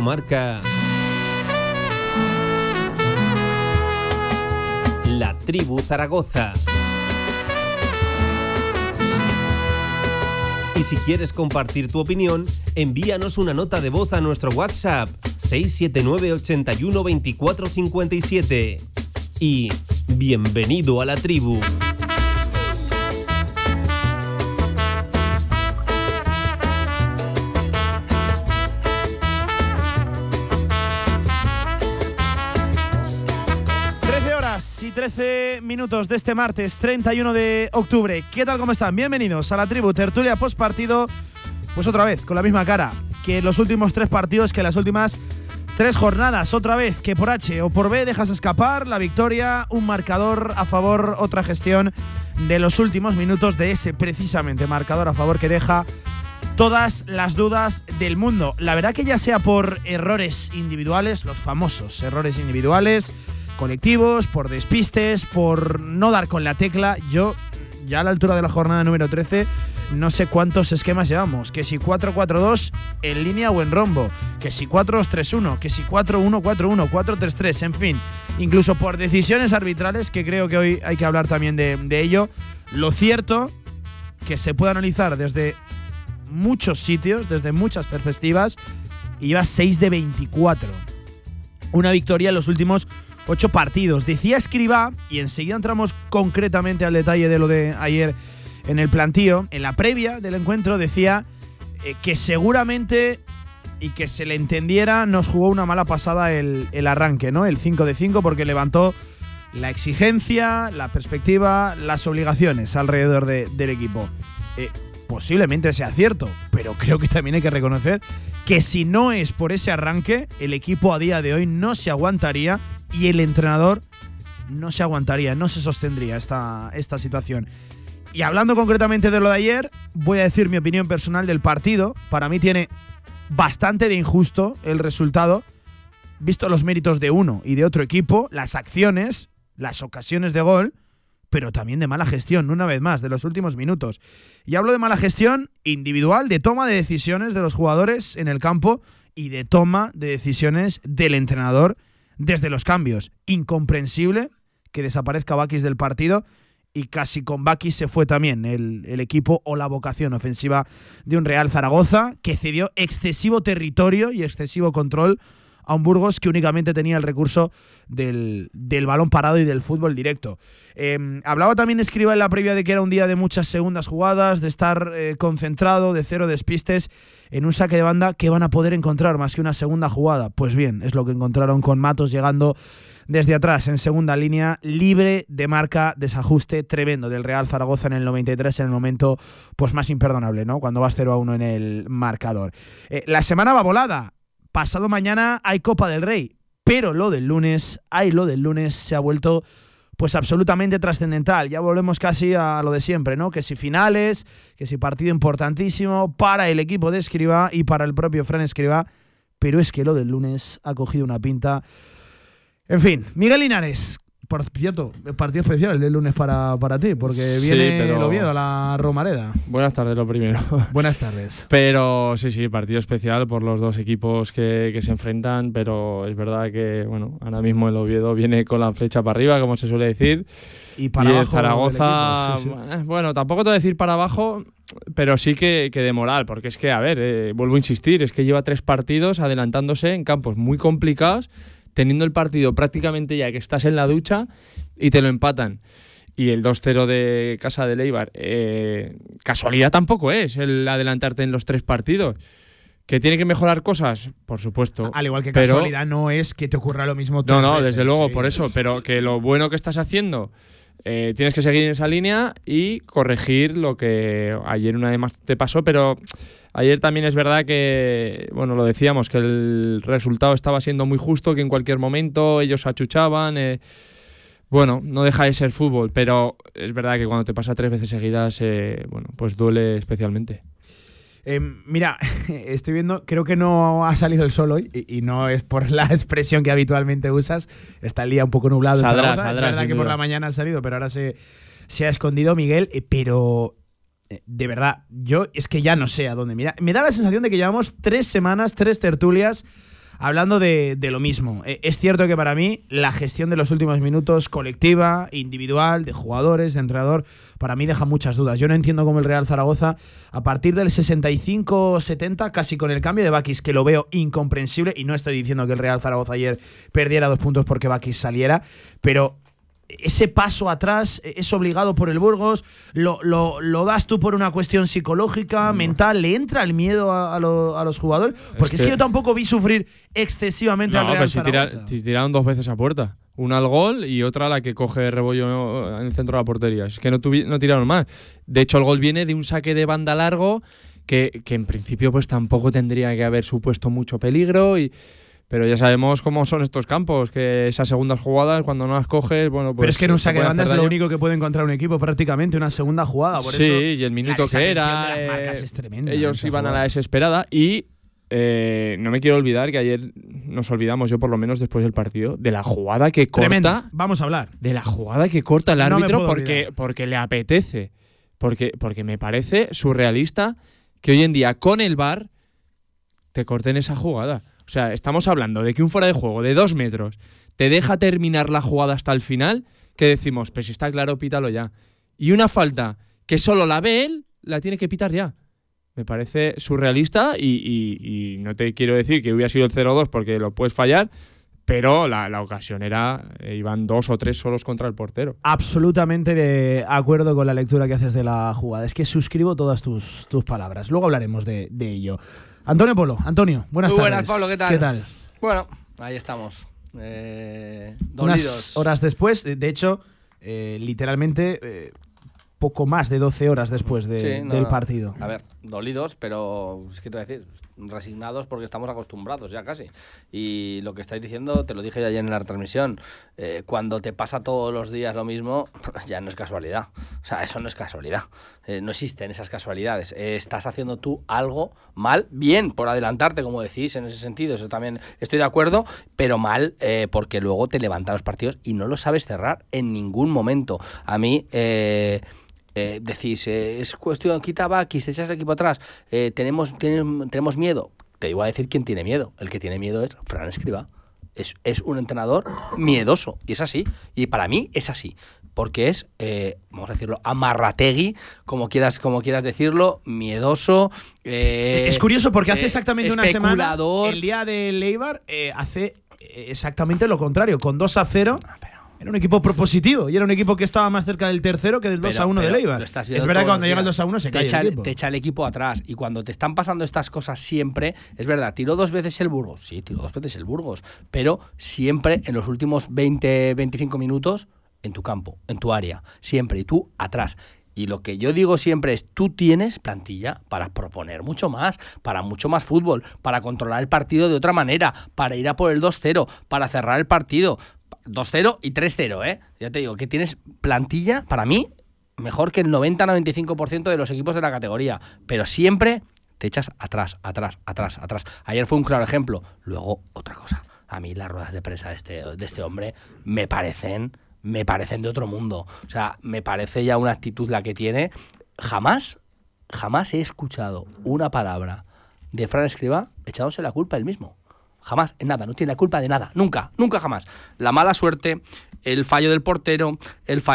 marca La Tribu Zaragoza. Y si quieres compartir tu opinión, envíanos una nota de voz a nuestro WhatsApp 679 81 24 57. Y bienvenido a la tribu. 13 minutos de este martes 31 de octubre. ¿Qué tal? ¿Cómo están? Bienvenidos a la tribu Tertulia Post Partido. Pues otra vez, con la misma cara que los últimos tres partidos, que las últimas tres jornadas. Otra vez que por H o por B dejas escapar la victoria, un marcador a favor, otra gestión de los últimos minutos de ese precisamente marcador a favor que deja todas las dudas del mundo. La verdad que ya sea por errores individuales, los famosos errores individuales, colectivos, por despistes, por no dar con la tecla. Yo, ya a la altura de la jornada número 13, no sé cuántos esquemas llevamos. Que si 4-4-2 en línea o en rombo. Que si 4-2-3-1. Que si 4-1-4-1, 4-3-3. En fin, incluso por decisiones arbitrales, que creo que hoy hay que hablar también de, de ello. Lo cierto que se puede analizar desde muchos sitios, desde muchas perspectivas, y lleva 6 de 24. Una victoria en los últimos ocho partidos. Decía Escriba, y enseguida entramos concretamente al detalle de lo de ayer en el plantío, en la previa del encuentro decía eh, que seguramente y que se le entendiera nos jugó una mala pasada el, arranque, ¿no? El 5 de 5 porque levantó la exigencia, la perspectiva, las obligaciones alrededor del equipo. Eh, posiblemente sea cierto, pero creo que también hay que reconocer que si no es por ese arranque, el equipo a día de hoy no se aguantaría y el entrenador no se aguantaría, no se sostendría esta, esta situación. Y hablando concretamente de lo de ayer, voy a decir mi opinión personal del partido. Para mí tiene bastante de injusto el resultado, visto los méritos de uno y de otro equipo, las acciones, las ocasiones de gol, pero también de mala gestión, una vez más, de los últimos minutos. Y hablo de mala gestión individual, de toma de decisiones de los jugadores en el campo y de toma de decisiones del entrenador desde los cambios. Incomprensible que desaparezca Bakis del partido y casi con Bakis se fue también el, el, equipo o la vocación ofensiva de un Real Zaragoza que cedió excesivo territorio y excesivo control a un Burgos que únicamente tenía el recurso del, balón parado y del fútbol directo. Em, hablaba también Escriba en la previa de que era un día de muchas segundas jugadas, de estar eh, concentrado, de cero despistes en un saque de banda que van a poder encontrar más que una segunda jugada. Pues bien, es lo que encontraron con Matos llegando desde atrás en segunda línea, libre de marca, desajuste tremendo del Real Zaragoza en el 93, en el momento pues más imperdonable, ¿no? Cuando vas 0 a 1 en el marcador. Eh, la semana va volada. Pasado mañana hay Copa del Rey, pero lo del lunes, hay lo del lunes se ha vuelto pues absolutamente trascendental. Ya volvemos casi a lo de siempre, ¿no? Que si finales, que si partido importantísimo para el equipo de Escriba y para el propio Fran Escriba, pero es que lo del lunes ha cogido una pinta. En fin, Miguel Linares, por cierto, partido especial el del lunes para, para ti, porque viene el Oviedo a la Romareda. Buenas tardes, lo primero. Buenas tardes. pero sí, sí, partido especial por los dos equipos que, se enfrentan, pero es verdad que, bueno, ahora mismo el Oviedo viene con la flecha para arriba, como se suele decir. Y para abajo. Zaragoza, eh, bueno, tampoco te voy a decir para abajo, pero sí que, que de moral, porque es que, a ver, eh, vuelvo a insistir, es que lleva tres partidos adelantándose en campos muy complicados teniendo el partido prácticamente ya que estás en la ducha y te lo empatan. Y el 2-0 de Casa de Leibar, eh, casualidad tampoco es el adelantarte en los tres partidos. ¿Que tiene que mejorar cosas? Por supuesto. Al igual que casualidad no es que te ocurra lo mismo. No, no, desde luego, por eso. Pero que lo bueno que estás haciendo, eh, tienes que seguir en esa línea y corregir lo que ayer una vez más te pasó, pero Ayer también es verdad que, bueno, lo decíamos, que el resultado estaba siendo muy justo, que en cualquier momento ellos achuchaban. Eh, bueno, no deja de ser fútbol, pero es verdad que cuando te pasa tres veces seguidas, eh, bueno, pues duele especialmente. Em, mira, estoy viendo, creo que no ha salido el sol hoy y, no es por la expresión que habitualmente usas. Está el día un poco nublado. Saldrá, saldrá, es verdad que por la mañana ha salido, pero ahora se, se ha escondido Miguel. Eh, pero eh, de verdad, yo es que ya no sé a dónde. Mira, me da la sensación de que llevamos tres semanas, tres tertulias, hablando de, lo mismo. Eh, es cierto que para mí la gestión de los últimos minutos, colectiva, individual, de jugadores, de entrenador, para mí deja muchas dudas. Yo no entiendo cómo el Real Zaragoza, a partir del 65-70, casi con el cambio de Bakis, que lo veo incomprensible, y no estoy diciendo que el Real Zaragoza ayer perdiera dos puntos porque Bakis saliera, pero ese paso atrás es obligado por el Burgos, lo, lo, das tú por una cuestión psicológica, mental, le entra el miedo a, los jugadores, porque es que, yo tampoco vi sufrir excesivamente al Real si, tiraron dos veces a puerta, una al gol y otra a la que coge rebollo en el centro de la portería, es que no, no tiraron más. De hecho, el gol viene de un saque de banda largo que, que en principio pues tampoco tendría que haber supuesto mucho peligro y pero ya sabemos cómo son estos campos, que esas segundas jugadas, cuando no las coges, bueno, pues. Pero es que en un saque de banda es lo único que puede encontrar un equipo prácticamente, una segunda jugada. Por sí, y el minuto que era. Eh, es tremenda, ellos iban a la desesperada y. Eh, no me quiero olvidar que ayer nos olvidamos, yo por lo menos después del partido, de la jugada que corta. Vamos a hablar. De la jugada que corta el árbitro porque, porque le apetece. Porque, porque me parece surrealista que hoy en día con el bar te corten esa jugada. O sea, estamos hablando de que un fuera de juego de dos metros te deja terminar la jugada hasta el final, que decimos, pues si está claro, pítalo ya. Y una falta que solo la ve él, la tiene que pitar ya. Me parece surrealista y, no te quiero decir que hubiera sido el 0-2 porque lo puedes fallar, pero la, ocasión era, eh, iban dos o tres solos contra el portero. Absolutamente de acuerdo con la lectura que haces de la jugada. Es que suscribo todas tus, palabras. Luego hablaremos de ello. Antonio Polo, Antonio, buenas Muy tardes. buenas, Pablo, ¿qué tal? ¿Qué tal? Bueno, ahí estamos. Eh, Unas horas después, de, hecho, eh, literalmente eh, poco más de 12 horas después del partido. A ver, dolidos, pero ¿qué te voy a decir? resignados porque estamos acostumbrados ya casi. Y lo que estáis diciendo, te lo dije ya ayer en la transmisión, eh, cuando te pasa todos los días lo mismo, ya no es casualidad. O sea, eso no es casualidad. Eh, no existen esas casualidades. Eh, estás haciendo tú algo mal, bien, por adelantarte, como decís, en ese sentido, eso también estoy de acuerdo, pero mal porque luego te levantan los partidos y no lo sabes cerrar en ningún momento. A mí... Eh, decís, eh, es cuestión, quita Bakis, te echas el equipo atrás, eh, tenemos, tenemos, miedo. Te iba a decir quién tiene miedo. El que tiene miedo es Fran Escriba. Es, es, un entrenador miedoso. Y es así. Y para mí es así. Porque es, vamos a decirlo, amarrategui, como quieras, como quieras decirlo, miedoso. es curioso porque hace exactamente una semana, el día de Leibar, hace exactamente lo contrario. Con 2 a 0. Era un equipo propositivo y era un equipo que estaba más cerca del tercero que del 2 a 1 de Leibar. Es verdad que cuando llega el 2 a 1 se te cae echa, el equipo. Te echa el equipo atrás. Y cuando te están pasando estas cosas siempre, es verdad, tiró dos veces el Burgos. Sí, tiró dos veces el Burgos. Pero siempre en los últimos 20, 25 minutos en tu campo, en tu área. Siempre. Y tú atrás. Y lo que yo digo siempre es, tú tienes plantilla para proponer mucho más, para mucho más fútbol, para controlar el partido de otra manera, para ir a por el 2-0, para cerrar el partido. 2-0 y 3-0, ¿eh? Ya te digo que tienes plantilla, para mí, mejor que el 90-95% de los equipos de la categoría. Pero siempre te echas atrás, atrás, atrás, atrás. Ayer fue un claro ejemplo. Luego, otra cosa. A mí las ruedas de prensa de este, de este hombre me parecen, me parecen de otro mundo. O sea, me parece ya una actitud la que tiene. Jamás, jamás he escuchado una palabra de Fran Escriba echándose la culpa él mismo. Jamás, en nada, no tiene la culpa de nada, nunca, nunca jamás. La mala suerte, el fallo del portero,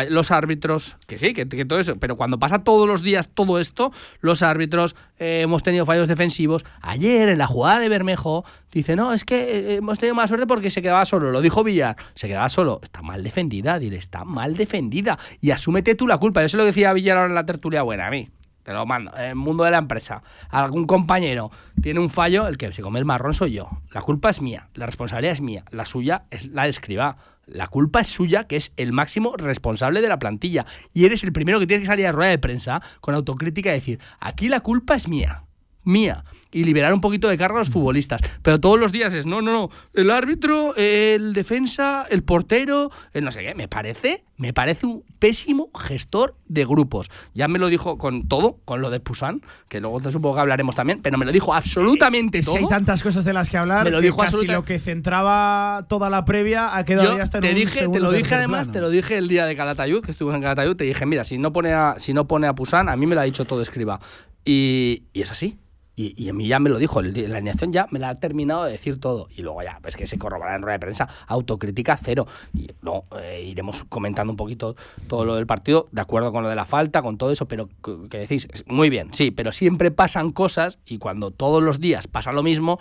los árbitros, que sí, que, todo eso, pero cuando pasa todos los días todo esto, los árbitros, eh, hemos tenido fallos defensivos. Ayer en la jugada de Bermejo, dice, no, es que eh, hemos tenido mala suerte porque se quedaba solo, lo dijo Villar, se quedaba solo, está mal defendida, dile, está mal defendida, y asúmete tú la culpa, eso lo decía Villar ahora en la tertulia buena, a mí te lo mando, en el mundo de la empresa, algún compañero tiene un fallo, el que se come el marrón soy yo. La culpa es mía, la responsabilidad es mía, la suya es la de escriba. La culpa es suya, que es el máximo responsable de la plantilla. Y eres el primero que tienes que salir a rueda de prensa con autocrítica y decir, aquí la culpa es mía mía y liberar un poquito de carga a los futbolistas. Pero todos los días es, no, no, no, el árbitro, el defensa, el portero, el no sé qué. Me parece, me parece un pésimo gestor de grupos. Ya me lo dijo con todo, con lo de Pusan, que luego te supongo que hablaremos también, pero me lo dijo absolutamente todo. hay tantas cosas de las que hablar, me lo dijo casi lo que centraba toda la previa ha quedado ya hasta en te un dije, Te lo dije además, te lo dije el día de Calatayud, que estuve en Calatayud, te dije, mira, si no pone a, si no pone a Pusan, a mí me lo ha dicho todo escriba. Y, y es así. Y, a mí ya me lo dijo, la alineación ya me la ha terminado de decir todo. Y luego ya, pues que se corroborará en rueda de prensa, autocrítica cero. Y no, eh, iremos comentando un poquito todo lo del partido, de acuerdo con lo de la falta, con todo eso, pero que decís, muy bien, sí, pero siempre pasan cosas y cuando todos los días pasa lo mismo,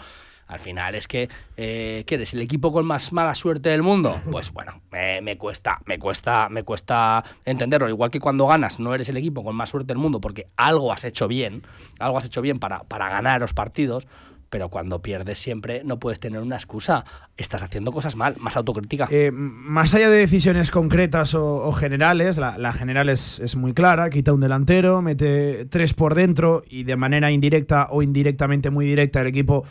al final es que, eh, ¿qué eres? ¿El equipo con más mala suerte del mundo? Pues bueno, me cuesta, me cuesta, me cuesta entenderlo. Igual que cuando ganas no eres el equipo con más suerte del mundo porque algo has hecho bien, algo has hecho bien para, para ganar los partidos, pero cuando pierdes siempre no puedes tener una excusa. Estás haciendo cosas mal, más autocrítica. Eh, más allá de decisiones concretas o, generales, la, general es, es, muy clara, quita un delantero, mete tres por dentro y de manera indirecta o indirectamente muy directa el equipo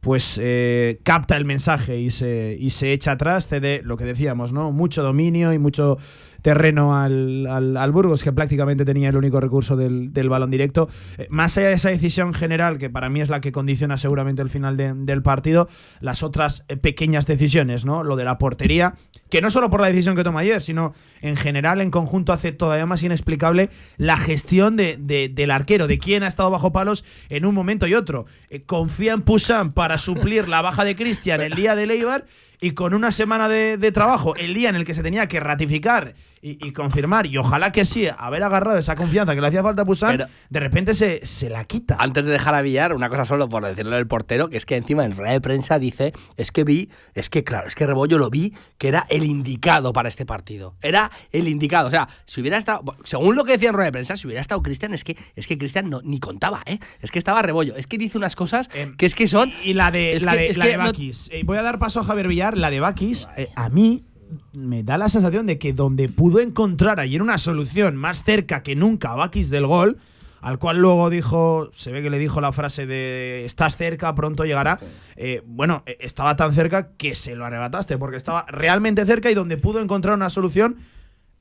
pues eh, capta el mensaje y se, y se echa atrás, cede lo que decíamos, ¿no? Mucho dominio y mucho terreno al, al, Burgos, que prácticamente tenía el único recurso del, balón directo. Eh, más allá de esa decisión general, que para mí es la que condiciona seguramente el final del partido, las otras eh, pequeñas decisiones, ¿no? Lo de la portería, que no solo por la decisión que toma ayer, sino en general, en conjunto, hace todavía más inexplicable la gestión de, del arquero, de quién ha estado bajo palos en un momento y otro. Eh, confía en Pusan para suplir la baja de Cristian el día de Leibar y con una semana de, trabajo, el día en el que se tenía que ratificar y, confirmar, y ojalá que sí, haber agarrado esa confianza que le hacía falta a Pusan, de repente se, se la quita. Antes de dejar a Villar, una cosa solo por decirlo del portero, que es que encima en rueda de prensa dice, es que vi, es que claro, es que Rebollo lo vi, que era el indicado para este partido. Era el indicado. O sea, si hubiera estado, según lo que decía en rueda de prensa, si hubiera estado Cristian, es que, es que Cristian no, ni contaba, ¿eh? Es que estaba Rebollo. Es que dice unas cosas em, que es que son. Y la de, la de, la eh, voy a dar paso a Javier Villar, la de Bakis. Eh, a mí me da la sensación de que donde pudo encontrar ayer una solución más cerca que nunca a Bakis del gol, al cual luego dijo, se ve que le dijo la frase de estás cerca, pronto llegará. Eh, bueno, eh, estaba tan cerca que se lo arrebataste, porque estaba realmente cerca y donde pudo encontrar una solución,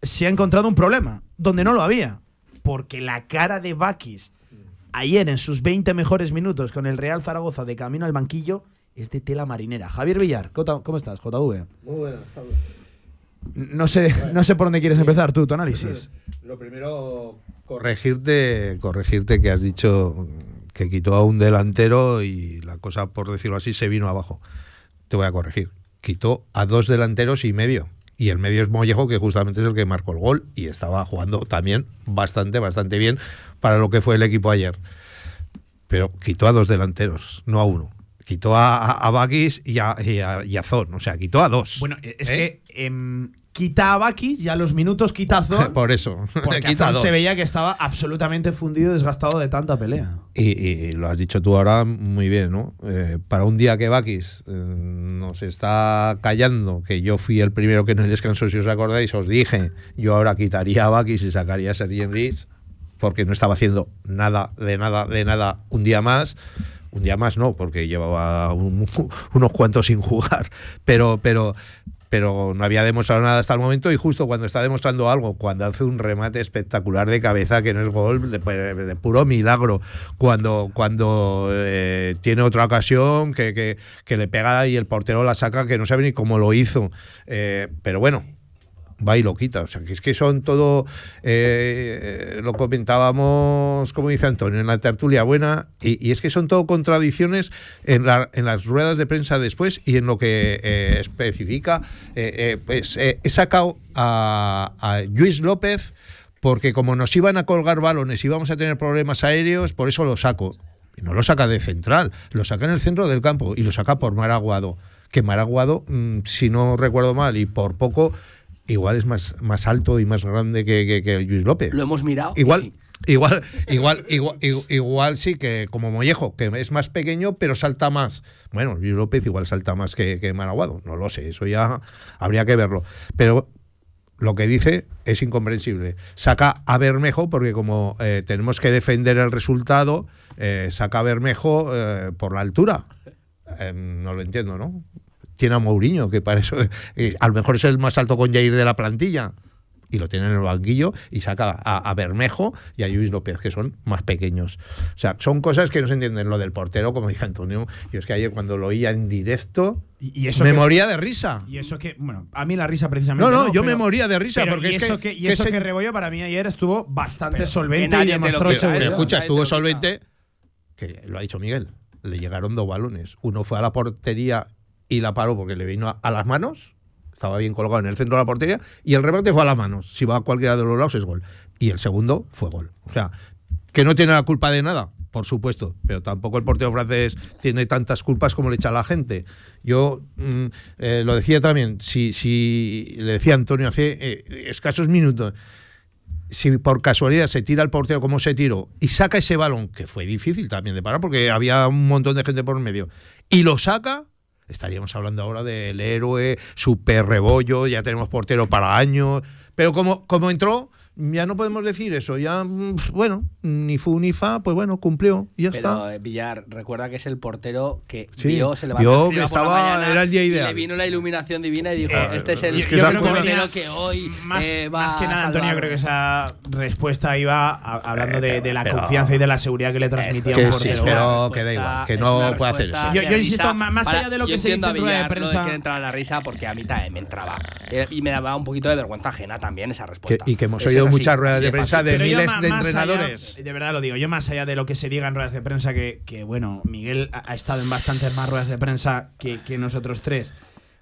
se ha encontrado un problema, donde no lo había. Porque la cara de Bakis ayer en sus 20 mejores minutos con el Real Zaragoza de camino al banquillo es de tela marinera. Javier Villar, ¿cómo estás, JV? Muy buenas, No sé, no sé por dónde quieres empezar tú, tu análisis. Lo primero, corregirte, corregirte que has dicho que quitó a un delantero y la cosa, por decirlo así, se vino abajo. Te voy a corregir. Quitó a dos delanteros y medio. Y el medio es Mollejo, que justamente es el que marcó el gol y estaba jugando también bastante, bastante bien para lo que fue el equipo ayer. Pero quitó a dos delanteros, no a uno quitó a, a Bakis y a, y, Zon, o sea, quitó a dos. Bueno, es ¿Eh? que em, quita a Bakis y a los minutos quita a Zon. Por eso, porque quita se veía que estaba absolutamente fundido y desgastado de tanta pelea. Y, lo has dicho tú ahora muy bien, ¿no? Eh, para un día que Bakis eh, nos está callando, que yo fui el primero que en el descanso, si os acordáis, os dije, yo ahora quitaría a Bakis y sacaría a Sergio Rich, porque no estaba haciendo nada, de nada, de nada un día más un día más no, porque llevaba unos cuantos sin jugar, pero, pero, pero no había demostrado nada hasta el momento y justo cuando está demostrando algo, cuando hace un remate espectacular de cabeza que no es gol, de, puro milagro, cuando, cuando eh, tiene otra ocasión que, que, le pega y el portero la saca, que no sabe ni cómo lo hizo, eh, pero bueno, va y lo quita. O sea, que es que son todo, eh, lo comentábamos, como dice Antonio, en la tertulia buena, y, es que son todo contradicciones en, en, las ruedas de prensa después y en lo que eh, especifica. Eh, pues he sacado a, a Luis López porque como nos iban a colgar balones y íbamos a tener problemas aéreos, por eso lo saco. Y no lo saca de central, lo saca en el centro del campo y lo saca por Maraguado. Que Maraguado, mm, si no recuerdo mal, y por poco, igual es más, más alto y más grande que, que, Luis López. Lo hemos mirado. Igual, igual, igual, igual, igual, sí que como Mollejo, que es más pequeño, pero salta más. Bueno, Luis López igual salta más que, que Maraguado. No lo sé, eso ya habría que verlo. Pero lo que dice es incomprensible. Saca a Bermejo, porque como eh, tenemos que defender el resultado, eh, saca a Bermejo eh, por la altura. no lo entiendo, ¿no? Tiene a Mourinho, que para eso eh, a lo mejor es el más alto con Jair de la plantilla. Y lo tiene en el banquillo y saca a, Bermejo y a Luis López, que son más pequeños. O sea, son cosas que no se entienden. Lo del portero, como dice Antonio, yo es que ayer cuando lo oía en directo, y, eso me moría de risa. Y eso que, bueno, a mí la risa precisamente. No, no, yo me moría de risa. porque es que, y eso que, Rebollo para mí ayer estuvo bastante solvente y escucha, estuvo solvente que lo ha dicho Miguel, le llegaron dos balones. Uno fue a la portería y la paró porque le vino a, las manos, estaba bien colgado en el centro de la portería, y el remate fue a las manos. Si va a cualquiera de los lados es gol. Y el segundo fue gol. O sea, que no tiene la culpa de nada, por supuesto, pero tampoco el portero francés tiene tantas culpas como le echa la gente. Yo mm, eh, lo decía también, si, si le decía Antonio hace eh, escasos minutos, si por casualidad se tira el portero como se tiró y saca ese balón, que fue difícil también de parar porque había un montón de gente por medio, y lo saca, estaríamos hablando ahora del héroe, super rebollo, ya tenemos portero para años, pero como, como entró, ya no podemos decir eso, ya, mm, bueno, ni fu ni fa, pues bueno, cumplió y ya Pero está. eh, Villar, recuerda que es el portero que Sí, vio, se levantó vio que por la estaba- mañana era el día y ideal. le vino la iluminación divina y dijo, Eh, este es el, es que que portero que hoy más, eh, va más que nada, Antonio, salvar". creo que esa respuesta iba a- hablando de, de la pero- confianza y de la seguridad que le transmitía que un sí, portero. pero que da igual, que no puede hacer eso. Yo- yo insisto, más allá de lo que se dice en rueda de prensa- que entrar a la risa porque a mí también me entraba. Eh, Y me daba un poquito de vergüenza ajena también esa respuesta. y que hemos oído muchas ruedas de prensa de miles de allá- entrenadores. de verdad lo digo, yo más allá de lo que se diga en ruedas de prensa, que, que, bueno, Miguel ha, ha estado en bastantes más ruedas de prensa que, que nosotros tres.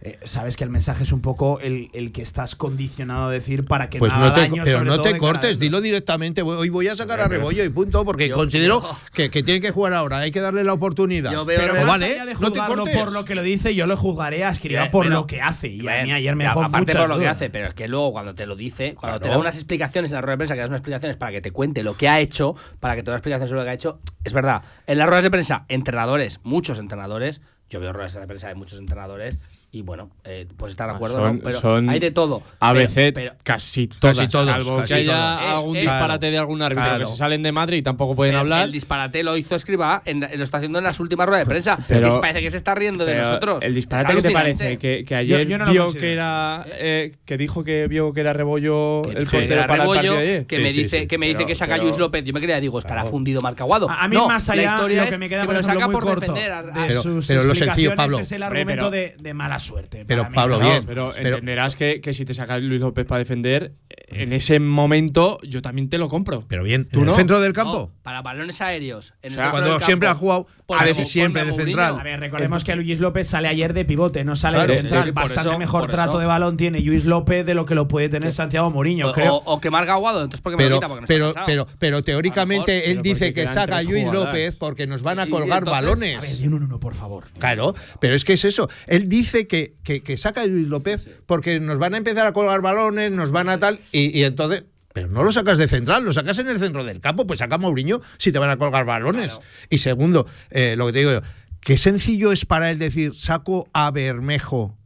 Eh, sabes que el mensaje es un poco el, el que estás condicionado a decir para que Pues no te, daño, pero sobre no todo te cortes, dilo directamente. voy- Hoy voy a sacar a Rebollo y punto, porque Yo- considero yo- que, que tiene que jugar ahora. Hay que darle la oportunidad. Yo veo- Pero más vale, allá de no te cortes. por lo que lo dice, yo lo juzgaré a Escribá Bien, por lo que hace. Y a mí ayer me dejó Aparte por lo que hace, pero es que luego cuando te lo dice, cuando te da unas explicaciones en la rueda de prensa, que das unas explicaciones para que te cuente lo que ha hecho, para que te dé una explicación sobre lo que ha hecho, es verdad. En las ruedas de prensa, entrenadores, muchos entrenadores, yo veo ruedas de prensa de muchos entrenadores y bueno, eh, pues estar de Ah, acuerdo, son- ¿no? pero son hay de todo. A veces pero- casi todas, todos, salvo casi que haya todos. algún disparate claro, de algún árbitro claro. que se salen de Madrid y tampoco pueden el, hablar. el disparate lo hizo Escriba, en- lo está haciendo en las últimas ruedas de prensa. Pero- que parece que se está riendo de nosotros. El disparate que te parece que, que ayer yo no lo vio que era eh, que dijo que vio que era Rebollo Que el dijo que portero era para el partido Rebollo, de ayer. que Sí, me sí, dice sí. que me dice que saca pero- Luis López yo me quería digo estará Claro. fundido Marcaguado A, a mí más allá historia lo que me queda que por defender Pero- sus pero lo sencillo, explicaciones Pablo. es el argumento de, de mala suerte. Pero, mí. Pablo, No, bien. pero, pero- entenderás que, que si te saca Luis López para defender, en ese momento yo también te lo compro. Pero bien, ¿Tú en el no? centro del No, campo. para balones aéreos en el sea, centro cuando del campo, siempre ha jugado Pues casi como siempre de a Mourinho. central. A ver, recordemos que Luis López sale ayer de pivote, no sale Claro, de sí, central. sí, por Bastante eso, mejor por trato eso. de balón tiene Luis López de lo que lo puede tener Santiago Mourinho, O, creo. o, o que Marga Aguado, entonces ¿por qué me lo Pero, quita? Porque no está pero, cansado. pero, pero teóricamente A él dice porque que saca a Luis. López porque nos van a colgar balones. A ver, en uno, por favor. Claro, pero es que es eso. Él dice que, que, que saca Luis López porque nos van a empezar a colgar balones, nos van a tal, y, y entonces. Pero no lo sacas de central, lo sacas en el centro del campo, pues saca a Mourinho si te van a colgar balones. Claro. Y segundo, eh, lo que te digo yo, qué sencillo es para él decir, saco a Bermejo,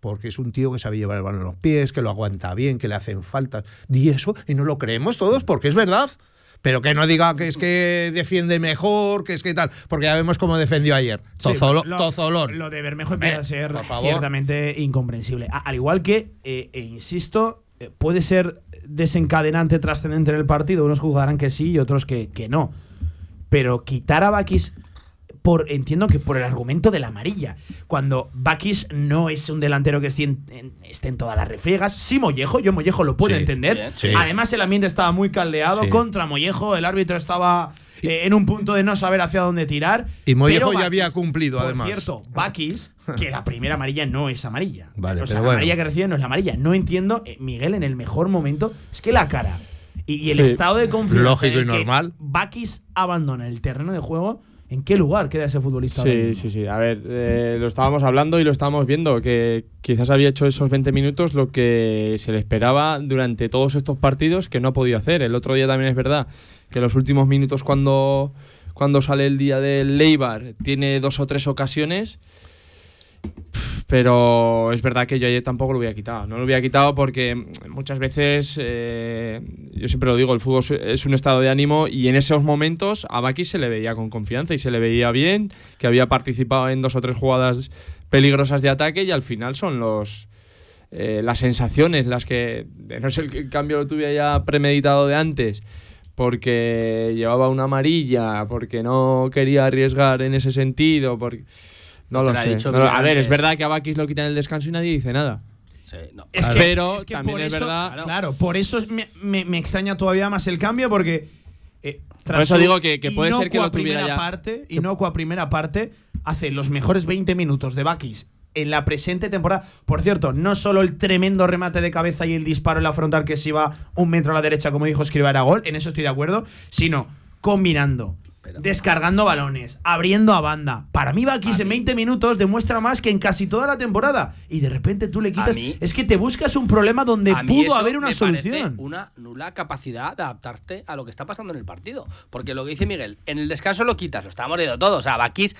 porque es un tío que sabe llevar el balón en los pies, que lo aguanta bien, que le hacen faltas. Di eso y no lo creemos todos, porque es verdad. Pero que no diga que es que defiende mejor, que es que tal, porque ya vemos cómo defendió ayer. Sí, Tozolo- lo- tozolón. Lo de Bermejo empieza a ser ciertamente incomprensible. A- al igual que, eh, e insisto, eh, puede ser desencadenante, trascendente en el partido. Unos jugarán que sí y otros que, que no. Pero quitar a Bakis por, entiendo que por el argumento de la amarilla. Cuando Bakis no es un delantero que esté en, en- esté en todas las refriegas. Sí, Mollejo, yo Mollejo lo puedo Sí, entender. Sí. Además, el ambiente estaba muy caldeado Sí. contra Mollejo. El árbitro estaba eh, en un punto de no saber hacia dónde tirar. Y Mollejo ya había cumplido, por además. cierto, Bakis, que la primera amarilla no es amarilla. Vale, o sea, pero la bueno. amarilla que recibe no es la amarilla. No entiendo, eh, Miguel, en el mejor momento, es que la cara y, el Sí. estado de confianza. Lógico en y que normal. Bakis abandona el terreno de juego. ¿En qué lugar queda ese futbolista? Sí, sí, sí. A ver, eh, lo estábamos hablando y lo estábamos viendo, que quizás había hecho esos 20 minutos lo que se le esperaba durante todos estos partidos que no ha podido hacer. El otro día también es verdad que los últimos minutos cuando, cuando sale el día del Leibar tiene dos o tres ocasiones, pero es verdad que yo ayer tampoco lo hubiera quitado. No lo hubiera quitado porque muchas veces, eh, yo siempre lo digo, el fútbol es un estado de ánimo y en esos momentos a Baki se le veía con confianza y se le veía bien, que había participado en dos o tres jugadas peligrosas de ataque y al final son los eh, las sensaciones las que, no que el cambio lo tuviera ya premeditado de antes, porque llevaba una amarilla, porque no quería arriesgar en ese sentido, porque... No lo sé. dicho No a ver, es verdad que a Bakis lo quitan el descanso y nadie dice nada. Sí, no. Es Claro. que, Pero es que también por es eso- verdad- Claro, por eso me, me- me extraña todavía más el cambio, porque eh, Por eso digo que, que puede ser que lo tuviera primera ya. parte, inocua primera parte, hace los mejores 20 minutos de Bakis en la presente temporada. Por cierto, no solo el tremendo remate de cabeza y el disparo en la frontal que se iba un metro a la derecha, como dijo Escriba, era gol, en eso estoy de acuerdo, sino combinando. Pero- descargando balones, abriendo a banda. Para mí, Bakis en 20 minutos demuestra más que en casi toda la temporada. Y de repente tú le quitas. mí- es que te buscas un problema donde pudo haber una me solución. Una nula capacidad de adaptarte a lo que está pasando en el partido. Porque lo que dice Miguel, en el descanso lo quitas, lo está muriendo todo. O sea, Bakis,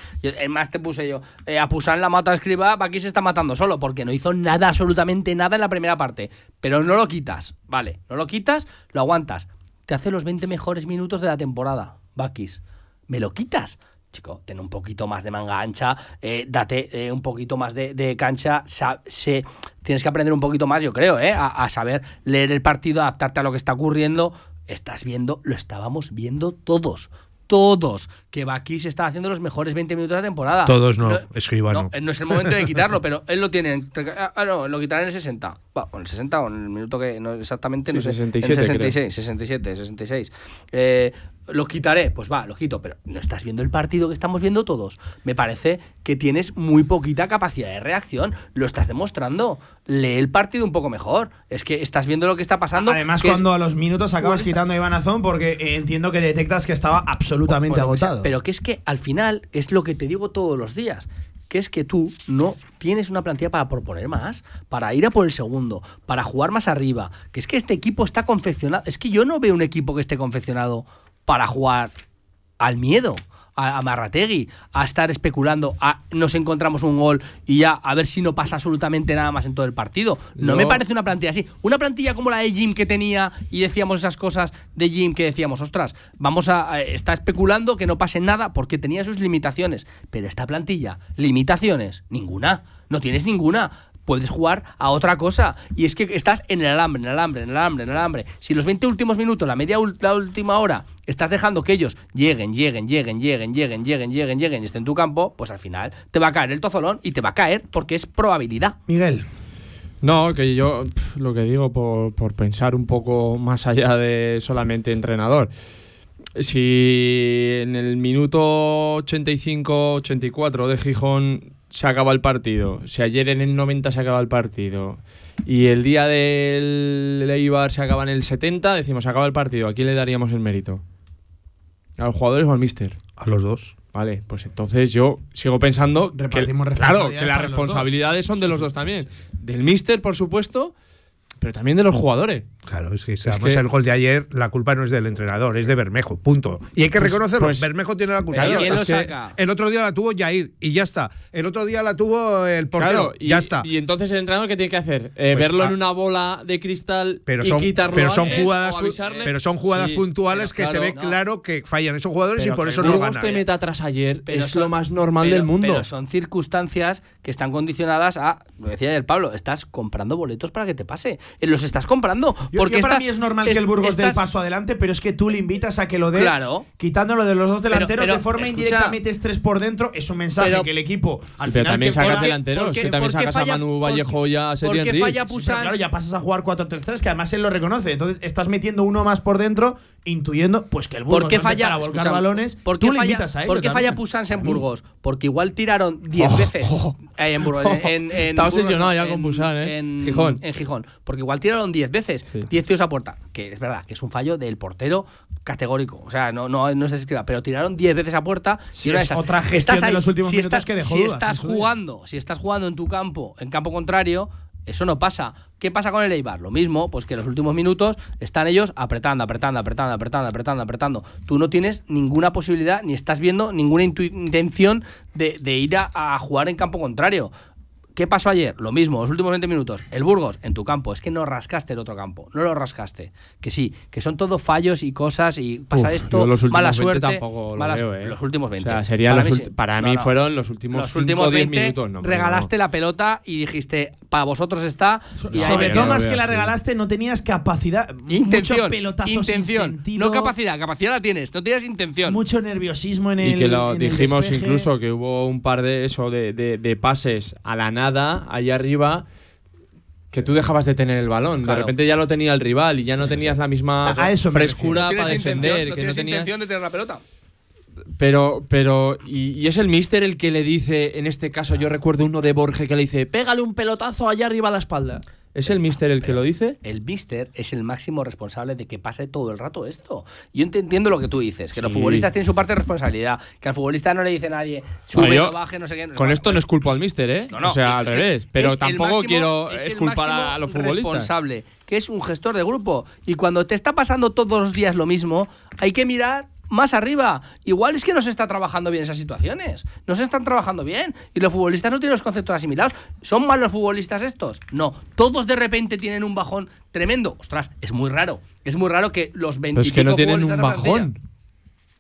más te puse yo, eh, a Pusan la mata a escriba, Bakis está matando solo, porque no hizo nada, absolutamente nada en la primera parte. Pero no lo quitas, vale, no lo quitas, lo aguantas. Te hace los 20 mejores minutos de la temporada, Bakis. ¿Me lo quitas? Chico, ten un poquito más de manga ancha, eh, date eh, un poquito más de, de cancha, sé- tienes que aprender un poquito más, yo creo, eh, a, a saber leer el partido, adaptarte a lo que está ocurriendo. Estás viendo, lo estábamos viendo todos. Todos, que Bakis está haciendo los mejores 20 minutos de la temporada. Todos no, Escribano. No, no es el momento de quitarlo, pero él lo tiene. en- Ah, no, lo quitará en el 60. Bueno, en el 60 o en el minuto que. No exactamente, no Sí, sé. 67 en el creo. 66, 67, 66. Eh, lo quitaré, pues va, lo quito, pero no estás viendo el partido que estamos viendo todos. Me parece que tienes muy poquita capacidad de reacción. Lo estás demostrando. Lee el partido un poco mejor. Es que estás viendo lo que está pasando. Además, es- cuando a los minutos acabas quitando a Iván Azón, porque eh, entiendo que detectas que estaba absolutamente Por lo que sea, agotado. Pero que es que al final es lo que te digo todos los días. Que es que tú no tienes una plantilla para proponer más, para ir a por el segundo, para jugar más arriba. Que es que este equipo está confeccionado. Es que yo no veo un equipo que esté confeccionado para jugar al miedo, a, a Marrategui, a estar especulando, a nos encontramos un gol y ya a ver si no pasa absolutamente nada más en todo el partido. No, No. me parece una plantilla así. Una plantilla como la de Jim que tenía y decíamos esas cosas de Jim que decíamos, ostras, vamos a, a- está especulando que no pase nada porque tenía sus limitaciones. Pero esta plantilla, limitaciones, ninguna. No tienes ninguna. Puedes jugar a otra cosa. Y es que estás en el alambre, en el alambre, en el alambre, en el alambre. Si los 20 últimos minutos, la media la última hora, estás dejando que ellos lleguen, lleguen, lleguen, lleguen, lleguen, lleguen, lleguen, lleguen y estén en tu campo, pues al final te va a caer el tozolón y te va a caer porque es probabilidad. Miguel, No, que yo lo que digo por, por pensar un poco más allá de solamente entrenador. Si en el minuto 85-84 de Gijón se acaba el partido, si ayer en el 90 se acaba el partido y el día del Eibar se acaba en el 70, decimos se acaba el partido, ¿a quién le daríamos el mérito? ¿A los jugadores o al míster? A los dos. Vale, pues entonces yo sigo pensando que, claro, que las responsabilidades son de los dos también. Del míster, por supuesto, pero también de los jugadores. Claro, es que si además que- el gol de ayer, la culpa no es del entrenador, es de Bermejo, punto. Y hay que Pues- reconocerlo, pues- Bermejo tiene la culpa. Claro, ¿Quién es lo que- saca? El otro día la tuvo Jair y ya está. El otro día la tuvo el portero, Claro, y, ya está. Y entonces el entrenador, ¿qué tiene que hacer? Eh, Pues, verlo ah, en una bola de cristal pero y son, quitarlo pero son antes, jugadas, avisarle. pero son jugadas Sí, puntuales que se ve claro, claro que fallan esos jugadores Pero y por eso no ganan. te meta atrás ayer Pero es son- lo más normal pero- del mundo. Pero son circunstancias que están condicionadas a, lo decía ayer Pablo, estás comprando boletos para que te pase. Eh, Los estás comprando. Yo- porque yo para estás- mí es normal es- que el Burgos dé el estás- paso adelante, pero es que tú le invitas a que lo dé, Claro. quitándolo de los dos delanteros pero, de forma escucha. indirecta, metes tres por dentro, es un mensaje Pero- que el equipo al Sí, pero final también que sacas juega- delanteros, ¿por qué- que también sacas a falla- Manu por- Vallejo y a por Serien qué Riz. falla Sí, pero Pusans? claro, ya pasas a jugar 4-3-3, que además él lo reconoce. Entonces estás metiendo uno más por dentro, intuyendo pues que el Burgos ¿Por qué va a empezar falla, a volcar balones. ¿por qué tú le falla, invitas a ello ¿por qué falla también. Pusans en Burgos? Porque igual tiraron 10 veces eh, en Burgos. En, en- en Está Burgos, obsesionado no, ya con Busan, ¿eh? En Gijón. En Gijón. Porque igual tiraron 10 veces, Sí. 10 tiros a puerta. Que es verdad, que es un fallo del portero categórico. O sea, no, no, no se escriba, pero tiraron 10 veces a puerta. De es otra gestión Estás de ahí, los últimos si estás, que dejó Si dudas, estás en su día. jugando, si estás jugando en tu campo, en campo contrario, eso no pasa. ¿Qué pasa con el Eibar? Lo mismo, pues que en los últimos minutos están ellos apretando, apretando, apretando, apretando, apretando, apretando. Tú no tienes ninguna posibilidad, ni estás viendo ninguna intención de, de ir a, a jugar en campo contrario. ¿Qué pasó ayer? Lo mismo, los últimos 20 minutos. El Burgos, en tu campo. Es que no rascaste el otro campo. No lo rascaste. Que sí, que son todo fallos y cosas y pasa Uf, esto, los últimos mala 20 suerte. tampoco lo mala veo, ¿eh? Los últimos 20. O sea, serían para los mí, sí. para No, mí no. fueron los últimos Los 5 últimos o 10 20 minutos. No, regalaste no. la pelota y dijiste, para vosotros está. Y Sobre todo más que la regalaste, no tenías capacidad. Intención, mucho pelotazo intención, sin sentido. no capacidad, capacidad la tienes, no tienes intención. Mucho nerviosismo en el. Y que lo dijimos incluso que hubo un par de eso de, de- de pases a la nada allá arriba que tú dejabas de tener el balón. Claro. De repente ya lo tenía el rival y ya no tenías la misma A eso me frescura para defender. intención, no que no tienes tenías- intención de tener la pelota. Pero, pero, y, y es el mister el que le dice, en este caso yo recuerdo uno de Borges que le dice, pégale un pelotazo allá arriba a la espalda. ¿Es el mister el que lo dice? El mister es el máximo responsable de que pase todo el rato esto. Yo entiendo lo que tú dices, que los Sí. futbolistas tienen su parte de responsabilidad, que al futbolista no le dice nadie, sube, yo- no baje, no sé qué. no sé Con esto no es culpa al mister, ¿eh? No, no, o sea, es al que revés. Pero es el tampoco máximo- quiero es el esculpar máximo a los futbolistas. responsable, que es un gestor de grupo. Y cuando te está pasando todos los días lo mismo, hay que mirar más arriba. Igual es que no se está trabajando bien esas situaciones. No se están trabajando bien. Y los futbolistas no tienen los conceptos asimilados. ¿Son malos futbolistas estos? No. Todos de repente tienen un bajón tremendo. Ostras, es muy raro. Es muy raro que los 20 Pero es que no tienen un bajón.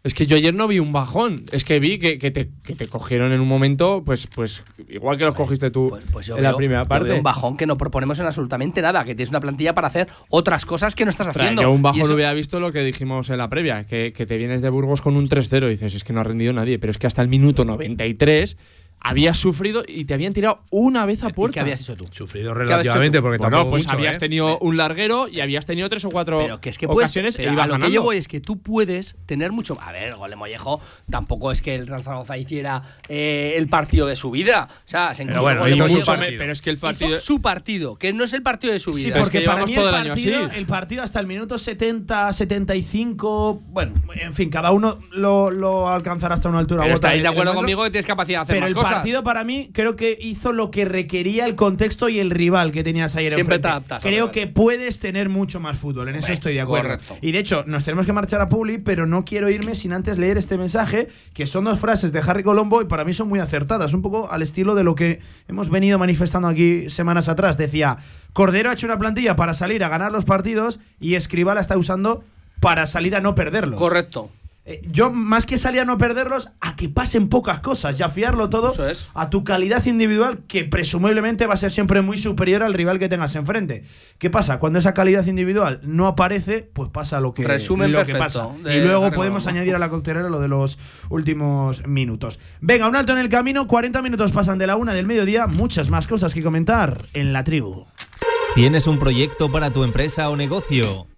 Es que yo ayer no vi un bajón. Es que vi que, que te, que te cogieron en un momento, pues, pues igual que los cogiste tú Pues, pues yo en veo, la primera yo parte. veo un bajón que no proponemos en absolutamente nada, que tienes una plantilla para hacer otras cosas que no estás haciendo. yo un bajón eso- hubiera visto lo que dijimos en la previa, que, que te vienes de Burgos con un 3-0 y dices, es que no ha rendido nadie, pero es que hasta el minuto 93 habías sufrido y te habían tirado una vez a ¿Y puerta. ¿Qué habías hecho tú? Sufrido relativamente, tú? porque Bueno, tampoco pues mucho, habías ¿eh? tenido un larguero y habías tenido tres o cuatro Pero que es que puedes, ocasiones pero a lo que yo voy es que tú puedes tener mucho. A ver, el gol de Mollejo tampoco es que el Real Zaragoza hiciera eh, el partido de su vida. O sea, se encontró bueno, hizo su partido. pero es que el Hizo partido su partido, que no es el partido de su vida. Sí, pero es porque que para mí todo el el año partido, así. el partido hasta el minuto 70, 75, bueno, en fin, cada uno lo, lo alcanzará hasta una altura. Pero estáis de acuerdo conmigo que tienes capacidad de hacer Pero más el cosas. partido para mí creo que hizo lo que requería el contexto y el rival que tenías ayer Siempre enfrente. te adaptas Creo que puedes tener mucho más fútbol, en eso estoy de acuerdo. correcto. Y de hecho, nos tenemos que marchar a Publi, pero no quiero irme sin antes leer este mensaje, que son dos frases de Harry Colombo y para mí son muy acertadas, un poco al estilo de lo que hemos venido manifestando aquí semanas atrás. Decía, Cordero ha hecho una plantilla para salir a ganar los partidos y Escribal la está usando para salir a no perderlos. Correcto. Eh, Yo, más que salir a no perderlos, a que pasen pocas cosas y a fiarlo todo Eso es. a tu calidad individual, que presumiblemente va a ser siempre muy superior al rival que tengas enfrente. ¿Qué pasa? Cuando esa calidad individual no aparece, pues pasa lo que, Resumen lo que pasa. Y luego podemos añadir a la coctelera lo de los últimos minutos. Venga, un alto en el camino, 40 minutos pasan de la una del mediodía, muchas más cosas que comentar en la tribu. ¿Tienes un proyecto para tu empresa o negocio?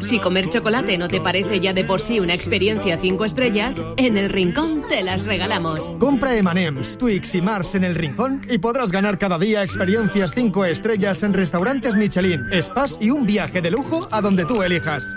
Si comer chocolate no te parece ya de por sí una experiencia 5 estrellas, en el Rincón te las regalamos. Compra M&M's, Twix y Mars en el Rincón y podrás ganar cada día experiencias 5 estrellas en restaurantes Michelin, spas y un viaje de lujo a donde tú elijas.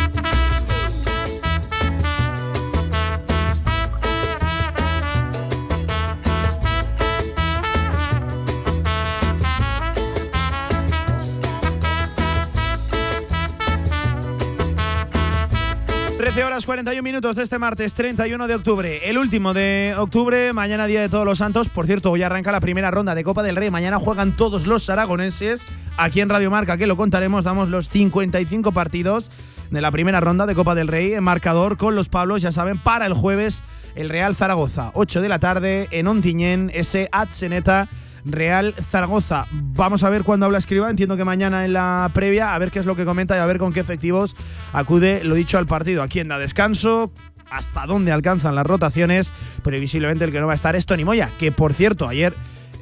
Horas 41 minutos de este martes 31 de octubre, el último de octubre, mañana día de todos los santos. Por cierto, hoy arranca la primera ronda de Copa del Rey. Mañana juegan todos los aragoneses. Aquí en Radio Marca, que lo contaremos, damos los 55 partidos de la primera ronda de Copa del Rey en marcador con los Pablos, ya saben, para el jueves el Real Zaragoza, 8 de la tarde en Ontiñén, ese Atseneta. Real Zaragoza. Vamos a ver cuándo habla Escriba. Entiendo que mañana en la previa, a ver qué es lo que comenta y a ver con qué efectivos acude, lo dicho, al partido. ¿A quién da descanso? ¿Hasta dónde alcanzan las rotaciones? Previsiblemente el que no va a estar es Tony Moya, que por cierto, ayer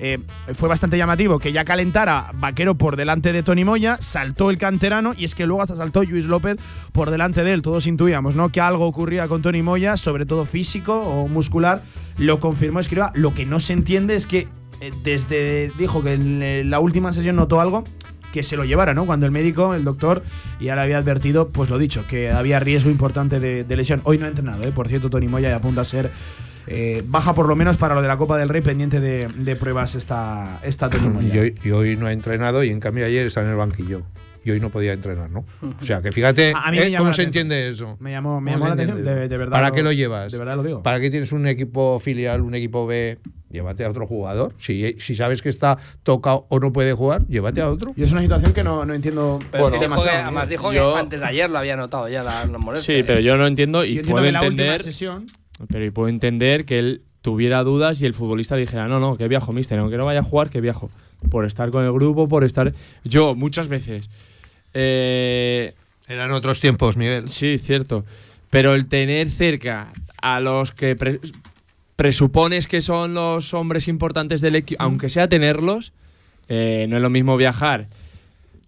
eh, fue bastante llamativo que ya calentara Vaquero por delante de Tony Moya, saltó el canterano y es que luego hasta saltó Luis López por delante de él. Todos intuíamos ¿no? que algo ocurría con Tony Moya, sobre todo físico o muscular. Lo confirmó Escriba. Lo que no se entiende es que desde dijo que en eh, la última sesión notó algo que se lo llevara, ¿no? Cuando el médico, el doctor, ya le había advertido, pues lo dicho, que había riesgo importante de, de lesión. Hoy no ha entrenado, ¿eh? Por cierto, Tony Moya ya apunta a ser eh, baja por lo menos para lo de la Copa del Rey, pendiente de, de pruebas esta, esta Tony Moya. Y hoy, y hoy no ha entrenado y en cambio ayer está en el banquillo. Y hoy no podía entrenar, ¿no? O sea, que fíjate A- a mí me eh, cómo se entiende eso. Me llamó, me ¿Cómo llamó la atención, de, de verdad. ¿Para lo- qué lo llevas? De verdad lo digo. ¿Para qué tienes un equipo filial, un equipo B? Llévate a otro jugador. Si, si sabes que está tocado o no puede jugar, llévate a otro. Y es una situación que no, no entiendo Pero es que dijo que- además dijo yo- que antes de ayer lo había notado ya la, la molestia. Sí, pero yo no entiendo y puedo entender, sesión pero y puedo entender que él tuviera dudas y el futbolista le dijera, no, no, que viajo, mister, aunque no vaya a jugar, que viajo. Por estar con el grupo, por estar... Yo, muchas veces... eh, Eran otros tiempos, Miguel. Sí, cierto. Pero el tener cerca a los que pre- presupones que son los hombres importantes del equipo, aunque sea tenerlos, eh, no es lo mismo viajar,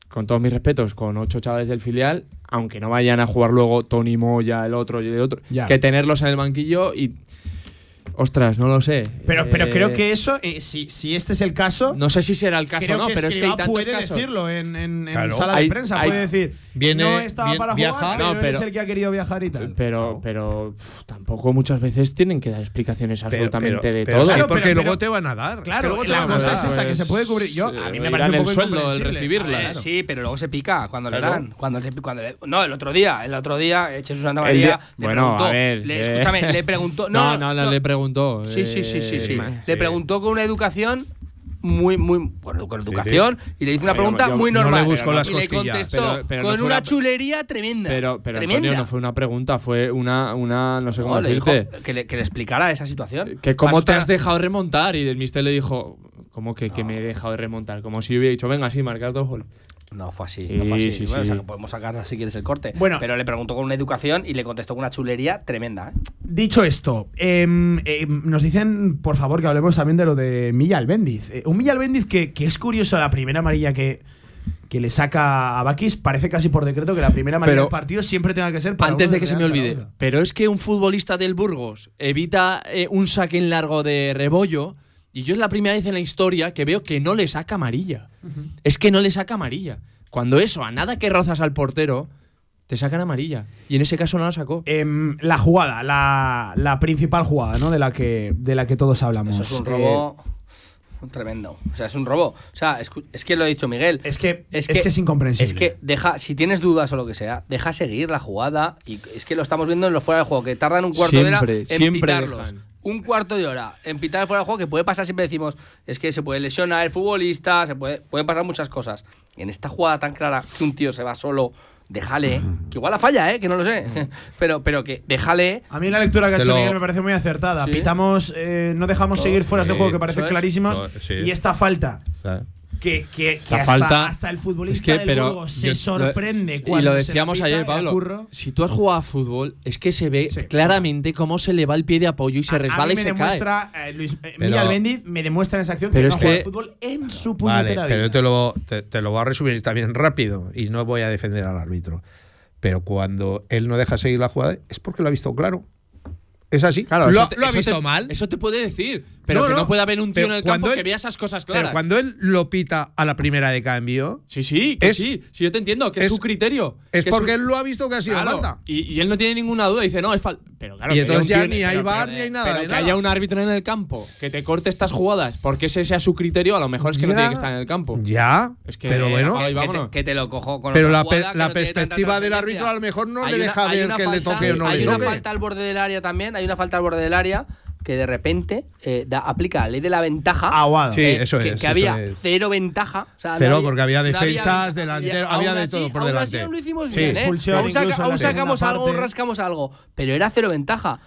con todos mis respetos, con ocho chavales del filial, aunque no vayan a jugar luego Tony Moya, el otro y el otro, que tenerlos en el banquillo y. Ostras, no lo sé. Pero, pero Eh, creo que eso, eh, si, si este es el caso, No sé si será el caso creo o no, que pero es que hay tantos puede casos. decirlo en, en- en Claro. sala Hay- de prensa. hay- puede decir, Viene- no estaba bien- para viaja. jugar, pero, No, pero- es el que ha querido viajar y tal. Pero, pero uf, tampoco muchas veces tienen que dar explicaciones Pero- absolutamente pero- de pero todo. sí, Claro, porque pero- luego pero- te van a dar. Es que Claro, luego te la van a cosa dar. es esa, que se puede cubrir. Yo, a mí me eh, parece un el poco sueldo, el incomprensible. recibirlas. Eh, sí, pero luego se pica cuando le dan. Cuando, le- cuando le- no, el otro día, el otro día, eh, Jesús Santa El María le bueno, preguntó. a ver. le- eh, escúchame, le preguntó. No, no, no, le preguntó. Sí, sí, sí, sí, sí. eh, Le preguntó con una educación muy, muy. Con, con educación y le hizo una Pero pregunta yo muy no le normal. busco las y le contestó Pero- pero no con una una- chulería tremenda. Pero, pero tremenda. Antonio, no fue una pregunta, fue una, una no sé cómo No, le dijo decirte. que le, que le explicara esa situación. Que cómo te has dejado remontar. Y el mister le dijo, ¿cómo que, que me he dejado de remontar? Como si yo hubiera dicho, venga, sí, marcar dos goles. No fue así, Sí, no fue así. sí, bueno, sí. o sea, que podemos sacar si quieres el corte. Bueno. pero le preguntó con una educación y le contestó con una chulería tremenda. ¿eh? Dicho esto, em, em, nos dicen, por favor, que hablemos también de lo de Milla Albéndiz. Eh, un Milla Albéndiz que, que es curioso, la primera amarilla que, que le saca a Bakis, parece casi por decreto que la primera amarilla Pero- del partido siempre tenga que ser para Antes de que se me olvide, pero es que un futbolista del Burgos evita eh, un saque en largo de rebollo y yo es la primera vez en la historia que veo que no le saca amarilla. Es que no le saca amarilla. Cuando eso, a nada que rozas al portero, te sacan amarilla. Y en ese caso no la sacó. Em, la jugada, la, la principal jugada, ¿no? De la que, de la que todos hablamos. Eso es un Eh, tremendo. O sea, es un robo. O sea, es, es que lo ha dicho Miguel. es que Es es, que- que es incomprensible. Es que deja, si tienes dudas o lo que sea, deja seguir la jugada. Y es que lo estamos viendo en los fuera de juego, que tardan un cuarto de hora en siempre pitarlos. dejan. Un cuarto de hora en pitar el fuera de juego, que puede pasar, siempre decimos, es que se puede lesionar el futbolista, se puede, pueden pasar muchas cosas. Y en esta jugada tan clara que un tío se va solo, déjale, que igual la falla, ¿eh? que no lo sé, pero, pero que déjale. A mí la lectura que ha hecho lo- Miguel me parece muy acertada. Sí. Pitamos, eh, no dejamos seguir fuera de sí, juego que parecen es. sí. Y esta falta O sea, que, que, hasta, falta- hasta el futbolista Es que, del pero Burgos se yo- sorprende lo- cuando Y lo decíamos ayer, Pablo. Si tú has jugado a fútbol, es que se ve Sí. claramente cómo se le va el pie de apoyo y se A- resbala a mí y se cae. eh, Luis, eh, Pero- Miguel Bendiz me demuestra en esa acción Pero que es no juega que- al fútbol en su Vale, puñetera pero yo te lo, te, te lo voy a resumir también rápido y no voy a defender al árbitro. Pero cuando él no deja seguir la jugada es porque lo ha visto claro. Es así. Claro, lo, eso te- lo ha eso visto te- mal. Eso te puede decir. Pero No, que no, no. puede haber un tío Pero en el campo él- que vea esas cosas Pero claras. cuando él lo pita a la primera de cambio, Sí, sí, que Es- sí. Sí, yo te entiendo, que es, es- su criterio. es que porque su- él lo ha visto que ha sido Claro, falta. Y, y él no tiene ninguna duda. Dice, no, es falta. Pero claro, Y que haya entonces un ya ni hay bar ni hay nada pero de que nada. haya un árbitro en el campo que te corte estas jugadas porque ese sea su criterio, a lo mejor es que no tiene que estar en el campo. Ya, Es que- pero bueno. Que, vámonos. te, que te lo cojo con Pero la, pe- jugada la perspectiva del árbitro a lo mejor no Hay le una- deja hay ver una que le toque o no hay le una toque. falta al borde del área también, hay una falta al borde del área que de repente eh, da- aplica la ley de la ventaja. Aguado. Sí, eh, eso que, es, que eso había es. cero ventaja. o sea, Cero, no porque había defensas, y delantero, aún había de así- todo por aún delante. así aún lo hicimos Sí. bien, ¿eh? Expulsión Aún, saca- sacamos algo, aún parte. rascamos algo. Pero era cero ventaja.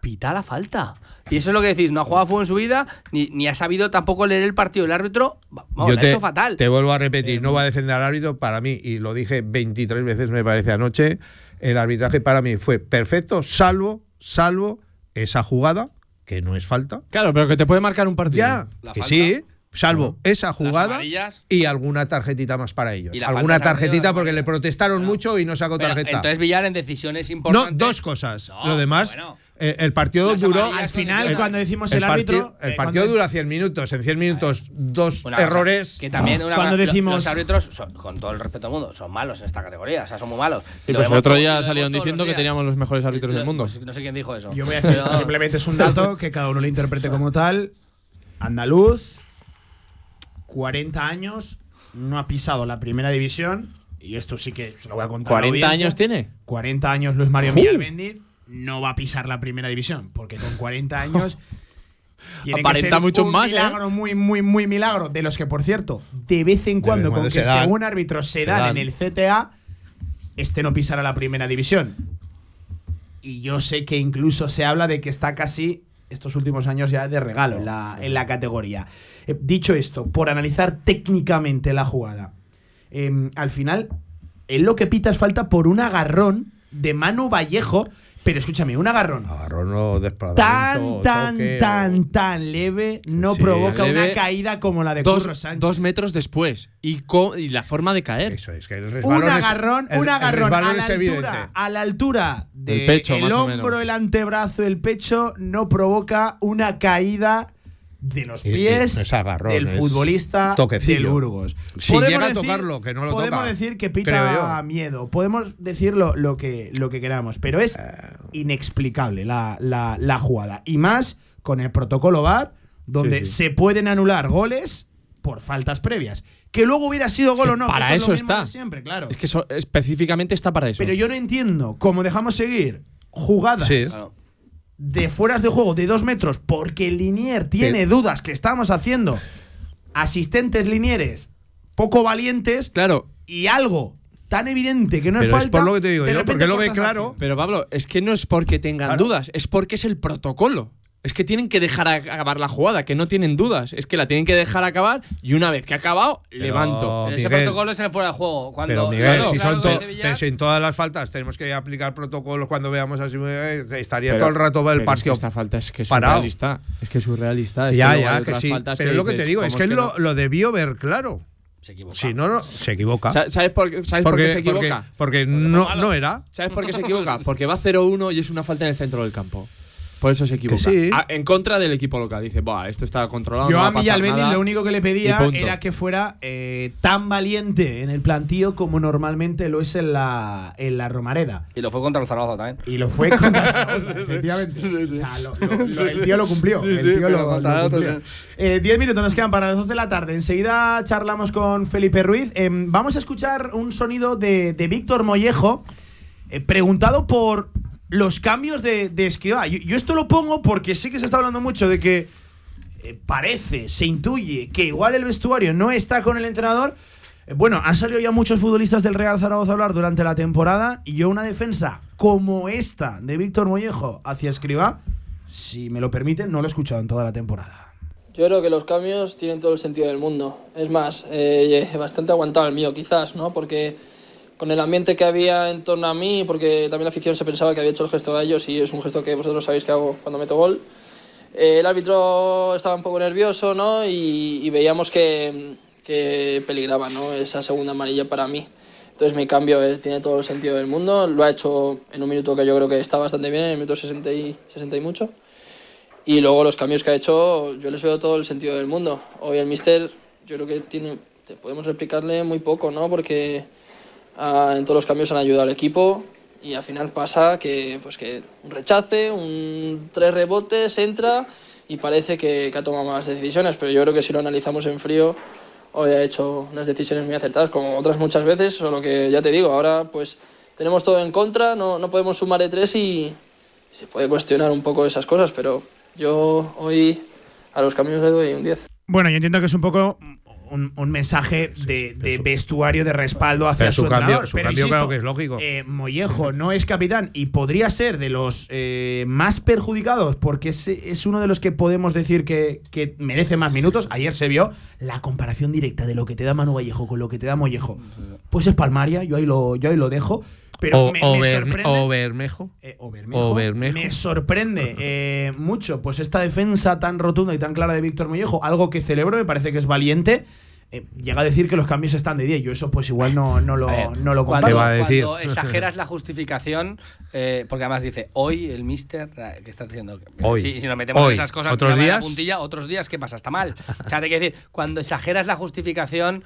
Pita la falta. Y eso es lo que decís, no ha jugado fútbol en su vida, ni, ni ha sabido tampoco leer el partido. El árbitro, vamos, Yo ha te, hecho fatal. te vuelvo a repetir, no voy a defender al árbitro. Para mí, y lo dije 23 veces, me parece anoche, el arbitraje para mí fue perfecto, salvo, salvo esa jugada, que no es falta. Claro, pero que te puede marcar un partido. Ya, La que falta. sí, salvo esa jugada y alguna tarjetita más para ellos. Y Alguna tarjetita porque le protestaron mucho y no sacó Pero tarjeta. entonces Villar en decisiones no, importantes. dos cosas. No, Lo demás, bueno. Eh, el partido Las duró. Al final, el- cuando decimos el, el árbitro. el eh, partido dura 100 minutos. En 100 minutos, dos Una cosa, errores. que también una Cuando decimos- los árbitros, son- con todo el respeto del mundo, son malos en esta categoría. O sea, son muy malos. Sí, pues el otro día salieron diciendo que teníamos los mejores árbitros del mundo. Pues no sé quién dijo eso. Yo voy a decir, Pero- simplemente es un dato que cada uno lo interprete como tal. Andaluz, 40 años, no ha pisado la primera división y esto sí que se lo voy a contar. a la 40 audiencia, años tiene. 40 años Luis Mario Villalbéniz no va a pisar la primera división, porque con 40 años tiene Aparenta que ser un más, ¿eh? milagro, muy, muy, muy milagro, de los que, por cierto, de vez en cuando, cuando con se que dan. según árbitros se, Se dan, dan. en el CTA, este no pisará la primera división. Y yo sé que incluso se habla de que está casi estos últimos años ya de regalo en la, en la categoría. Eh, dicho esto, por analizar técnicamente la jugada, em, al final, él lo que pita es falta por un agarrón de Manu Vallejo, pero escúchame, un agarrón Agarrón o desplazamiento. tan, tan, toque, tan, o- tan leve no Sí. provoca Leve, una caída como la de Dos, Curro Sánchez. dos metros después. Y, la forma de caer. Eso es, que el un resbalón es- agarrón, el- un el agarrón a la, es altura, a la altura del pecho, el más o hombro, menos. el antebrazo, el pecho, no provoca una caída de los pies es agarrón, del es futbolista del Burgos. Si Podemos llega a decir- tocarlo, que no lo Podemos toca, decir que pita miedo, podemos decir lo, lo que, lo que queramos, pero es Eh. inexplicable la, la- la jugada. Y más con el protocolo VAR, donde Sí, sí. se pueden anular goles por faltas previas. Que luego hubiera sido gol que o no. para es lo eso mismo de está. Siempre, claro. Es que eso específicamente está para eso. Pero yo no entiendo cómo dejamos seguir jugadas Sí. Claro. De fueras de juego de dos metros porque el Linier tiene dudas que estamos haciendo asistentes linieres poco valientes Claro, y algo tan evidente que no es Pero es falta. por lo que te digo de yo, repente porque lo ve claro. pero Pablo, es que no es porque tengan Claro. dudas, es porque es el protocolo. Es que tienen que dejar acabar la jugada, que no tienen dudas. Es que la tienen que dejar acabar y una vez que ha acabado, Pero- levanto. Pero ese Miguel. protocolo es el fuera de juego. Cuando, Pero Miguel, claro, si claro, son Villar, si en todas las faltas tenemos que aplicar protocolos cuando veamos así, eh, estaría Pero- todo el rato el pero es que partido. esta falta es que es parado. surrealista. Es que es surrealista. Es ya, que ya, que sí. Pero es lo que te digo, es ¿cómo que él no? lo, lo debió ver claro. se equivoca. Si no, no se equivoca. Sa- ¿Sabes por, qué- sabes por porque, qué se porque, equivoca? porque no, no era. ¿Sabes por qué se equivoca? Porque va 0-1 y es una falta en el centro del campo. Por eso se equivoca. sí. A- en contra del equipo local. Dice, Buah, esto está controlado. Yo no va a pasar nada". lo único que le pedía Y punto. era que fuera eh, tan valiente en el plantío como normalmente lo es en la, en la Romareda. Y lo fue contra el Zaragoza también. Y lo fue contra Zaragoza, efectivamente. O sea, lo- lo- lo- el tío lo cumplió. el tío pero lo, contra lo otros, cumplió. Eh, diez minutos nos quedan para las dos de la tarde. Enseguida charlamos con Felipe Ruiz. Em, vamos a escuchar un sonido de, de Víctor Mollejo, eh, preguntado por los cambios de, de Escribá. Yo, yo esto lo pongo porque sí que se está hablando mucho de que eh, parece, se intuye que igual el vestuario no está con el entrenador. Eh, Bueno, han salido ya muchos futbolistas del Real Zaragoza a hablar durante la temporada y yo una defensa como esta de Víctor Mollejo hacia Escribá, si me lo permiten, no lo he escuchado en toda la temporada. Yo creo que los cambios tienen todo el sentido del mundo. Es más, eh, bastante aguantado el mío, quizás, ¿no? Porque con el ambiente que había en torno a mí, porque también la afición se pensaba que había hecho el gesto de ellos y es un gesto que vosotros sabéis que hago cuando meto gol. Eh, el árbitro estaba un poco nervioso, ¿no? Y, y veíamos que, que peligraba, ¿no? Esa segunda amarilla para mí. Entonces mi cambio eh, tiene todo el sentido del mundo. Lo ha hecho en un minuto que yo creo que está bastante bien, en el minuto 60 y, 60 y mucho. Y luego los cambios que ha hecho, yo les veo todo el sentido del mundo. Hoy el Mister, yo creo que tiene, podemos explicarle muy poco, ¿no? Porque ah, en todos los cambios han ayudado al equipo y al final pasa que, pues que un rechace, un tres rebotes, entra y parece que, que ha tomado más decisiones. Pero yo creo que si lo analizamos en frío, hoy ha hecho unas decisiones muy acertadas, como otras muchas veces, solo que ya te digo, ahora pues tenemos todo en contra, no, no podemos sumar de tres y se puede cuestionar un poco esas cosas, pero yo hoy a los cambios le doy un 10. Bueno, yo entiendo que es un poco un, un mensaje de, de vestuario, de respaldo hacia su, su cambio, su Pero cambio insisto, claro que es lógico. eh, Mollejo no es capitán y podría ser de los eh, más perjudicados porque es, es uno de los que podemos decir que, que merece más minutos. Ayer se vio la comparación directa de lo que te da Manu Vallejo con lo que te da Mollejo. Pues es palmaria, yo ahí lo, yo ahí lo dejo. Pero o, me, o me Berme- sorprende. o Bermejo. Eh, o Bermejo. Me sorprende eh, mucho pues esta defensa tan rotunda y tan clara de Víctor Mollejo, algo que celebro, me parece que es valiente. Eh, llega a decir que los cambios están de 10. Yo eso pues igual no, no, lo, ver, no lo cuando, comparto. va a decir? cuando exageras la justificación, eh, porque además dice, hoy el mister, ¿qué estás diciendo? Hoy. Si, si nos metemos Hoy. en esas cosas, ¿Otros llaman la días? puntilla, otros días, ¿qué pasa? Está mal. O sea, te quiero decir, cuando exageras la justificación,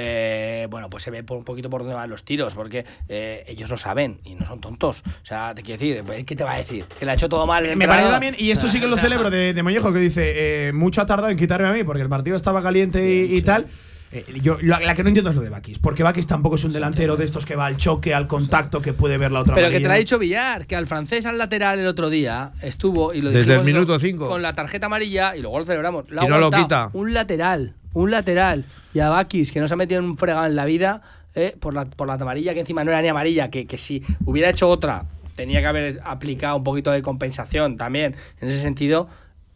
eh, bueno, pues se ve por un poquito por dónde van los tiros, porque eh, ellos lo saben y no son tontos. O sea, te quiero decir, ¿qué te va a decir? Que le ha hecho todo mal el Me parece también, y esto sí que lo celebro de, de Mollejo, que dice, eh, mucho ha tardado en quitarme a mí porque el partido estaba caliente y, y tal. Eh, yo, la, la que no entiendo es lo de Bakis, porque Bakis tampoco es un delantero de estos que va al choque, al contacto, que puede ver la otra Pero que te amarilla. lo ha dicho Villar, que al francés al lateral el otro día estuvo y lo Desde el minuto lo- cinco. con la tarjeta amarilla y luego lo celebramos. Lo Y no lo quita. Un lateral, un lateral. Y a Bakis, que no se ha metido en un fregado en la vida eh, por, la, por la amarilla, que encima no era ni amarilla, que, que si hubiera hecho otra, tenía que haber aplicado un poquito de compensación también. En ese sentido,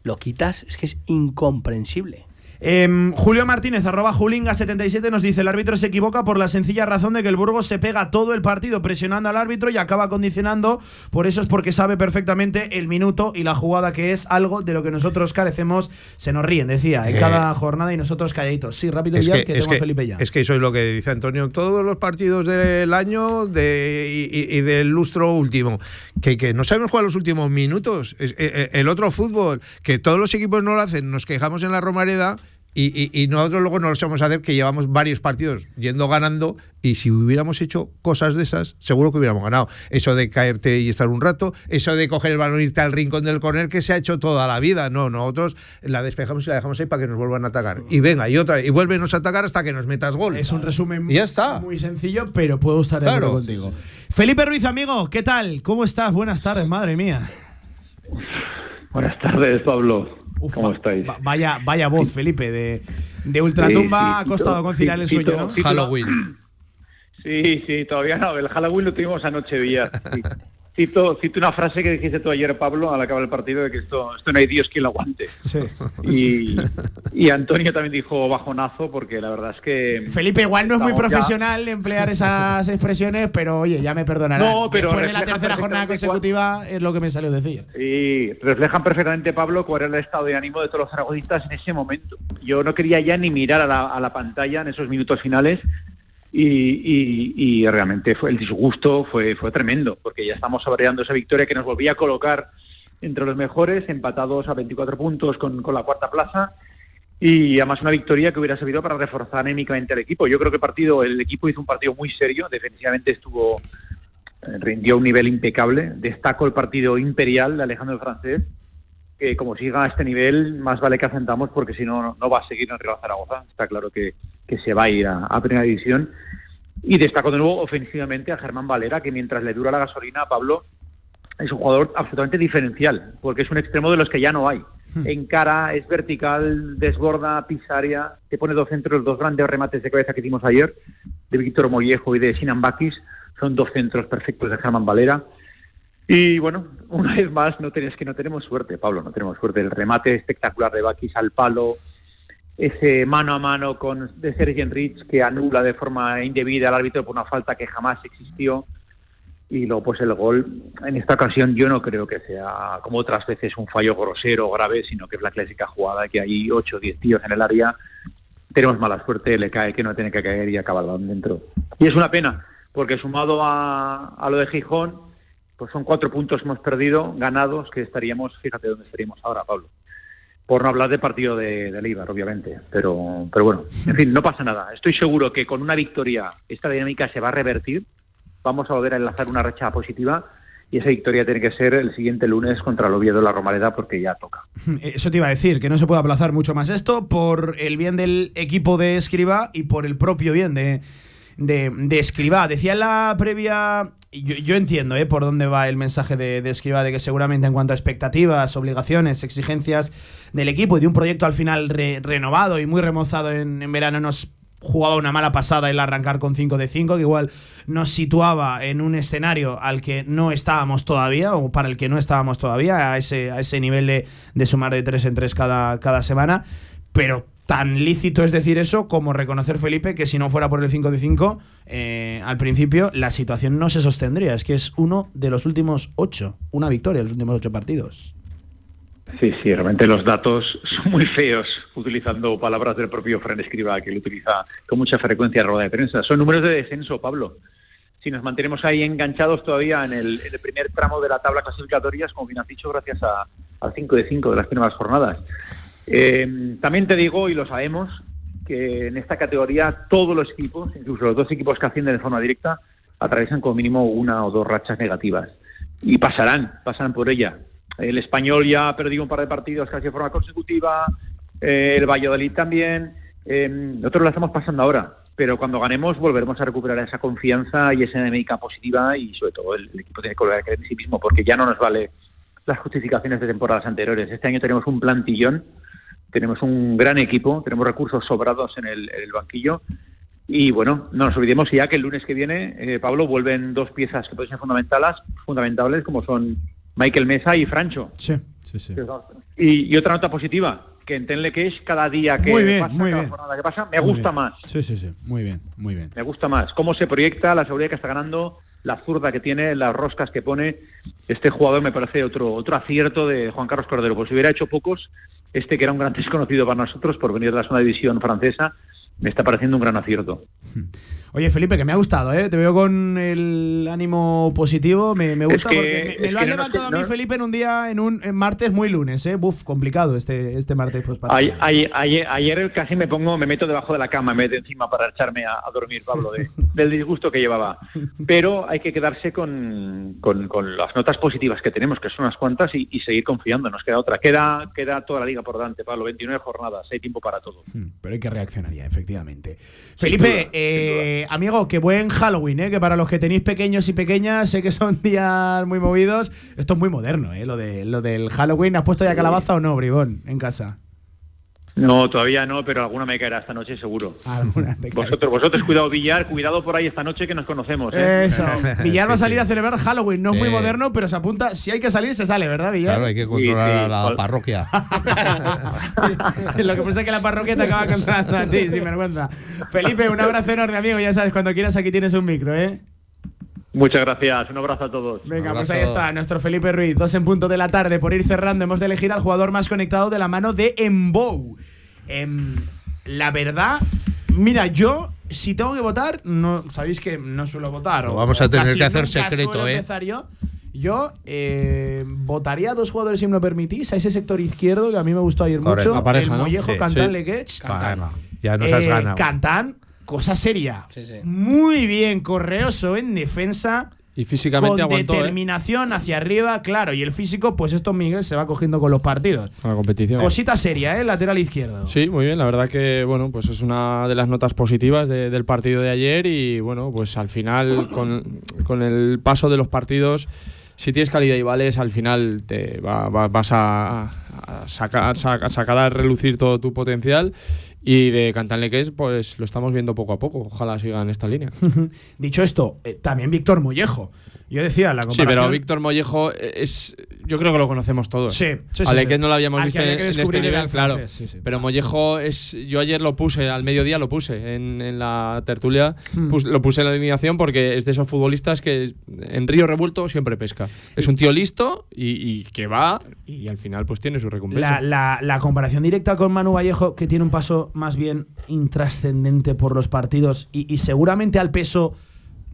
lo quitas, es que es incomprensible. Em, Julio Martínez, arroba Julinga77, nos dice: el árbitro se equivoca por la sencilla razón de que el Burgos se pega todo el partido presionando al árbitro y acaba condicionando. Por eso es porque sabe perfectamente el minuto y la jugada que es algo de lo que nosotros carecemos. Se nos ríen, decía, en Eh, cada jornada y nosotros calladitos. Sí, rápido Es ya, que, tengo que, a Felipe ya. es que eso es lo que dice Antonio. Todos los partidos del año de, y, del lustro último, que, que no sabemos jugar los últimos minutos. Es- eh, eh, el otro fútbol, que todos los equipos no lo hacen, nos quejamos en la Romareda. Y, y- y nosotros luego no lo sabemos hacer, que llevamos varios partidos yendo ganando. Y si hubiéramos hecho cosas de esas, seguro que hubiéramos ganado. Eso de caerte y estar un rato, eso de coger el balón y irte al rincón del corner, que se ha hecho toda la vida. No, nosotros la despejamos y la dejamos ahí para que nos vuelvan a atacar. Y venga, y otra, y vuelvenos a atacar hasta que nos metas gol. Es un resumen Y ya está. muy sencillo, pero puedo estar de acuerdo Claro. contigo. Felipe Ruiz, amigo, ¿qué tal? ¿Cómo estás? Buenas tardes, madre mía. Buenas tardes, Pablo. Uf, ¿Cómo estáis? va- vaya, vaya voz, Felipe, de, de Ultratumba Sí, sí, ha costado conciliar el sueño, ¿no? Halloween. Sí, sí, todavía no. El Halloween lo tuvimos anoche, Villar. Cito, cito una frase que dijiste tú ayer, Pablo, al acabar el partido, de que esto, esto no hay Dios quien lo aguante. Sí. Y, y Antonio también dijo bajonazo, porque la verdad es que... Felipe, igual no es muy ya- profesional emplear esas expresiones, pero oye, ya me perdonarán. No, pero Después de la tercera jornada consecutiva es lo que me salió decir. Y reflejan perfectamente, Pablo, cuál era el estado de ánimo de todos los zaragocistas en ese momento. Yo no quería ya ni mirar a la, a la pantalla en esos minutos finales y, y- y realmente fue el disgusto fue, fue tremendo, porque ya estamos saboreando esa victoria que nos volvía a colocar entre los mejores, empatados a 24 puntos con, con la cuarta plaza. Y además una victoria que hubiera servido para reforzar anímicamente al equipo. Yo creo que el partido, el equipo hizo un partido muy serio, defensivamente estuvo eh, rindió un nivel impecable. Destaco el partido imperial de Alejandro Francés, como siga a este nivel, más vale que asentamos porque si no, no- va a seguir en Real Zaragoza. Está claro que, que se va a ir a, a Primera División. Y destaco de nuevo ofensivamente a Germán Valera, que mientras le dura la gasolina a Pablo, es un jugador absolutamente diferencial, porque es un extremo de los que ya no hay. En cara, es vertical, desborda, pisa área, te pone dos centros, dos grandes remates de cabeza que hicimos ayer, de Víctor Mollejo y de Sinan Bakis, son dos centros perfectos de Germán Valera. Y bueno, una vez más, no tenés que no tenemos suerte, Pablo, no tenemos suerte. El remate espectacular de Bakis al palo, ese mano a mano con de Sergio Rich que anula de forma indebida al árbitro por una falta que jamás existió. Y luego, pues el gol, en esta ocasión yo no creo que sea, como otras veces, un fallo grosero o grave, sino que es la clásica jugada que hay 8 o 10 tíos en el área. Tenemos mala suerte, le cae que no tiene que caer y acaba el dentro. Y es una pena, porque sumado a, a lo de Gijón, pues son cuatro puntos que hemos perdido, ganados, que estaríamos, fíjate dónde estaríamos ahora, Pablo. Por no hablar del partido de, de Leibar, obviamente. Pero, pero bueno, en fin, no pasa nada. Estoy seguro que con una victoria esta dinámica se va a revertir. Vamos a volver a enlazar una racha positiva y esa victoria tiene que ser el siguiente lunes contra el Oviedo de la Romareda porque ya toca. Eso te iba a decir, que no se puede aplazar mucho más esto por el bien del equipo de Escriba y por el propio bien de, de, de Escribá. Decía en la previa, yo, entiendo ¿eh? por dónde va el mensaje de, de Escribá, de que seguramente en cuanto a expectativas, obligaciones, exigencias del equipo y de un proyecto al final re- renovado y muy remozado en, en verano nos jugaba una mala pasada el arrancar con 5 de 5, que igual nos situaba en un escenario al que no estábamos todavía, o para el que no estábamos todavía, a ese, a ese nivel de, de sumar de 3 en 3 cada, cada semana. Pero tan lícito es decir eso como reconocer, Felipe, que si no fuera por el 5 de 5, eh, al principio la situación no se sostendría. Es que es uno de los últimos 8, una victoria en los últimos 8 partidos. Sí, sí, realmente los datos son muy feos, utilizando palabras del propio Fran Escriba, que lo utiliza con mucha frecuencia en rueda de prensa. Son números de descenso, Pablo. Si nos mantenemos ahí enganchados todavía en el, primer tramo de la tabla clasificatorias, como bien has dicho, gracias a- al 5 de 5 de las primeras jornadas. Eh, también te digo, y lo sabemos, que en esta categoría todos los equipos, incluso los dos equipos que ascienden de forma directa, atraviesan como mínimo una o dos rachas negativas. Y pasarán, pasarán por ella. El español ya ha perdido un par de partidos casi de forma consecutiva, eh, el Valladolid también, eh, nosotros la estamos pasando ahora, pero cuando ganemos volveremos a recuperar esa confianza y esa dinámica positiva y sobre todo el, el equipo tiene que volver a creer en sí mismo porque ya no nos vale las justificaciones de temporadas anteriores. Este año tenemos un plantillón, tenemos un gran equipo, tenemos recursos sobrados en el, en el banquillo y bueno, no nos olvidemos ya que el lunes que viene, eh, Pablo, vuelven dos piezas que pueden ser fundamentales, fundamentales como son Michael Mesa y Francho. Sí, sí, sí. Y, y otra nota positiva, que en Tenlequeix cada día que Muy bien, pasa, muy cada bien. jornada que pasa, me Muy gusta bien. más. Sí, sí, sí. Muy bien, muy bien. Me gusta más. Cómo se proyecta, la seguridad que está ganando, la zurda que tiene, las roscas que pone. Este jugador me parece otro, otro acierto de Juan Carlos Cordero. Pues si hubiera hecho pocos, este que era un gran desconocido para nosotros por venir de la segunda división francesa, me está pareciendo un gran acierto. Oye, Felipe, que me ha gustado, ¿eh? Te veo con el ánimo positivo. Me, me gusta que- porque me, me lo has no levantado a mí, Felipe, en un día, en un en martes muy lunes, ¿eh? Buf, complicado este, este martes pues para Ayer, ayer, ayer- casi me pongo, me meto debajo de la cama vez de encima para echarme a, a dormir, Pablo, de- del disgusto que llevaba. Pero hay que quedarse con, con- con las notas positivas que tenemos, que son unas cuantas, y, y seguir confiando. Nos queda otra. Queda, queda toda la liga por delante, Pablo. 29 jornadas, hay tiempo para todo. Hmm, Pero hay que reaccionar ya, efectivamente. Felipe, eh, amigo, que buen Halloween, ¿eh? Que para los que tenéis pequeños y pequeñas, sé que son días muy movidos. Esto es muy moderno, ¿eh? Lo, de, lo del Halloween. ¿Has puesto ya calabaza o no, Bribón, en casa? No, todavía no, pero alguna me caerá esta noche seguro. Alguna te cae. Vosotros, vosotros, cuidado, Villar, cuidado por ahí esta noche que nos conocemos. ¿eh? Eso. Villar va a salir sí. a celebrar Halloween. No es muy moderno, pero se apunta. Si hay que salir, se sale, ¿verdad, Villar? Claro, hay que controlar la parroquia. Lo que pasa es que la parroquia te acaba controlando a ti, sin vergüenza. Felipe, un abrazo enorme, amigo. Ya sabes, cuando quieras aquí tienes un micro, ¿eh? Muchas gracias, un abrazo a todos. Venga, pues ahí está, nuestro Felipe Ruiz, dos en punto de la tarde. Por ir cerrando, hemos de elegir al jugador más conectado de la mano de Embou. Em, la verdad, mira, yo, si tengo que votar, no sabéis que no suelo votar. Lo o- vamos a tener casi que hacer secreto, suelo ¿eh? empezar yo. Yo eh, votaría a dos jugadores, si me lo permitís, a ese sector izquierdo que a mí me gustó ayer Correcto. mucho. Pareja, el ¿no? Mollejo, Sí. Cantán, Sí. Venga, ya nos has Eh, ganado. Cantán, cosa seria. Sí, sí. Muy bien, correoso en defensa. Y físicamente con aguantó ¿eh? determinación hacia arriba, claro. Y el físico, pues esto Miguel se va cogiendo con los partidos. con la competición. Cosita seria, ¿eh? Lateral izquierdo. Sí, muy bien. La verdad que bueno, pues es una de las notas positivas de- del partido de ayer y bueno, pues al final con, con el paso de los partidos, si tienes calidad y vales, al final te va- va- vas a, a sacar, saca- sacar a relucir todo tu potencial y de Cantanleques pues lo estamos viendo poco a poco. Ojalá sigan esta línea. Dicho esto, eh, también Víctor Mollejo. Yo decía, la Sí, comparación. pero Víctor Mollejo es. Yo creo que lo conocemos todos. Sí, sí, sí, sí. no lo habíamos Al visto en, en este nivel, el claro. sí, sí. Pero Mollejo es. Yo ayer lo puse, al mediodía lo puse en, en la tertulia. Hmm. pus- lo puse en la alineación porque es de esos futbolistas que en Río Revuelto siempre pesca. Es un tío listo y, y que va y al final pues tiene su recompensa. La, la- la comparación directa con Manu Vallejo, que tiene un paso más bien intrascendente por los partidos y, seguramente al peso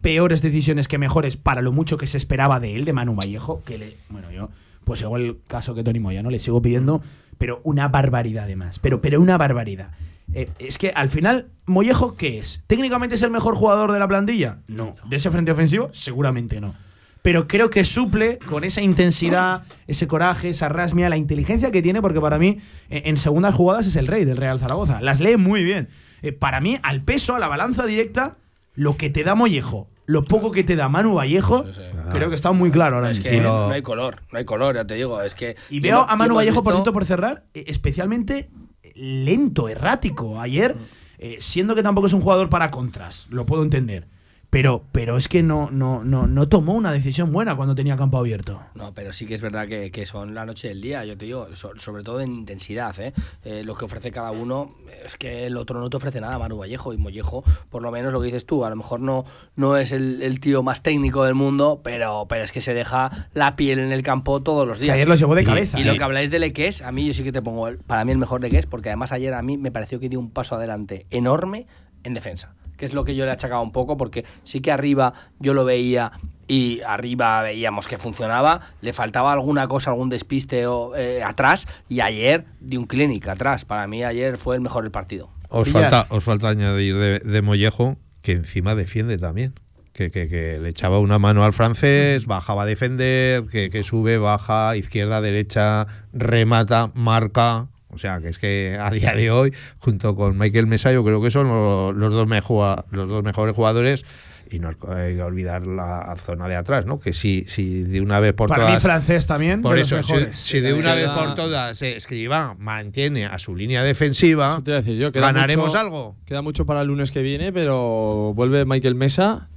peores decisiones que mejores para lo mucho que se esperaba de él, de Manu Vallejo, que le, bueno, yo, pues igual el caso que Tony Moya, ¿no? Le sigo pidiendo, pero una barbaridad además, pero, pero una barbaridad. Eh, es que al final, Mollejo, ¿qué es? ¿Técnicamente es el mejor jugador de la plantilla? No. ¿De ese frente ofensivo? Seguramente no. Pero creo que suple con esa intensidad, ese coraje, esa rasmia, la inteligencia que tiene, porque para mí, en en segundas jugadas es el rey del Real Zaragoza. Las lee muy bien. Eh, para mí, al peso, a la balanza directa, lo que te da Mollejo, lo poco que te da Manu Vallejo, creo que está muy claro ahora Es mismo. que no hay color, no hay color, ya te digo. Es que Y veo a Manu Vallejo, por cierto, por cerrar, eh, especialmente lento, errático. Ayer, eh, siendo que tampoco es un jugador para contras, lo puedo entender. Pero, pero es que no, no, no, no tomó una decisión buena cuando tenía campo abierto. No, pero sí que es verdad que, que son la noche y el día, yo te digo, so- sobre todo en intensidad, ¿eh? Eh, Lo que ofrece cada uno, es que el otro no te ofrece nada, Manu Vallejo, y Mollejo, por lo menos lo que dices tú, a lo mejor no, no es el, el tío más técnico del mundo, pero, pero es que se deja la piel en el campo todos los Que días. ayer los llevó de cabeza. Y, lo ¿eh? que habláis de Leques, a mí yo sí que te pongo, el- para mí el mejor Leques, porque además ayer a mí me pareció que dio un paso adelante enorme en defensa, que es lo que yo le achacaba un poco, porque sí que arriba yo lo veía y arriba veíamos que funcionaba, le faltaba alguna cosa, algún despiste o, eh, atrás, y ayer dio un clinic atrás. Para mí ayer fue el mejor del partido. Os Villar. falta, os falta añadir de, de Mollejo que encima defiende también. Que, que- que le echaba una mano al francés, bajaba a defender, que, que sube, baja, izquierda, derecha, remata, marca. O sea, que es que a día de hoy, junto con Michael Mesa, yo creo que son los, los dos, mejor, los dos mejores jugadores y no hay que olvidar la zona de atrás, ¿no? Que si, si de una vez por Para todas. mí francés también. Por de eso, si, si de una vez por todas eh, Escribá mantiene a su línea defensiva, te decir yo. ¿ganaremos mucho- algo? Queda mucho para el lunes que viene, pero vuelve Michael Mesa.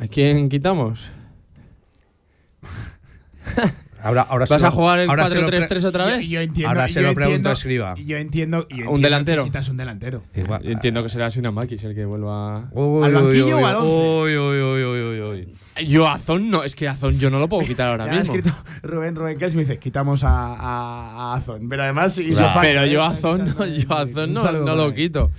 ¿A quién quitamos? Ahora, ahora ¿Vas a lo- jugar el ahora se lo pre- 4-3-3 otra vez? Yo, yo entiendo, Ahora se yo lo entiendo- pregunto a Escriba. Yo entiendo. yo entiendo Un delantero. que quitas un delantero. Igual- Yo entiendo que será Sinamakis el que vuelva. Uy, ¿Al uy, banquillo uy, o al once? uy, uy, uy, uy, uy, uy. Yo a Azón no, es que a Azón yo no lo puedo quitar ahora Ya ha mismo. escrito Rubén Rubén Kels me dice, quitamos a, a, a Azón. Pero además Claro. Pero ¿eh? yo a Azón no, echando- yo a Azón un no, no lo quito.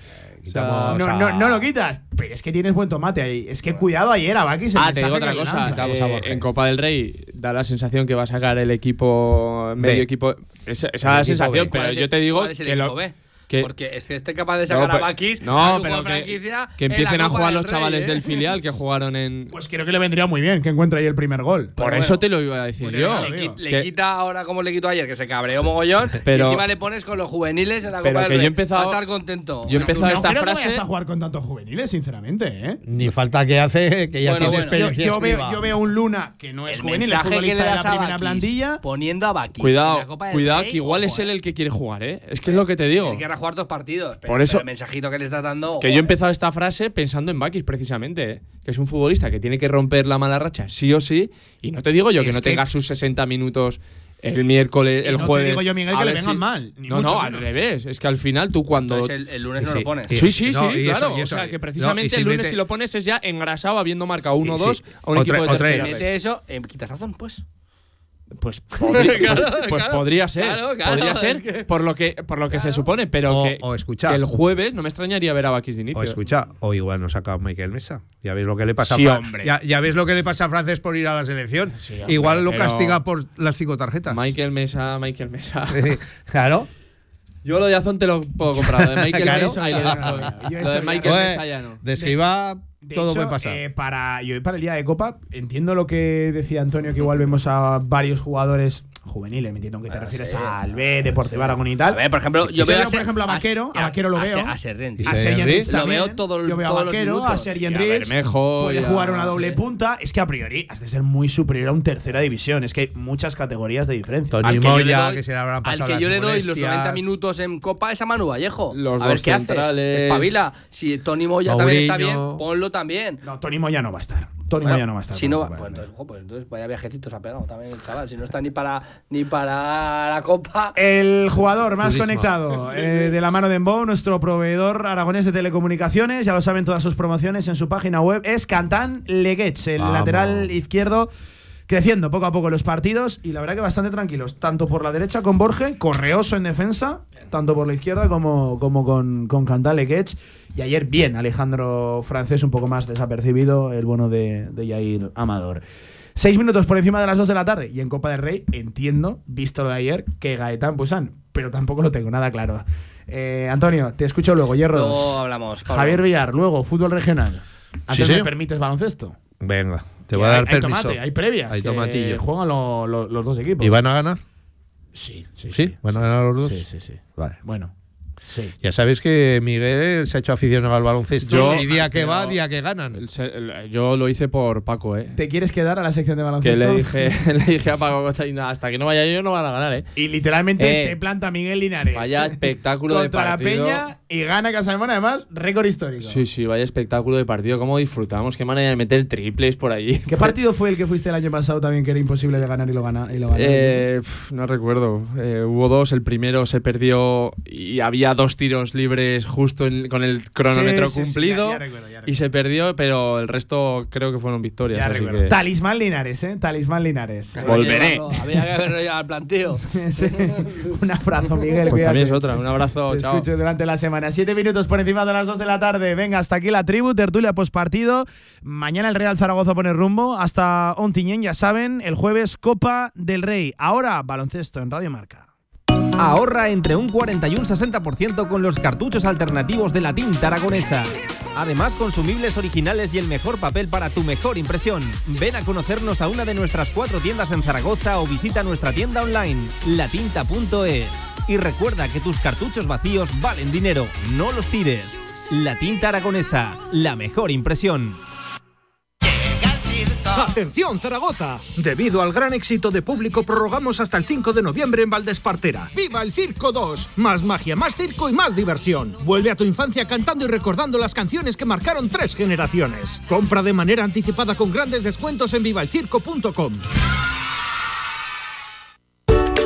Quitamos No, a- no, no lo quitas. Pero es que tienes buen tomate ahí. Es que cuidado ayer a Bakis. Ah, te digo otra cosa. eh, en Copa del Rey da la sensación que va a sacar el equipo, medio B. equipo. Esa, El esa equipo sensación, B. pero ¿Cuál es yo te digo cuál es el que equipo lo. B? Que- Porque es que esté capaz de No, sacar a Bakis no, a su pero juego que- franquicia que empiecen a jugar los Rey, chavales ¿eh? del filial que jugaron en. Pues creo que le vendría muy bien que encuentre ahí el primer gol. Por eso te lo iba a decir Pues yo. Le, quita ahora como le quitó ayer, que se cabreó mogollón. Pero- y encima le pones con los juveniles en la pero Copa que del yo he empezado- Va a estar contento. yo he empezado no esta creo que frase- vayas a jugar con tantos juveniles, sinceramente, ¿eh? Ni falta que hace, que ya Bueno, tiene bueno. Yo, experiencia. yo veo, yo veo un Luna que no es el juvenil, es futbolista de la a primera plantilla. poniendo a Bakis Cuidado, cuidado, que igual es él eh. el que quiere jugar, ¿eh? Es que es lo que te digo. Jugar dos partidos. Pero, Por eso- pero el mensajito que le estás dando. Que yo he empezado esta frase pensando en Bakis precisamente, ¿eh? que es un futbolista que tiene que romper la mala racha sí o sí, y no te digo yo que no que- tenga sus 60 minutos el miércoles, Y el no te jueves. digo yo, Miguel, que le vengan mal, ni no, mucho no, al revés. Es que al final tú cuando. Entonces el, el lunes no Sí, lo pones. sí. Sí, sí, No, sí, claro. y eso- o sea, que precisamente si el lunes mete- si lo pones es ya engrasado habiendo marcado Sí, 1-2 sí. a un Otra- equipo de otra tercera. vez. Mete eso, eh, quitas razón, pues. Pues, podría, Claro, pues- pues claro, podría ser. claro, claro, podría es ser que- por lo que, por lo que se supone, pero O- que, o escucha. que el jueves no me extrañaría ver a Bakis de inicio. O escucha, o igual nos saca Michael Mesa. Ya ves lo que le pasa Sí, a hombre. Ya, ya ves lo que le pasa a Francés por ir a la selección. Sí, hombre, igual lo castiga por las cinco tarjetas. Michael Mesa, Michael Mesa. claro. Yo lo de Azón te lo puedo comprar. Lo de Michael Claro. Mesa, ahí le Yo dejo. eso Lo de ya Michael no. Mesa ya no. De escriba, De todo hecho, puede pasar. eh, para, yo para el día de Copa, entiendo lo que decía Antonio, que igual vemos a varios jugadores juveniles, me entiendo que te Ah, refieres sí. al B, Deportivo Aragón y tal. A ver, por ejemplo, yo veo veo, a por ejemplo, a Vaquero, a Vaquero lo a veo. A a Enrich Lo veo todo el- Yo veo a Vaquero, a a. Bermejo, Puede a- jugar una doble sí. punta. Es que a priori has de ser muy superior a un tercera división. Es que hay muchas categorías de diferencia. Tony Al que yo le Moya, doy- que se le habrán Al que yo le doy los molestias. 90 minutos en Copa es a Manu Vallejo. Los a ver dos qué centrales. Espabila. Si Tony Moya también está bien, Mourinho. También. No, Tony Moya no va a estar. Tony Bueno, Moya no va a estar. Si no, Copa pues Rey. entonces, ojo, pues entonces vaya viajecitos ha pegado también el chaval. Si no está ni para ni para la Copa. El jugador más Turismo. conectado eh, de la mano de Embo, nuestro proveedor aragonés de telecomunicaciones, ya lo saben todas sus promociones en su página web, es Cantán Leguech, el Vamos. lateral izquierdo, creciendo poco a poco los partidos y la verdad que bastante tranquilos, tanto por la derecha con Borge, correoso en defensa, tanto por la izquierda como, como con, con Cantán Leguech. Y ayer bien, Alejandro Francés un poco más desapercibido, el bueno de, de Yair Amador. Seis minutos por encima de las dos de la tarde. Y en Copa del Rey entiendo, visto lo de ayer, que Gaetán Pusan. Pero tampoco lo tengo nada claro. Eh, Antonio, te escucho luego. Hierro. Luego hablamos. Pablo. Javier Villar, luego fútbol regional. Antes sí. me permites baloncesto. Venga, te Que voy a hay- dar hay permiso. tomate, hay previas. Hay que tomatillo. Juegan lo- lo- los dos equipos. ¿Y van a ganar? Sí, sí, ¿Sí? ¿Van a ganar los dos? Sí, sí, sí. Vale. Bueno, sí. Ya sabes que Miguel se ha hecho aficionado al baloncesto Yo- y día que pero- va, día que ganan. El se- el- yo lo hice por Paco, ¿eh? ¿Te quieres quedar a la sección de Que baloncesto? le dije, le dije a Paco hasta que no vaya yo no van a ganar, ¿eh? Y literalmente Eh, se planta Miguel Linares. Vaya espectáculo de Contra la partido. Peña y gana Casalmón, además, récord histórico. Sí, sí, vaya espectáculo de partido. ¿Cómo disfrutamos? Qué manera de meter triples por allí. ¿Qué partido fue el que fuiste el año pasado también que era imposible de ganar y lo gana? Y lo ganó? Eh, pf, no recuerdo. Eh, hubo dos. El primero se perdió y había dos tiros libres justo en- con el cronómetro Sí, sí, sí, cumplido. ya- ya recuerdo, ya recuerdo. y se perdió, pero el resto creo que fueron victorias. Ya así recuerdo. que- Talismán Linares, ¿eh? Talismán Linares. Volveré. Había que haberlo llevado al planteo. Sí. Un abrazo, Miguel. Pues también es otra. Un abrazo. Te chao. escucho durante la semana. Siete minutos por encima de las dos de la tarde. Venga, hasta aquí la tribu, tertulia postpartido. Mañana el Real Zaragoza pone rumbo. Hasta Ontiñén, ya saben. El jueves, Copa del Rey. Ahora, baloncesto en Radio Marca. Ahorra entre un 40 y un 60% con los cartuchos alternativos de la tinta aragonesa. Además, consumibles originales y el mejor papel para tu mejor impresión. Ven a conocernos a una de nuestras cuatro tiendas en Zaragoza o visita nuestra tienda online, latinta.es. Y recuerda que tus cartuchos vacíos valen dinero, no los tires. La tinta aragonesa, la mejor impresión. ¡Atención, Zaragoza! Debido al gran éxito de público, prorrogamos hasta el 5 de noviembre en Valdespartera. ¡Viva el Circo 2! Más magia, más circo y más diversión. Vuelve a tu infancia cantando y recordando las canciones que marcaron tres generaciones. Compra de manera anticipada con grandes descuentos en vivalcirco.com.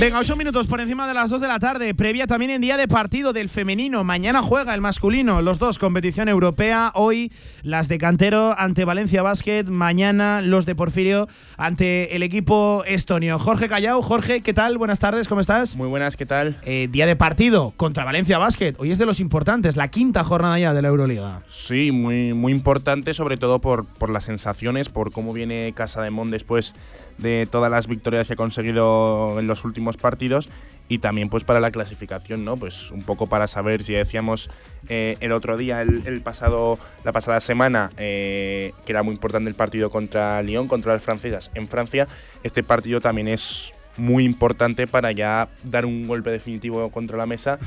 Venga, 8 minutos por encima de las 2 de la tarde. Previa también en día de partido del femenino. Mañana juega el masculino. Los dos, competición europea. Hoy las de Cantero ante Valencia Basket. Mañana los de Porfirio ante el equipo estonio. Jorge Callao. Jorge, ¿qué tal? Buenas tardes, ¿cómo estás? Muy buenas, ¿qué tal? Eh, día de partido contra Valencia Basket. Hoy es de los importantes, la quinta jornada ya de la Euroliga. Sí, muy, muy importante, sobre todo por, por las sensaciones, por cómo viene Casa de Mon después de todas las victorias que ha conseguido en los últimos partidos y también pues para la clasificación, ¿no? Pues un poco para saber si decíamos eh, el otro día, el, pasado, la pasada semana, eh, que era muy importante el partido contra Lyon, contra las francesas en Francia, este partido también es muy importante para ya dar un golpe definitivo contra la mesa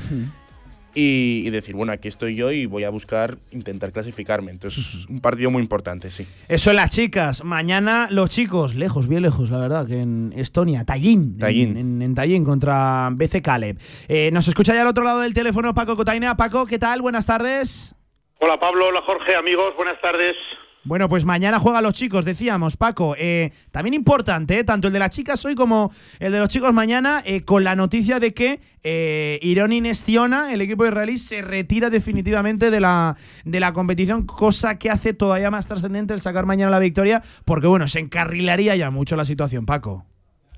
y, y decir, bueno, aquí estoy yo y voy a buscar intentar clasificarme. Entonces, un partido muy importante, sí. Eso en las chicas. Mañana los chicos, lejos, bien lejos, la verdad, que en Estonia, Tallinn. Tallinn. En, en- en Tallinn contra BC Caleb. Eh, nos escucha ya al otro lado del teléfono Paco Cotaina. Paco, ¿qué tal? Buenas tardes. Hola Pablo, hola Jorge, amigos, buenas tardes. Bueno, pues mañana juegan los chicos, decíamos, Paco. Eh, también importante, eh, tanto el de las chicas hoy como el de los chicos mañana, eh, con la noticia de que eh, Ironi Nestiona, el equipo israelí, se retira definitivamente de la, de la competición, cosa que hace todavía más trascendente el sacar mañana la victoria, porque bueno, se encarrilaría ya mucho la situación, Paco.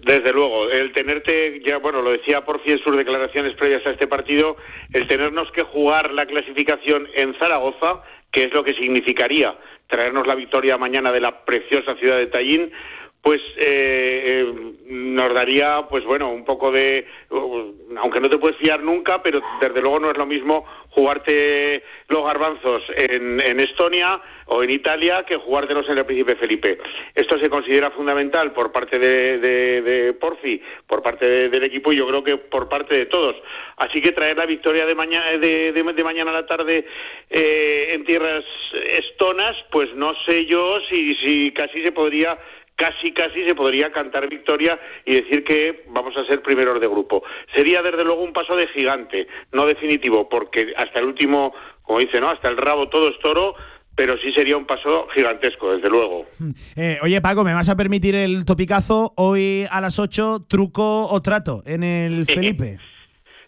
Desde luego, el tenerte, ya bueno, lo decía Porfi en sus declaraciones previas a este partido, el tenernos que jugar la clasificación en Zaragoza, que es lo que significaría traernos la victoria mañana de la preciosa ciudad de Tallinn, pues eh, eh, nos daría, pues bueno, un poco de, uh, aunque no te puedes fiar nunca, pero desde luego no es lo mismo jugarte los garbanzos en, en Estonia o en Italia que jugártelos en el Príncipe Felipe. Esto se considera fundamental por parte de, Porfi, por parte de- del equipo y yo creo que por parte de todos. Así que traer la victoria de mañana, de mañana a la tarde eh, en tierras estonas, pues no sé yo si, si casi se podría casi casi se podría cantar victoria y decir que vamos a ser primeros de grupo. Sería desde luego un paso de gigante, no definitivo, porque hasta el último, como dice, ¿no? Hasta el rabo todo es toro, pero sí sería un paso gigantesco, desde luego. Eh, oye, Paco, ¿me vas a permitir el topicazo hoy a las 8, truco o trato en el Felipe?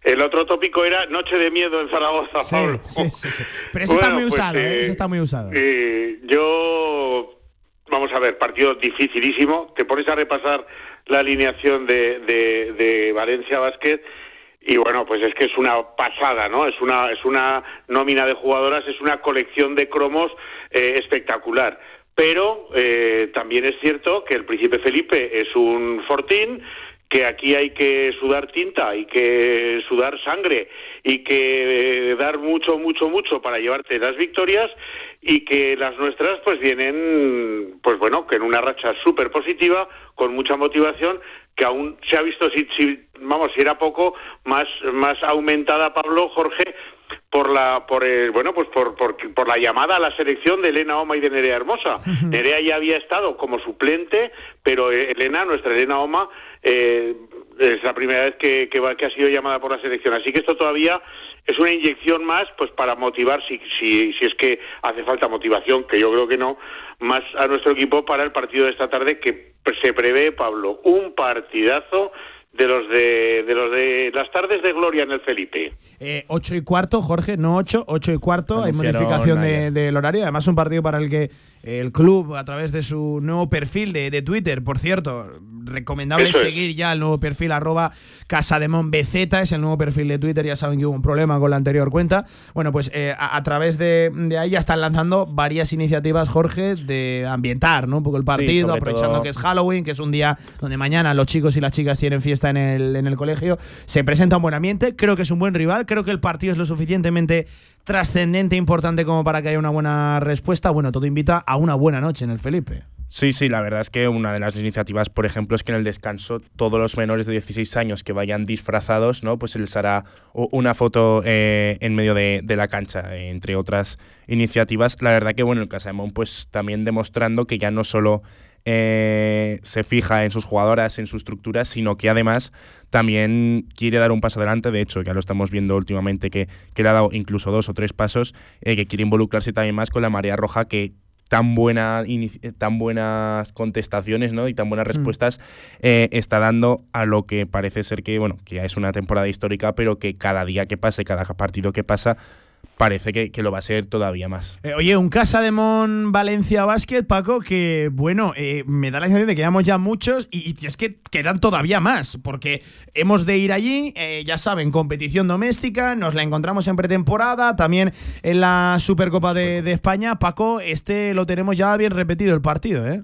El otro tópico era Noche de Miedo en Zaragoza, Sí, Pablo. sí, sí, sí. Pero eso está muy pues, usado, ¿eh? eh, Eso está muy usado. Eh, yo, vamos a ver, partido dificilísimo. Te pones a repasar la alineación de, de, Valencia Basket y bueno, pues es que es una pasada, ¿no? Es una, es una nómina de jugadoras, es una colección de cromos eh, espectacular. Pero eh, también es cierto que el Príncipe Felipe es un fortín, que aquí hay que sudar tinta, hay que sudar sangre y que eh, dar mucho, mucho, mucho para llevarte las victorias y que las nuestras pues vienen, pues bueno, que en una racha súper positiva, con mucha motivación, que aún se ha visto, si, si, vamos, si era poco, más, más aumentada, Pablo, Jorge, por la por el, bueno pues por, por por la llamada a la selección de Elena Oma y de Nerea Hermosa. Nerea ya había estado como suplente, pero eh, Elena, nuestra Elena Oma, eh, es la primera vez que, que, va- que ha sido llamada por la selección. Así que esto todavía es una inyección más pues para motivar, si, si, si es que hace falta motivación, que yo creo que no, más a nuestro equipo para el partido de esta tarde que se prevé, Pablo, un partidazo de los de, de los de las tardes de gloria en el Felipe. Eh, 8 y cuarto, Jorge, no 8, 8 y cuarto. Hay modificación de- del horario. Además, un partido para el que el club, a través de su nuevo perfil de, de Twitter, por cierto, recomendable es. seguir ya el nuevo perfil arroba casademonbz, es el nuevo perfil de Twitter. Ya saben que hubo un problema con la anterior cuenta. Bueno, pues eh, a, a través de, de ahí ya están lanzando varias iniciativas, Jorge, de ambientar ¿no? un poco el partido, aprovechando todo- que es Halloween, que es un día donde mañana los chicos y las chicas tienen fiesta en el, en el colegio. Se presenta un buen ambiente, creo que es un buen rival, creo que el partido es lo suficientemente trascendente e importante como para que haya una buena respuesta. Bueno, todo invita a una buena noche en el Felipe. Sí, sí, la verdad es que una de las iniciativas, por ejemplo, es que en el descanso todos los menores de 16 años que vayan disfrazados, ¿no? Pues se les hará una foto eh, en medio de, la cancha, entre otras iniciativas. La verdad que, bueno, el Casamón, pues también demostrando que ya no solo eh, se fija en sus jugadoras, en su estructura, sino que además también quiere dar un paso adelante. De hecho, ya lo estamos viendo últimamente, que, que le ha dado incluso dos o tres pasos, eh, que quiere involucrarse también más con la marea roja que tan buena eh, tan buenas contestaciones ¿no? y tan buenas respuestas eh, está dando a lo que parece ser que bueno que ya es una temporada histórica pero que cada día que pase cada partido que pasa parece que, que lo va a ser todavía más Eh, oye, un Casa de Mon Valencia Basket, Paco, que bueno, eh, me da la sensación de que llevamos ya muchos y, y es que quedan todavía más, porque hemos de ir allí, eh, ya saben, competición doméstica, nos la encontramos en pretemporada, también en la Supercopa de, de España. Paco, este lo tenemos ya bien repetido el partido, ¿eh?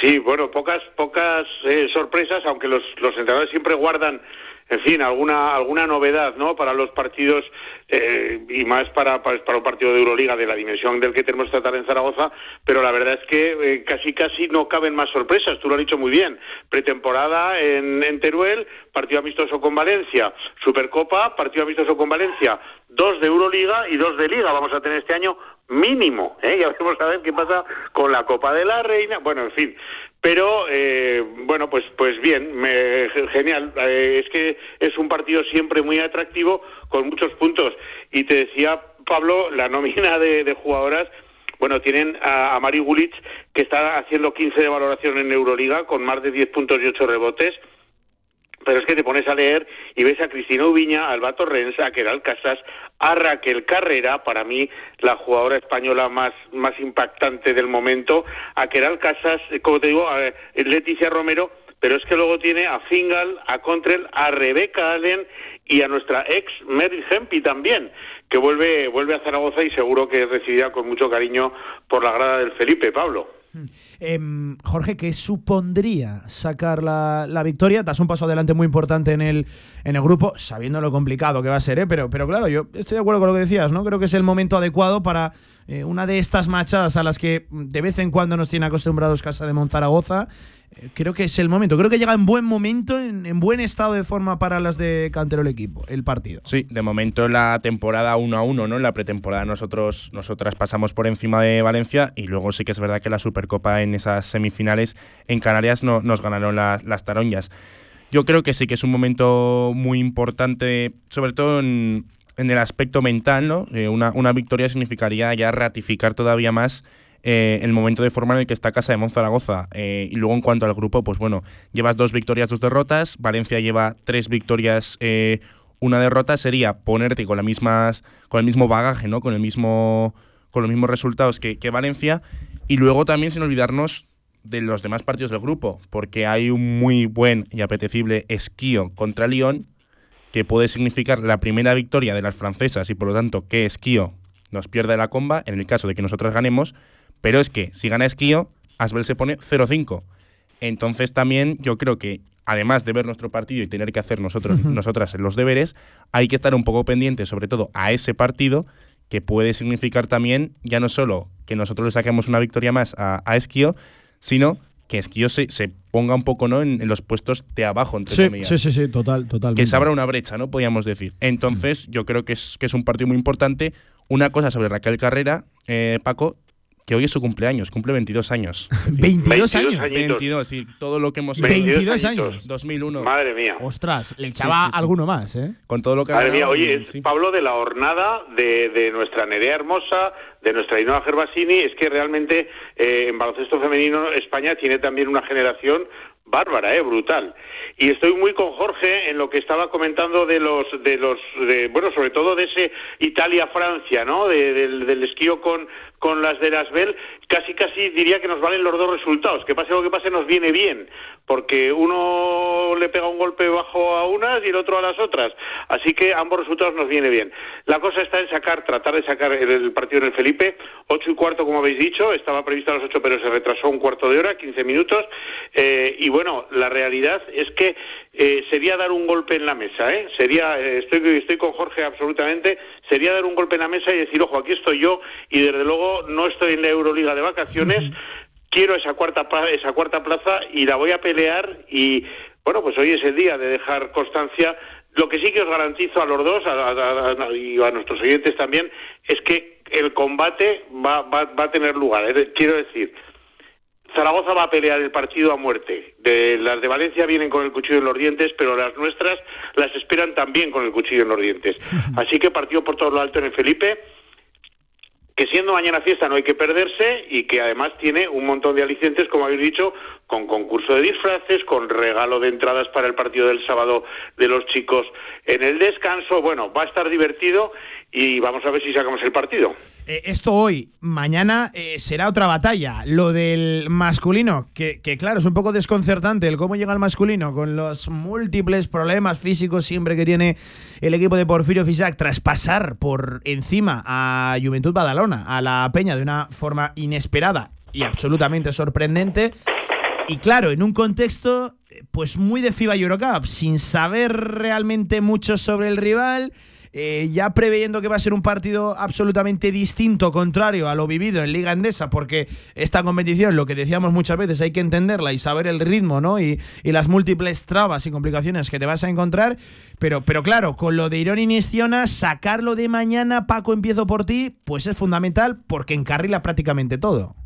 Sí, bueno, pocas pocas eh, sorpresas, aunque los, los entrenadores siempre guardan, en fin, alguna alguna novedad, ¿no? Para los partidos eh, y más para, para para un partido de Euroliga de la dimensión del que tenemos que tratar en Zaragoza, pero la verdad es que eh, casi casi no caben más sorpresas. Tú lo has dicho muy bien. Pretemporada en, Teruel, partido amistoso con Valencia, Supercopa, partido amistoso con Valencia, dos de Euroliga y dos de Liga. Vamos a tener este año mínimo. ¿eh? Ya veremos a ver qué pasa con la Copa de la Reina. Bueno, en fin. Pero eh, bueno, pues pues bien, me- genial. Eh, es que es un partido siempre muy atractivo con muchos puntos. Y te decía Pablo, la nómina de, jugadoras. Bueno, tienen a, a Mari Gulich, que está haciendo 15 de valoración en Euroliga, con más de 10 puntos y 8 rebotes. Pero es que te pones a leer y ves a Cristina Ubiña, a Alba Torrens, a Keral Casas, a Raquel Carrera, para mí la jugadora española más, más impactante del momento, a Keral Casas, eh, como te digo, a eh, Leticia Romero, pero es que luego tiene a Fingal, a Contrell, a Rebeca Allen y a nuestra ex Mary Hempi también, que vuelve, vuelve a Zaragoza y seguro que es recibida con mucho cariño por la grada del Felipe, Pablo. Em, Jorge, ¿qué supondría sacar la, la victoria? Das un paso adelante muy importante en el, en el grupo, sabiendo lo complicado que va a ser, ¿eh? pero, pero claro, yo estoy de acuerdo con lo que decías, ¿no? Creo que es el momento adecuado para eh, una de estas machadas a las que de vez en cuando nos tiene acostumbrados Casa de Monzaragoza. Eh, creo que es el momento. Creo que llega en buen momento, en, en buen estado de forma para las de Cantero el equipo, el partido. Sí, de momento la temporada 1 a 1, ¿no? En la pretemporada nosotros, nosotras pasamos por encima de Valencia y luego sí que es verdad que la Supercopa en esas semifinales en Canarias no, nos ganaron las, las taronjas. Yo creo que sí que es un momento muy importante, sobre todo en, en el aspecto mental, ¿no? Eh, una, una victoria significaría ya ratificar todavía más eh, el momento de forma en el que está Casa de Monzaragoza. Eh, y luego en cuanto al grupo, pues bueno, llevas dos victorias, dos derrotas. Valencia lleva tres victorias, eh, una derrota. Sería ponerte con, la mismas, con el mismo bagaje, ¿no? Con, el mismo, con los mismos resultados que, que Valencia. Y luego también sin olvidarnos de los demás partidos del grupo, porque hay un muy buen y apetecible esquío contra Lyon, que puede significar la primera victoria de las francesas y por lo tanto que Esquío nos pierde la comba en el caso de que nosotras ganemos, pero es que si gana Esquío, Asbel se pone 0-5. Entonces también yo creo que además de ver nuestro partido y tener que hacer nosotros, nosotras los deberes, hay que estar un poco pendientes sobre todo a ese partido que puede significar también ya no solo que nosotros le saquemos una victoria más a, a Esquío, sino que Esquío se, se ponga un poco ¿no? en, en los puestos de abajo, entre Sí, comillas sí, sí, sí, total, total. que se abra una brecha, ¿no? Podríamos decir. Entonces, yo creo que es, que es un partido muy importante. Una cosa sobre Raquel Carrera, eh, Paco, que hoy es su cumpleaños, cumple 22 años. Es decir, 22 años. 22, es decir, todo lo que hemos 22 años. 2001. Madre mía. Ostras, le echaba sí, sí. alguno más, ¿eh? Con todo lo que ha Madre mía, oye, sí. Pablo, de la hornada de, de nuestra Nerea Hermosa, de nuestra Ainhoa Gervasini, es que realmente eh, en baloncesto femenino España tiene también una generación bárbara, eh, brutal. Y estoy muy con Jorge en lo que estaba comentando de los, de los, de, bueno, sobre todo de ese Italia-Francia, ¿no? De- del, del esquío con, con las de Asbel, casi casi diría que nos valen los dos resultados. Que pase lo que pase nos viene bien, porque uno le pega un golpe bajo a unas y el otro a las otras. Así que ambos resultados nos viene bien. La cosa está en sacar, tratar de sacar el, partido en el Felipe, ocho y cuarto como habéis dicho, estaba previsto a las ocho pero se retrasó un cuarto de hora, 15 minutos. Eh, y bueno, la realidad es que eh, sería dar un golpe en la mesa, ¿eh? Sería, eh, estoy, estoy con Jorge absolutamente, sería dar un golpe en la mesa y decir, ojo, aquí estoy yo y desde luego no estoy en la Euroliga de vacaciones, quiero esa cuarta, esa cuarta plaza y la voy a pelear y bueno, pues hoy es el día de dejar constancia. Lo que sí que os garantizo a los dos a- a- a- y a nuestros oyentes también es que el combate va, va, va a tener lugar. De- Quiero decir, Zaragoza va a pelear el partido a muerte. De, las de Valencia vienen con el cuchillo en los dientes, pero las nuestras las esperan también con el cuchillo en los dientes. Así que partido por todo lo alto en el Felipe, que siendo mañana fiesta no hay que perderse y que además tiene un montón de alicientes, como habéis dicho, con concurso de disfraces, con regalo de entradas para el partido del sábado de los chicos en el descanso. Bueno, va a estar divertido y vamos a ver si sacamos el partido. Eh, esto hoy, mañana eh, será otra batalla. Lo del masculino, que, que claro, es un poco desconcertante el cómo llega el masculino con los múltiples problemas físicos siempre que tiene el equipo de Porfirio Fisac tras pasar por encima a Juventud Badalona, a la Peña de una forma inesperada y absolutamente sorprendente. Y claro, en un contexto eh, pues muy de FIBA Eurocup, sin saber realmente mucho sobre el rival, eh, ya preveyendo que va a ser un partido absolutamente distinto, contrario a lo vivido en Liga Endesa, porque esta competición, lo que decíamos muchas veces, hay que entenderla y saber el ritmo, ¿no? Y, y las múltiples trabas y complicaciones que te vas a encontrar. Pero, pero claro, con lo de Irón y Nistiona, sacarlo de mañana, Paco, empiezo por ti, pues es fundamental porque encarrila prácticamente todo.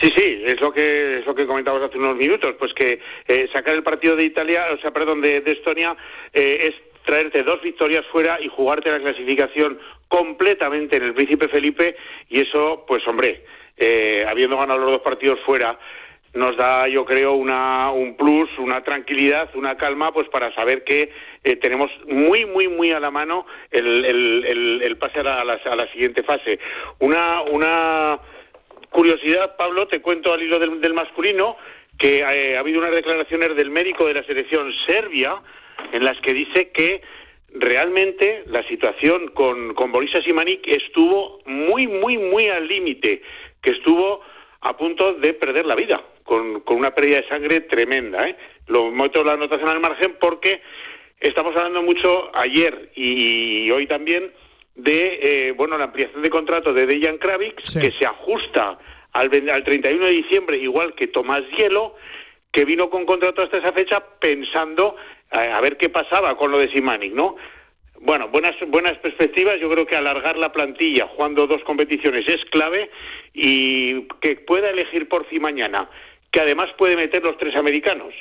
Sí, sí, es lo que es lo que comentábamos hace unos minutos, pues que eh, sacar el partido de Italia, o sea, perdón, de, de Estonia eh, es traerte dos victorias fuera y jugarte la clasificación completamente en el Príncipe Felipe y eso, pues hombre, eh, habiendo ganado los dos partidos fuera, nos da, yo creo, una, un plus, una tranquilidad, una calma, pues para saber que eh, tenemos muy, muy, muy a la mano el, el, el, el pase a la, siguiente fase. Una, una curiosidad, Pablo, te cuento al hilo del, del masculino que eh, ha habido unas declaraciones del médico de la selección serbia en las que dice que realmente la situación con, con Borisa Simanic estuvo muy, muy, muy al límite, que estuvo a punto de perder la vida, con, con una pérdida de sangre tremenda. ¿eh? Lo meto la anotación al margen porque estamos hablando mucho ayer y, hoy también de eh, bueno la ampliación de contrato de Dejan Kravitz, que se ajusta al, al 31 de diciembre, igual que Tomás Hielo, que vino con contrato hasta esa fecha pensando a ver qué pasaba con lo de Simanic, ¿no? Bueno, buenas, buenas perspectivas. Yo creo que alargar la plantilla jugando dos competiciones es clave y que pueda elegir por sí mañana, que además puede meter los tres americanos.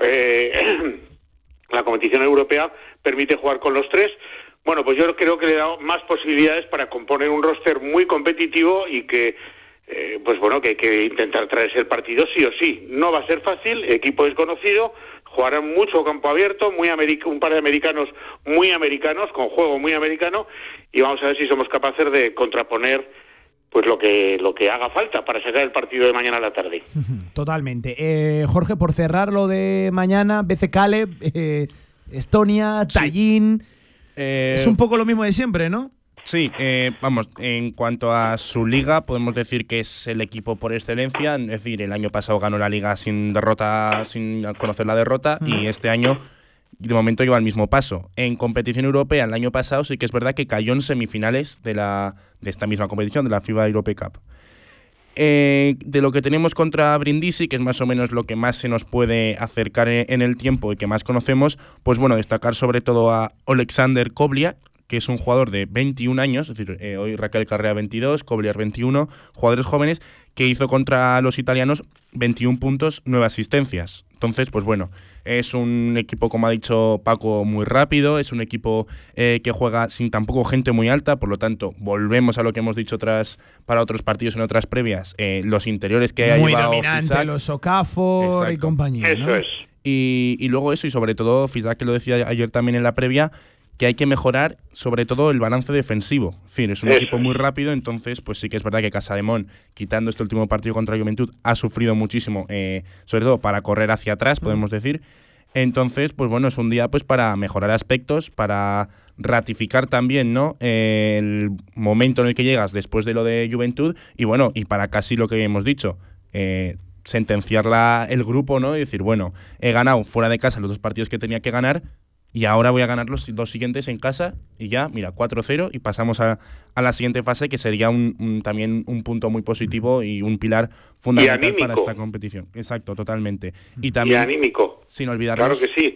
Eh, la competición europea permite jugar con los tres. Bueno, pues yo creo que le da más posibilidades para componer un roster muy competitivo y que, eh, pues bueno, que hay que intentar traerse el partido sí o sí. No va a ser fácil, equipo desconocido, jugarán mucho campo abierto, muy un par de americanos muy americanos, con juego muy americano, y vamos a ver si somos capaces de contraponer pues lo que lo que haga falta para sacar el partido de mañana a la tarde. Totalmente. Eh, Jorge, por cerrar lo de mañana, BC Caleb, eh, Estonia, Tallinn. es un poco lo mismo de siempre, ¿no? Sí, eh, vamos, en cuanto a su liga, podemos decir que es el equipo por excelencia. Es decir, el año pasado ganó la liga sin derrota, sin conocer la derrota, y este año, de momento, lleva el mismo paso. En competición europea, el año pasado sí que es verdad que cayó en semifinales de, la, de esta misma competición, de la FIBA Europe Cup. Eh, de lo que tenemos contra Brindisi, que es más o menos lo que más se nos puede acercar en, en el tiempo y que más conocemos, pues bueno, destacar sobre todo a Alexander Koblia, que es un jugador de 21 años, es decir, eh, hoy Raquel Carrea 22, Cobliar 21, jugadores jóvenes, que hizo contra los italianos 21 puntos, 9 asistencias. Entonces, pues bueno, es un equipo, como ha dicho Paco, muy rápido, es un equipo eh, que juega sin tampoco gente muy alta, por lo tanto, volvemos a lo que hemos dicho otras, para otros partidos en otras previas, eh, los interiores que ha Muy llevado dominante, Fisac. los Okafor y compañía. ¿no? Y, y luego eso, y sobre todo, Fisac que lo decía ayer también en la previa, que hay que mejorar sobre todo el balance defensivo. En fin, es un Eso equipo muy rápido, entonces pues sí que es verdad que Casademón, quitando este último partido contra Juventud, ha sufrido muchísimo, eh, sobre todo para correr hacia atrás, podemos decir. Entonces, pues bueno, es un día pues para mejorar aspectos, para ratificar también, ¿no? Eh, el momento en el que llegas después de lo de Juventud y bueno, y para casi lo que hemos dicho, eh, sentenciar la- el grupo, ¿no? Y decir, bueno, he ganado fuera de casa los dos partidos que tenía que ganar y ahora voy a ganar los dos siguientes en casa y ya, mira, 4-0 y pasamos a, a la siguiente fase que sería un, un- también un punto muy positivo y un pilar fundamental para esta competición. Exacto, totalmente. Y Y también, anímico. sin olvidar Claro que sí.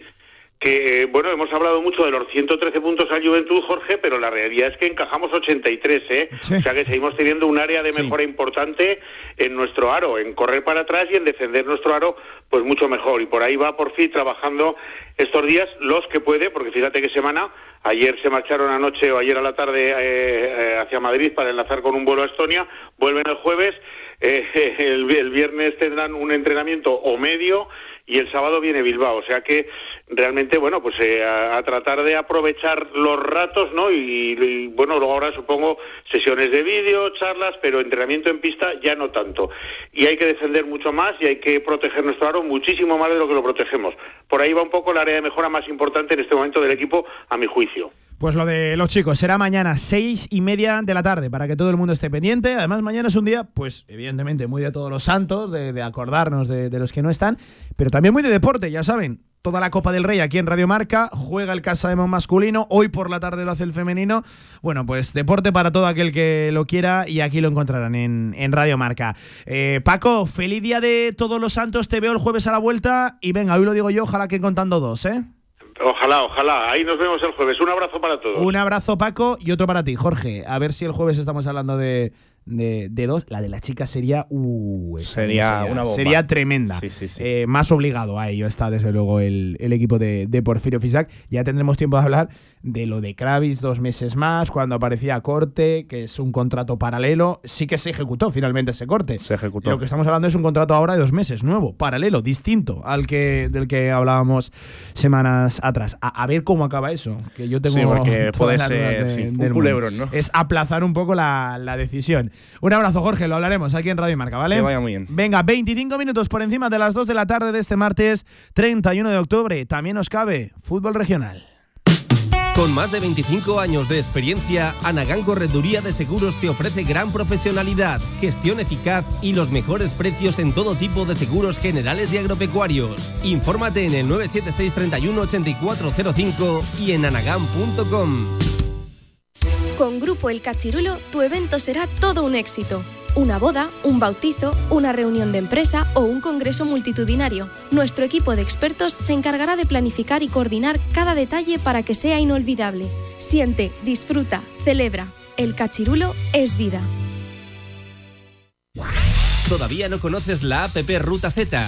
Que, eh, bueno, hemos hablado mucho de los 113 puntos al Juventud, Jorge, pero la realidad es que encajamos 83, ¿eh? Sí. O sea que seguimos teniendo un área de Sí. mejora importante en nuestro aro, en correr para atrás y en defender nuestro aro, pues mucho mejor. Y por ahí va por fin trabajando estos días los que puede, porque fíjate qué semana, ayer se marcharon anoche o ayer a la tarde eh, eh, hacia Madrid para enlazar con un vuelo a Estonia, vuelven el jueves, eh, el, el viernes tendrán un entrenamiento o medio y el sábado viene Bilbao. O sea que realmente, bueno, pues eh, a, tratar de aprovechar los ratos, ¿no? Y, y, bueno, luego ahora supongo sesiones de vídeo, charlas, pero entrenamiento en pista ya no tanto. Y hay que defender mucho más y hay que proteger nuestro aro muchísimo más de lo que lo protegemos. Por ahí va un poco el área de mejora más importante en este momento del equipo, a mi juicio. Pues lo de los chicos será mañana seis y media de la tarde para que todo el mundo esté pendiente. Además, mañana es un día, pues evidentemente, muy de todos los santos, de, de acordarnos de, los que no están, pero también muy de deporte, ya saben. Toda la Copa del Rey aquí en Radio Marca, juega el Casa de Mon masculino, hoy por la tarde lo hace el femenino. Bueno, pues deporte para todo aquel que lo quiera y aquí lo encontrarán en, en Radio Marca. Eh, Paco, feliz día de todos los santos, te veo el jueves a la vuelta y venga, hoy lo digo yo, ojalá que contando dos, ¿eh? Ojalá, ojalá. Ahí nos vemos el jueves. Un abrazo para todos. Un abrazo, Paco, y otro para ti, Jorge. A ver si el jueves estamos hablando de, de, de dos. La de la chica sería. Uh, Sería una bomba. Sería tremenda. Sí, sí, sí. Eh, más obligado a ello está, desde luego, el, el equipo de, de Porfirio Fisac. Ya tendremos tiempo de hablar de lo de Kravis dos meses más, cuando aparecía corte, que es un contrato paralelo. Sí que se ejecutó finalmente ese corte. Se ejecutó. Lo que estamos hablando es un contrato ahora de dos meses, nuevo, paralelo, distinto al que del que hablábamos semanas atrás. A, a ver cómo acaba eso, que yo tengo Sí, porque puede ser, de- sí, un culebrón, ¿no? Es aplazar un poco la, la decisión. Un abrazo, Jorge, lo hablaremos aquí en Radio Marca, ¿vale? Que vaya muy bien. Venga, 25 minutos por encima de las 2 de la tarde de este martes 31 de octubre. También nos cabe fútbol regional. Con más de 25 años de experiencia, Anagán Correduría de Seguros te ofrece gran profesionalidad, gestión eficaz y los mejores precios en todo tipo de seguros generales y agropecuarios. Infórmate en el 976 31 8405 y en anagán.com. Con Grupo El Cachirulo, tu evento será todo un éxito. Una boda, un bautizo, una reunión de empresa o un congreso multitudinario. Nuestro equipo de expertos se encargará de planificar y coordinar cada detalle para que sea inolvidable. Siente, disfruta, celebra. El Cachirulo es vida. ¿Todavía no conoces la APP Ruta Z?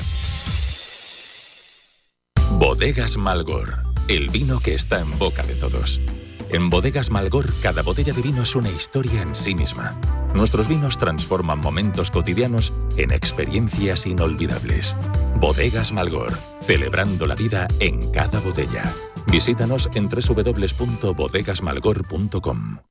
Bodegas Malgor, el vino que está en boca de todos. En Bodegas Malgor, cada botella de vino es una historia en sí misma. Nuestros vinos transforman momentos cotidianos en experiencias inolvidables. Bodegas Malgor, celebrando la vida en cada botella. Visítanos en www.bodegasmalgor.com.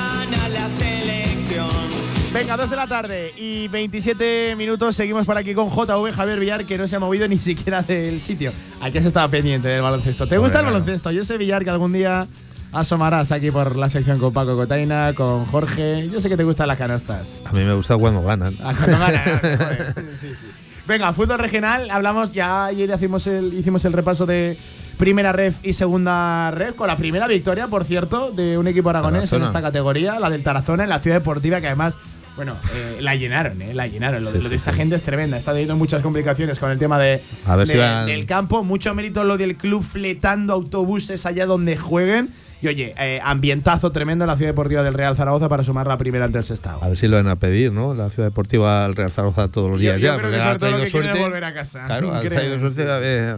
Venga, 2 de la tarde y 27 minutos. Seguimos por aquí con JV Javier Villar, que no se ha movido ni siquiera del sitio. Aquí se estaba pendiente del baloncesto. ¿Te gusta el baloncesto? Yo sé, Villar, que algún día asomarás aquí por la sección con Paco Cotaina, con Jorge. Yo sé que te gustan las canastas. A mí me gusta cuando ganan. Ah, cuando ganan, joder. Sí, sí. Venga, fútbol regional, hablamos ya ayer hicimos el, hicimos el repaso de primera ref y segunda ref, con la primera victoria, por cierto, de un equipo aragonés en esta categoría, la del Tarazona, en la ciudad deportiva, que además, bueno, eh, la llenaron, ¿eh? La llenaron. Lo, de- Sí, lo de sí, esta sí. gente es tremenda. Está teniendo muchas complicaciones con el tema de, A ver si de- van- del campo. Mucho mérito lo del club fletando autobuses allá donde jueguen. Y oye, eh, ambientazo tremendo en la ciudad deportiva del Real Zaragoza para sumar la primera ante el Sestao. A ver si lo van a pedir, ¿no? La ciudad deportiva al Real Zaragoza todos los Yo- días yo ya. creo porque que ha traído suerte. volver a casa. Claro, ha traído suerte.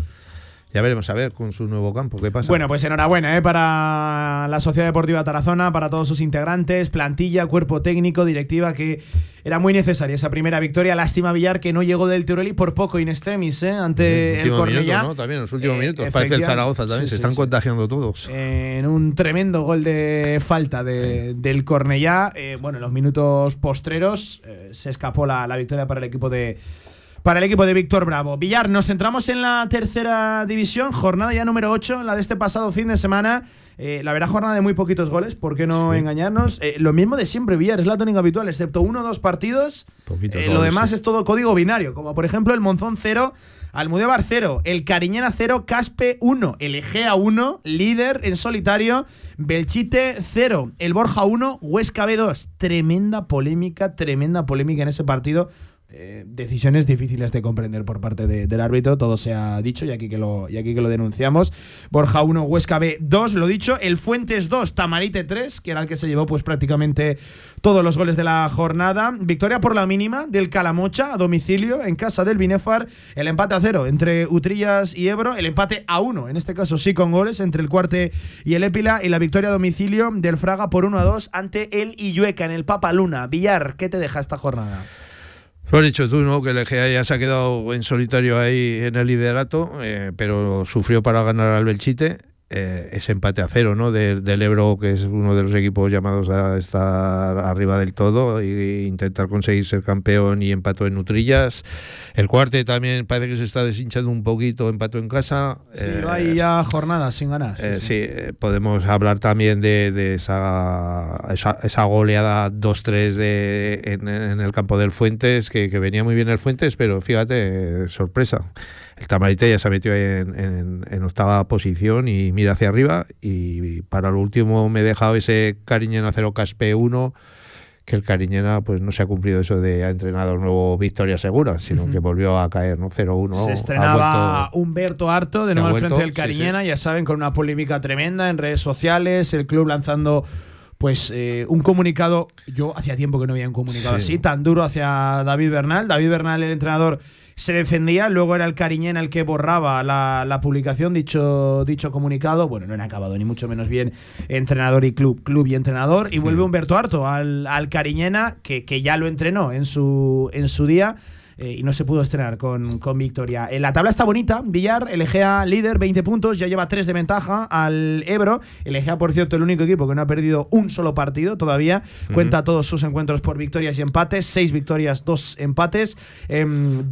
Ya veremos a ver con su nuevo campo qué pasa. Bueno, pues enhorabuena ¿eh? para la Sociedad Deportiva Tarazona, para todos sus integrantes, plantilla, cuerpo técnico, directiva, que era muy necesaria esa primera victoria. Lástima Villar que no llegó del Teruel y por poco in extremis ¿eh? ante el último Cornellá. También en los últimos Eh, minutos. Parece el. Zaragoza también. Sí, se están sí. contagiando todos. En un tremendo gol de falta de- del Cornellá. Eh, bueno, en los minutos postreros eh, se escapó la, la victoria para el equipo de. Para el equipo de Víctor Bravo. Villar, nos centramos en la tercera división, jornada ya número 8, la de este pasado fin de semana. Eh, la verdad, jornada de muy poquitos goles, ¿por qué no engañarnos? Eh, lo mismo de siempre, Villar, es la tónica habitual, excepto uno o dos partidos. Eh, lo demás sí. es todo código binario, como por ejemplo el Monzón 0, Almudévar 0, el Cariñena 0, Caspe 1, el Egea 1, líder en solitario, Belchite 0, el Borja 1, Huesca B 2. Tremenda polémica, tremenda polémica en ese partido. Eh, decisiones difíciles de comprender por parte de- del árbitro, todo se ha dicho y aquí, que lo, y aquí que lo denunciamos. Borja 1, Huesca B 2, lo dicho. El Fuentes 2, Tamarite 3, que era el que se llevó pues prácticamente todos los goles de la jornada. Victoria por la mínima del Calamocha a domicilio en casa del Binefar. El empate a cero entre Utrillas y Ebro. El empate a uno, en este caso sí con goles, entre el Cuarte y el Épila. Y la victoria a domicilio del Fraga por 1 a 2 ante el Illueca en el Papaluna. Villar, ¿qué te deja esta jornada? Lo has dicho tú, ¿no? Que el Egea ya se ha quedado en solitario ahí en el liderato, eh, pero sufrió para ganar al Belchite. Eh, ese empate a cero, ¿no? Del, del Ebro, que es uno de los equipos llamados a estar arriba del todo e intentar conseguir ser campeón y empató en Nutrillas. El Cuarte también parece que se está deshinchando un poquito, empató en casa. Sí, Eh, hay ya jornadas sin ganar. eh, sí, eh, podemos hablar también de, de esa, esa, esa goleada 2-3 de- en, en el campo del Fuentes, que, que venía muy bien el Fuentes, pero fíjate, eh, sorpresa. El Tamarite ya se metió en, en- en octava posición y mira hacia arriba. Y para lo último me he dejado ese Cariñena 0 Caspe 1 que el Cariñena pues no se ha cumplido eso de ha entrenado nuevo victoria segura, sino que volvió a caer, ¿no? 0-1. Se estrenaba vuelto- Humberto Harto de nuevo al frente del sí, Cariñena, ya saben, con una polémica tremenda en redes sociales, el club lanzando pues eh, un comunicado, yo hacía tiempo que no había un comunicado Sí. así, tan duro hacia David Bernal. David Bernal, el entrenador, se defendía, luego era el Cariñena el que borraba la, la publicación, dicho, dicho comunicado. Bueno, no han acabado, ni mucho menos bien entrenador y club, club y entrenador. Y vuelve Humberto Harto al, al Cariñena, que, que ya lo entrenó en su, en su día. Eh, y no se pudo estrenar con, con victoria. En la tabla está bonita. Villar, el Egea líder, 20 puntos, ya lleva 3 de ventaja al Ebro. El Egea, por cierto, el único equipo que no ha perdido un solo partido todavía. Cuenta todos sus encuentros por victorias y empates. 6 victorias, 2 empates. Em,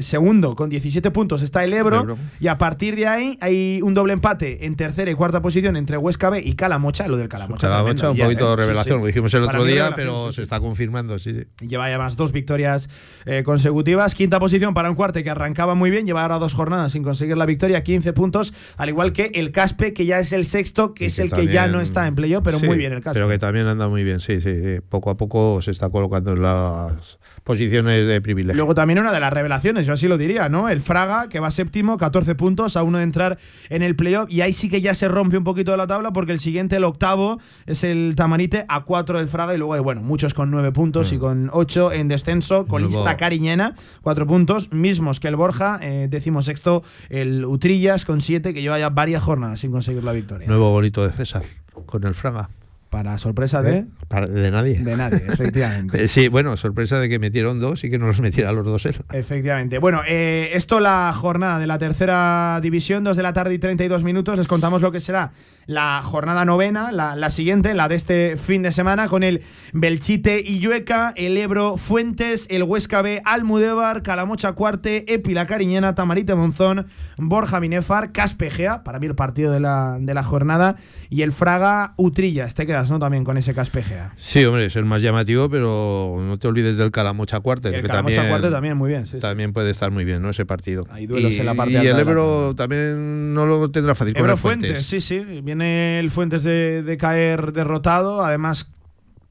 segundo, con 17 puntos está el Ebro. Ebro. Y a partir de ahí hay un doble empate en tercera y cuarta posición entre Huesca B y Calamocha. Lo del Calamocha. Calamocha, tremendo, un poquito ¿eh? de revelación, sí. lo dijimos el Para otro día, pero se está confirmando, sí. sí. Lleva ya más dos victorias eh, consecutivas consecutivas. Quinta posición para un cuarte que arrancaba muy bien, lleva ahora dos jornadas sin conseguir la victoria, 15 puntos, al igual que el Caspe, que ya es el sexto, que es el que ya no está en playoff, pero Sí, muy bien el Caspe. Pero que también anda muy bien, sí, sí, sí. Poco a poco se está colocando en las posiciones de privilegio. Luego también una de las revelaciones, yo así lo diría, ¿no? El Fraga, que va séptimo, 14 puntos, a uno de entrar en el playoff. Y ahí sí que ya se rompe un poquito la tabla, porque el siguiente, el octavo, es el Tamarite, a 4 del Fraga. Y luego hay, bueno, muchos con 9 puntos y con 8 en descenso. Colista Luego- Cariñena, 4 puntos, mismos que el Borja, eh, décimo sexto, el Utrillas con 7, que lleva ya varias jornadas sin conseguir la victoria. Nuevo bolito de César con el Fraga. Para sorpresa de. ¿Eh? De nadie. De nadie, efectivamente. Eh, sí, bueno, sorpresa de que metieron dos y que no los metiera los dos él. Efectivamente. Bueno, eh, esto la jornada de la tercera división, 2 de la tarde y 32 minutos. Les contamos lo que será la jornada novena, la, la siguiente, la de este fin de semana, con el Belchite Illueca, el Ebro Fuentes, el Huesca B Almudévar, Calamocha Cuarte, Epila Cariñena, Tamarite Monzón, Borja Binefar, Caspegea, para mí el partido de la, de la jornada, y el Fraga Utrillas. Te quedas, ¿no? También con ese Caspegea. Sí, hombre, es el más llamativo, pero no te olvides del Calamocha Cuarte. El que Calamocha también, Cuarte también, muy bien. sí, sí. También puede estar muy bien, ¿no? Ese partido. Hay duelos y, en la parte y el la Ebro también no lo tendrá fácil Ebro el Fuentes. sí, sí. Viene el Fuentes de caer derrotado. Además,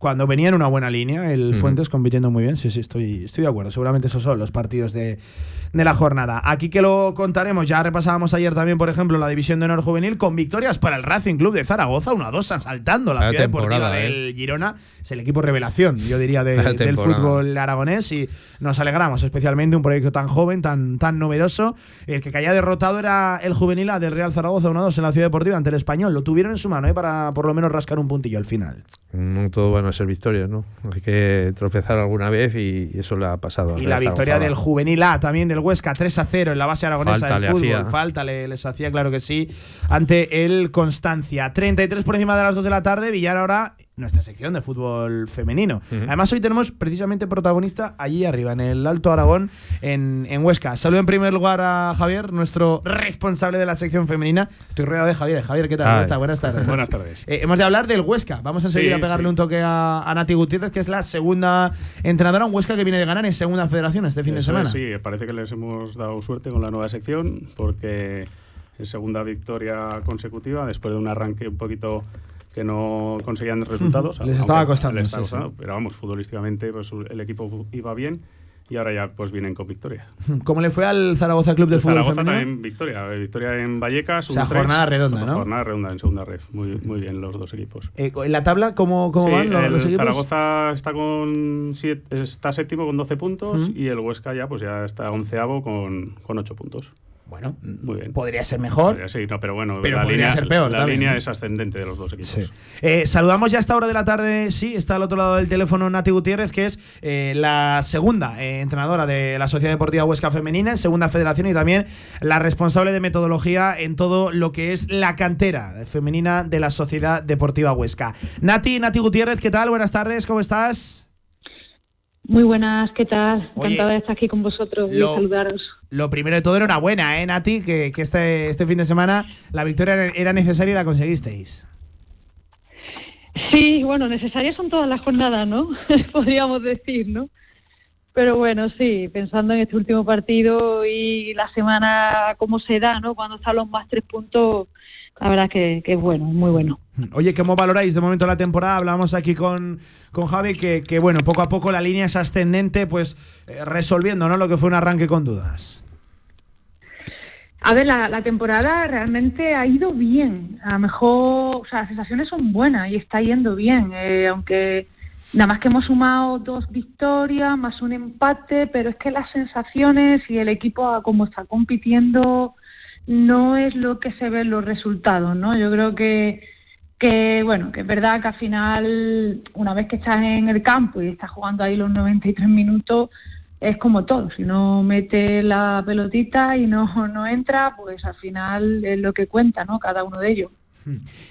cuando venía en una buena línea, el. Fuentes compitiendo muy bien. Sí, sí, estoy, estoy de acuerdo. Seguramente esos son los partidos de, de la jornada. Aquí que lo contaremos, ya repasábamos ayer también, por ejemplo, la división de honor juvenil con victorias para el Racing Club de Zaragoza, 1 a 2 asaltando la Vaya ciudad deportiva temporada, ¿eh? del Girona. Es el equipo revelación, yo diría, de- del fútbol aragonés y nos alegramos, especialmente un proyecto tan joven, tan, tan novedoso. El que caía derrotado era el juvenil A del Real Zaragoza 1-2 en la ciudad deportiva ante el español. Lo tuvieron en su mano ¿eh? para por lo menos rascar un puntillo al final. No todo van a ser victorias, ¿no? Hay que tropezar alguna vez y eso le ha pasado. Y la victoria del juvenil A también del Huesca 3 a 0 en la base aragonesa Falta del fútbol. hacía. Falta le- les hacía, claro que sí, ante el Constancia. 33 por encima de las 2 de la tarde. Villar ahora nuestra sección de fútbol femenino. Además, hoy tenemos precisamente protagonista allí arriba, en el Alto Aragón, en, en Huesca. Saludo en primer lugar a Javier, nuestro responsable de la sección femenina. Estoy rodeado de Javier. Javier, ¿qué tal? ¿Cómo Ay. estás? Buenas tardes. Buenas tardes. Eh, hemos de hablar del Huesca. Vamos enseguida Sí, a pegarle sí. un toque a, a Nati Gutiérrez, que es la segunda entrenadora. Un Huesca que viene de ganar en segunda federación este fin de semana. es, sí, parece que les hemos dado suerte con la nueva sección porque es segunda victoria consecutiva después de un arranque un poquito que no conseguían resultados. Les estaba costando, les estaba sí, sí. costando, Pero vamos, futbolísticamente pues, el equipo iba bien y ahora ya pues vienen con victoria. ¿Cómo le fue al Zaragoza Club de Fútbol Zaragoza Femenino? también victoria, eh, victoria en Vallecas. O sea, 1-3. jornada redonda, ¿no? Jornada redonda en segunda red, muy, muy bien los dos equipos. Eh, en la tabla, ¿cómo, cómo Sí, van los, el los equipos? Zaragoza está con siete- está séptimo con 12 puntos Ujú. y el Huesca ya pues ya está onceavo con, con 8 puntos. Bueno, muy bien. Podría ser mejor. Podría ser, no, pero bueno, Pero la podría línea, ser peor La también, línea es ascendente de los dos equipos. Eh, saludamos ya a esta hora de la tarde, sí, está al otro lado del teléfono Nati Gutiérrez, que es eh, la segunda eh, entrenadora de la Sociedad Deportiva Huesca Femenina, en segunda federación y también la responsable de metodología en todo lo que es la cantera femenina de la Sociedad Deportiva Huesca. Nati, Nati Gutiérrez, ¿qué tal? Buenas tardes, ¿cómo estás? Muy buenas, ¿qué tal? Oye, Encantada de estar aquí con vosotros y lo- saludaros. Lo primero de todo, enhorabuena, ¿eh, Nati? Que, que este, este fin de semana la victoria era necesaria y la conseguisteis. Sí, bueno, necesarias son todas las jornadas, ¿no? Podríamos decir, ¿no? Pero bueno, sí, pensando en este último partido y la semana, cómo se da, ¿no? Cuando están los más tres puntos, la verdad que, que es bueno, muy bueno. Oye, ¿cómo valoráis de momento la temporada? Hablamos aquí con, con Javi que, que, bueno, poco a poco la línea es ascendente, pues eh, resolviendo, ¿no? Lo que fue un arranque con dudas. A ver, la, la temporada realmente ha ido bien. A lo mejor, o sea, las sensaciones son buenas y está yendo bien. eh, aunque nada más que hemos sumado dos victorias más un empate, pero es que las sensaciones y el equipo a cómo está compitiendo no es lo que se ve en los resultados, ¿no? Yo creo que, que bueno, que es verdad que al final, una vez que estás en el campo y estás jugando ahí los 93 minutos, es como todo, si no mete la pelotita y no, no entra, pues al final es lo que cuenta, ¿no? Cada uno de ellos.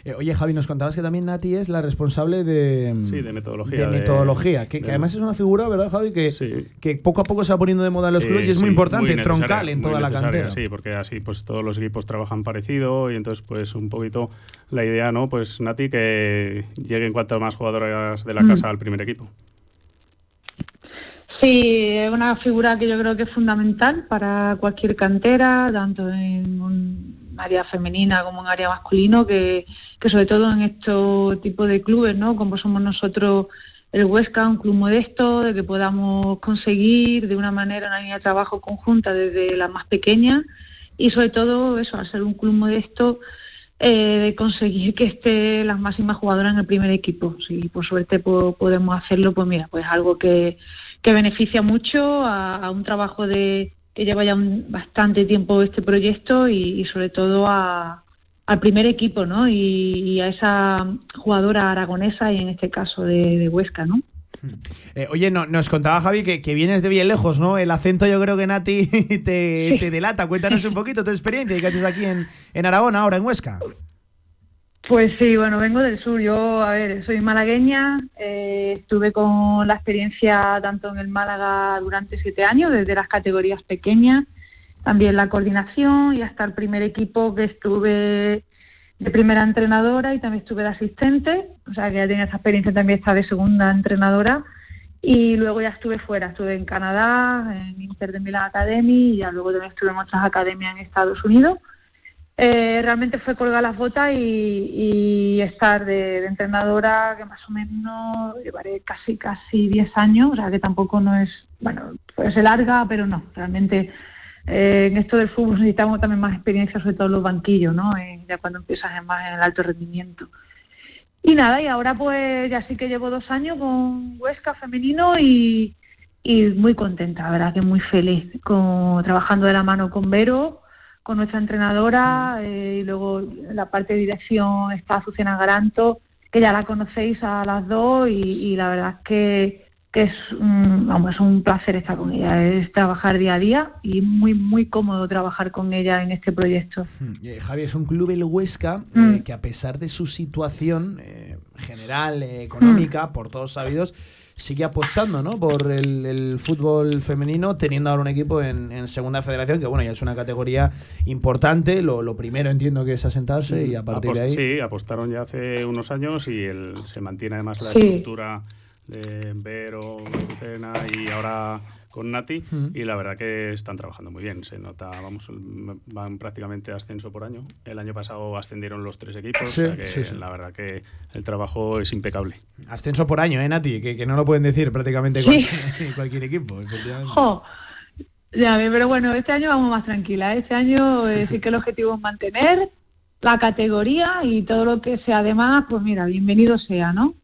Eh, oye, Javi, nos contabas que también Nati es la responsable de, Sí, de metodología, de de- metodología, que, que de- además es una figura, ¿verdad, Javi? Que, que poco a poco se va poniendo de moda en los clubes y es Eh, muy sí, importante, muy troncal en toda la cantera. Sí, porque así pues todos los equipos trabajan parecido y entonces pues un poquito la idea, ¿no? Pues Nati que lleguen cuantas más jugadoras de la Mm. casa al primer equipo. Sí, es una figura que yo creo que es fundamental para cualquier cantera, tanto en un área femenina como en área masculino, que, que sobre todo en estos tipos de clubes, ¿no? Como somos nosotros el Huesca, un club modesto, de que podamos conseguir de una manera una línea de trabajo conjunta desde la más pequeña y sobre todo eso, al ser un club modesto, eh, de conseguir que esté las máximas jugadoras en el primer equipo. Si por suerte po- podemos hacerlo, pues mira, pues algo que, que beneficia mucho a un trabajo de que lleva ya un- bastante tiempo este proyecto y, y sobre todo a, al primer equipo, ¿no? Y, y a esa jugadora aragonesa y en este caso de, de Huesca, ¿no? Eh, oye, no, nos contaba Javi que, que vienes de bien lejos, ¿no? El acento yo creo que Nati te, te delata. Cuéntanos un poquito tu experiencia y que haces aquí en, en Aragón, ahora en Huesca. Pues sí, bueno, vengo del sur. Yo, a ver, soy malagueña. eh, estuve con la experiencia tanto en el Málaga durante siete años, desde las categorías pequeñas, también la coordinación y hasta el primer equipo que estuve de primera entrenadora y también estuve de asistente. O sea, que ya tenía esa experiencia también está de segunda entrenadora. Y luego ya estuve fuera, estuve en Canadá, en Inter de Milan Academy, y ya luego también estuve en otras academias en Estados Unidos. Eh, realmente fue colgar las botas y, estar de, entrenadora, que más o menos llevaré casi casi 10 años, o sea que tampoco no es, bueno, puede ser larga, pero no, realmente eh, en esto del fútbol necesitamos también más experiencia, sobre todo los banquillos, ¿no? Eh, ya cuando empiezas más en el alto rendimiento. Y nada, y ahora pues ya sí que llevo dos años con Huesca femenino y, muy contenta, verdad que muy feliz, con, trabajando de la mano con Vero, con nuestra entrenadora eh, y luego la parte de dirección está Azucena Garanto, que ya la conocéis a las dos y, y la verdad es que, que es, un, vamos, es un placer estar con ella, es trabajar día a día y muy, muy cómodo trabajar con ella en este proyecto. Eh, Javi, es un club el Huesca eh, Mm. que a pesar de su situación general, económica, Mm. por todos sabidos, sigue apostando ¿no? por el, el fútbol femenino, teniendo ahora un equipo en, en Segunda Federación, que bueno, ya es una categoría importante. Lo, lo primero entiendo que es asentarse y a partir de ahí... Sí, apostaron ya hace unos años y el- se mantiene además la Sí. estructura de Vero, Azucena y ahora con Nati y la verdad que están trabajando muy bien. Se nota, vamos, van prácticamente ascenso por año. El año pasado ascendieron los tres equipos, Sí, o sea que sí, sí. la verdad que el trabajo es impecable. Ascenso por año, ¿eh, Nati? Que, que no lo pueden decir prácticamente Sí. cualquier, cualquier equipo, efectivamente. Jo, ya pero bueno, este año vamos más tranquila. Este año eh, sí que el objetivo es mantener la categoría y todo lo que sea además, pues mira, bienvenido sea, ¿no?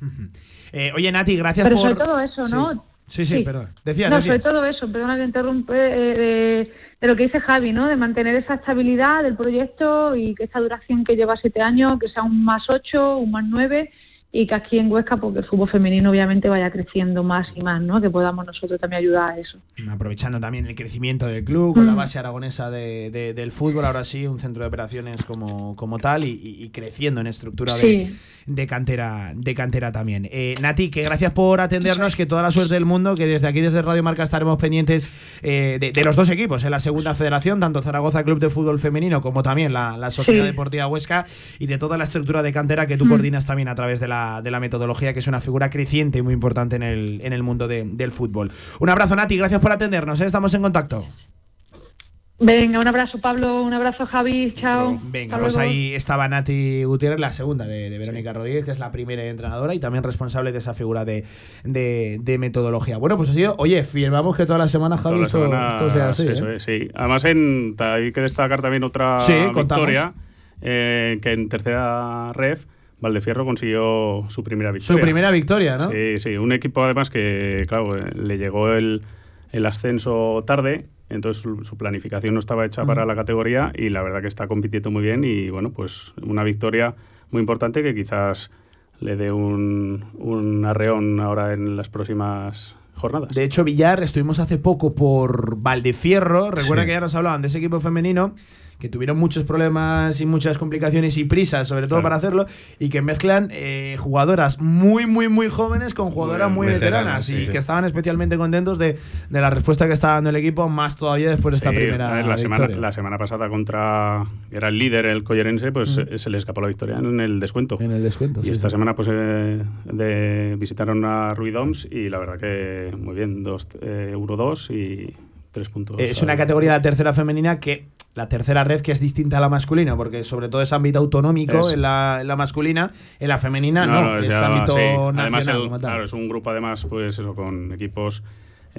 Eh, oye, Nati, gracias Pero por... sobre todo eso, ¿no? Sí, sí, perdón. Decías, no, decías. sobre todo eso, perdona que interrumpe, eh, de, de lo que dice Javi, ¿no? De mantener esa estabilidad del proyecto y que esta duración que lleva siete años, que sea un más ocho, un más nueve y que aquí en Huesca, porque el fútbol femenino obviamente vaya creciendo más y más, ¿no? Que podamos nosotros también ayudar a eso. Aprovechando también el crecimiento del club, con la Mm. base aragonesa de- de- del fútbol, ahora sí, un centro de operaciones como, como tal y, creciendo en estructura de, Sí. de cantera de cantera también. Eh, Nati, que gracias por atendernos, que toda la suerte del mundo, que desde aquí, desde Radio Marca, estaremos pendientes eh, de, de los dos equipos en la segunda federación, tanto Zaragoza Club de Fútbol Femenino como también la, la Sociedad Sí. Deportiva Huesca y de toda la estructura de cantera que tú Mm. coordinas también a través de la, de la metodología, que es una figura creciente y muy importante en el, en el mundo de- del fútbol. Un abrazo, Nati, gracias por atendernos, ¿eh? estamos en contacto. Venga, un abrazo Pablo, un abrazo Javi, chao. Venga, Hasta pues luego. ahí estaba Nati Gutiérrez, la segunda de, de Verónica Rodríguez, que es la primera entrenadora y también responsable de esa figura de, de- de metodología. Bueno, pues ha sido, oye, firmamos que toda la semana, Javi, esto, semana, esto sea así. eso ¿eh? es, sí. Además, en, hay que destacar también otra Sí, victoria, eh, que en tercera ref, Valdefierro consiguió su primera Su victoria. primera victoria, ¿no? Sí, sí, un equipo además que, claro, eh, le llegó el, el ascenso tarde, entonces su, su planificación no estaba hecha para la categoría y la verdad que está compitiendo muy bien y bueno, pues una victoria muy importante que quizás le dé un, un arreón ahora en las próximas jornadas. De hecho, Villar, estuvimos hace poco por Valdefierro. Recuerda Sí. que ya nos hablaban de ese equipo femenino que tuvieron muchos problemas y muchas complicaciones y prisas, sobre todo Claro. para hacerlo, y que mezclan eh, jugadoras muy, muy, muy jóvenes con jugadoras muy, Muy veteranas, veteranas, y sí, que estaban especialmente contentos de, de la respuesta que está dando el equipo, más todavía después de esta Sí, primera ver, la, semana, victoria. la semana pasada contra era el líder el collerense pues Mm. eh, se le escapó la victoria en el descuento En el descuento, y esta semana pues eh, de, visitaron a Ruidoms y la verdad que muy bien dos eh, 1-2 y puntos Es una categoría de la tercera femenina que la tercera red que es distinta a la masculina, porque sobre todo es ámbito autonómico Es- en, la, en la masculina, en la femenina no, es ya- ámbito sí. nacional. Además, el- como tal. claro, es un grupo además, pues eso, con equipos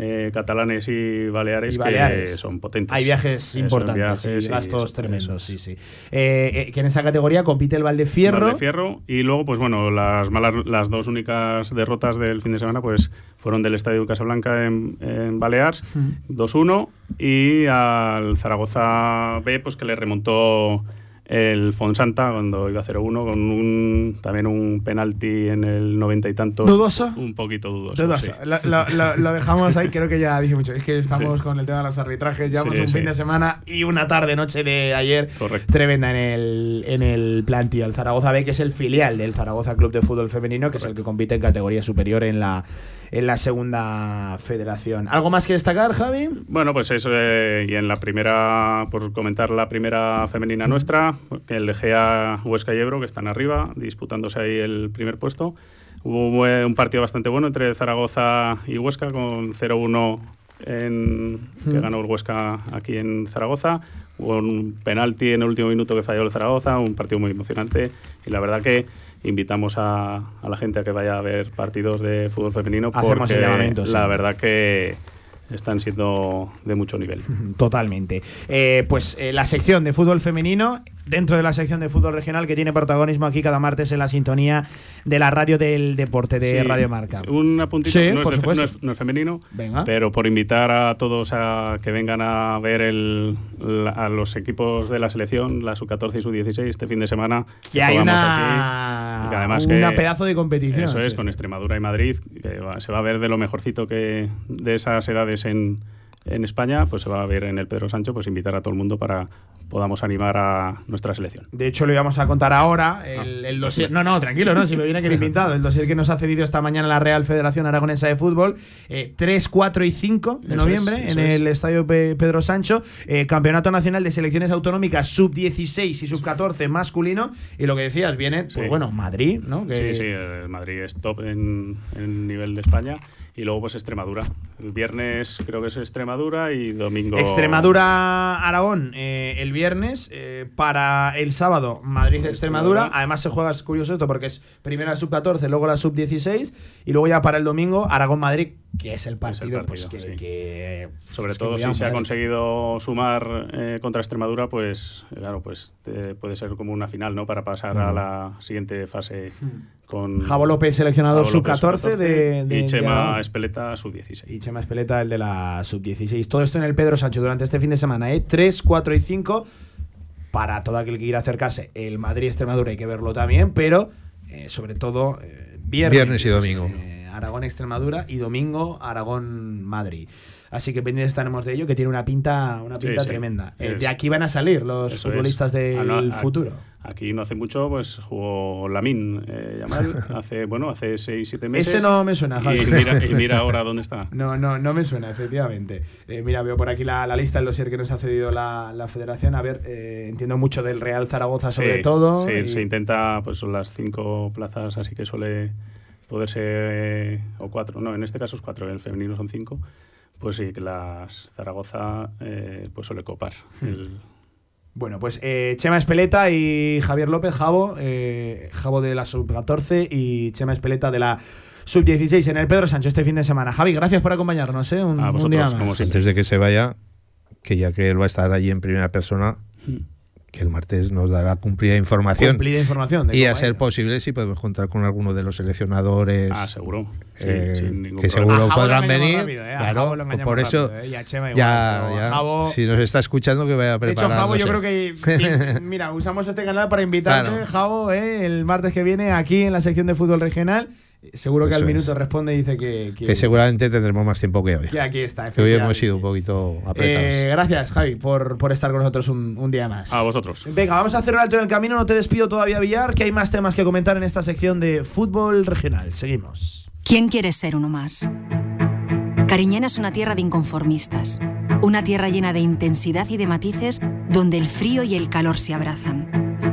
eh, catalanes y baleares, Y Baleares. que son potentes. Hay viajes importantes viajes gastos tremendos, sí, sí. Eh, eh, que en esa categoría compite el Valdefierro. Valdefierro. Y luego, pues bueno, las malas, las dos únicas derrotas del fin de semana, pues fueron del Estadio Casablanca en, en Baleares, Ujú. 2-1, y al Zaragoza B, pues que le remontó el Fonsanta cuando iba 0-1 con un también un penalti en el noventa y tantos. ¿Dudoso? Un poquito dudoso. Dudoso. sí. Lo, dejamos ahí, creo que ya dije mucho. Es que estamos Sí. con el tema de los arbitrajes, llevamos Sí, un fin de semana y una tarde, noche de ayer tremenda en el, en el plantillo. El Zaragoza B, que es el filial del Zaragoza Club de Fútbol Femenino, que es el que compite en categoría superior en la, en la segunda federación. ¿Algo más que destacar, Javi? Bueno, pues eso, eh, y en la primera, por comentar la primera femenina nuestra, el Egea Huesca y Ebro, que están arriba, disputándose ahí el primer puesto. Hubo un partido bastante bueno entre Zaragoza y Huesca, con 0-1 en, que Mm. ganó el Huesca aquí en Zaragoza. Hubo un penalti en el último minuto que falló el Zaragoza, un partido muy emocionante. Y la verdad que invitamos a, a la gente a que vaya a ver partidos de fútbol femenino Hacemos porque el llamamiento, sí. la verdad que están siendo de mucho nivel. Totalmente. Eh, pues eh, la sección de fútbol femenino, dentro de la sección de fútbol regional, que tiene protagonismo aquí cada martes en la sintonía de la radio del deporte de Sí, Radio Marca. Un apuntito, Sí, no, por es supuesto. no es- no es femenino, Venga. pero por invitar a todos a que vengan a ver el, la- a los equipos de la selección, la sub-14 y sub-16, este fin de semana. Que hay una, aquí, y que además una que- pedazo de competición. Eso es, sí. con Extremadura y Madrid, que va- se va a ver de lo mejorcito que de esas edades en, en España, pues se va a ver en el Pedro Sancho, pues invitar a todo el mundo para podamos animar a nuestra selección. De hecho, lo íbamos a contar ahora. El, Ah, el pues dossier- no, no, tranquilo, no, si me viene que ir pintado. El dossier que nos ha cedido esta mañana la Real Federación Aragonesa de Fútbol. eh, 3, 4 y 5 de Eso noviembre es, en el Estadio Pe- Pedro Sancho. eh, Campeonato Nacional de Selecciones Autonómicas sub-16 y sub-14 masculino. Y lo que decías, viene, pues Sí. bueno, Madrid, ¿no? Que- Sí, sí, el Madrid es top en, en nivel de España. Y luego, pues Extremadura. El viernes creo que es Extremadura y domingo. Extremadura-Aragón eh, el viernes. eh, para el sábado, Madrid-Extremadura. Extremadura. Además, se juega, es curioso esto, porque es primero la sub-14, luego la sub-16. Y luego ya para el domingo, Aragón-Madrid, que es el partido, pues, que, sí. que- Sobre es que todo si se ha conseguido sumar eh, contra Extremadura, pues claro, pues puede ser como una final, ¿no? Para pasar a la siguiente fase con Javo López seleccionado Javo López, sub-14 de- de- y Chema de- Espeleta sub-16. Chema Espeleta, el de la sub-16. Todo esto en el Pedro Sancho durante este fin de semana, ¿eh? 3, 4 y 5. Para todo aquel que quiera acercarse, el Madrid-Extremadura hay que verlo también, pero eh, sobre todo eh, viernes. Viernes y domingo. eh, Aragón-Extremadura y domingo Aragón-Madrid. Así que pendientes estaremos de ello, que tiene una pinta, una pinta sí. tremenda. Eh, de aquí van a salir los Eso es. futbolistas del no, a- futuro. Aquí no hace mucho, pues jugó Lamin eh, Yamal, hace, bueno, hace 6-7 meses. Ese no me suena, y Javi. mira, y mira ahora dónde está. No, no, no me suena, efectivamente. Eh, mira, veo por aquí la, la lista del dossier que nos ha cedido la, la federación. A ver, eh, entiendo mucho del Real Zaragoza sobre Sí, todo. Sí, y- se intenta, pues son las cinco plazas, así que suele poderse, eh, o cuatro, no, en este caso es cuatro, en el femenino son cinco, pues sí, que las Zaragoza eh, pues suele copar. Hmm. el- Bueno, pues eh, Chema Espeleta y Javier López, Javo, eh, Javo de la sub-14 y Chema Espeleta de la sub-16 en el Pedro Sancho este fin de semana. Javi, gracias por acompañarnos, ¿eh? Un, A un vosotros, día más. como siempre. Antes de que se vaya, que ya que él va a estar allí en primera persona, que el martes nos dará cumplida información. Cumplida información de Y a ser posible, si podemos contar con alguno de los seleccionadores. Ah, seguro. Sí, eh, sin que seguro A podrán venir. rápido, ¿eh? Claro, por eso. rápido, ¿eh? Y a Chema igual, ya, pero a ya. Javo- Si nos está escuchando, que vaya a De hecho. Javo, yo creo que. mira, usamos este canal para invitarte, Claro. Javo, eh, el martes que viene aquí en la sección de fútbol regional. Seguro que Eso al es. minuto responde y dice que, Que seguramente tendremos más tiempo que hoy. Que aquí está, Que hoy hemos sido un poquito apretados. Eh, gracias, Javi, por, por estar con nosotros un, un día más. A vosotros. Venga, vamos a hacer un alto en el camino. No te despido todavía, Villar, que hay más temas que comentar en esta sección de fútbol regional. Seguimos. ¿Quién quiere ser uno más? Cariñena es una tierra de inconformistas, una tierra llena de intensidad y de matices donde el frío y el calor se abrazan.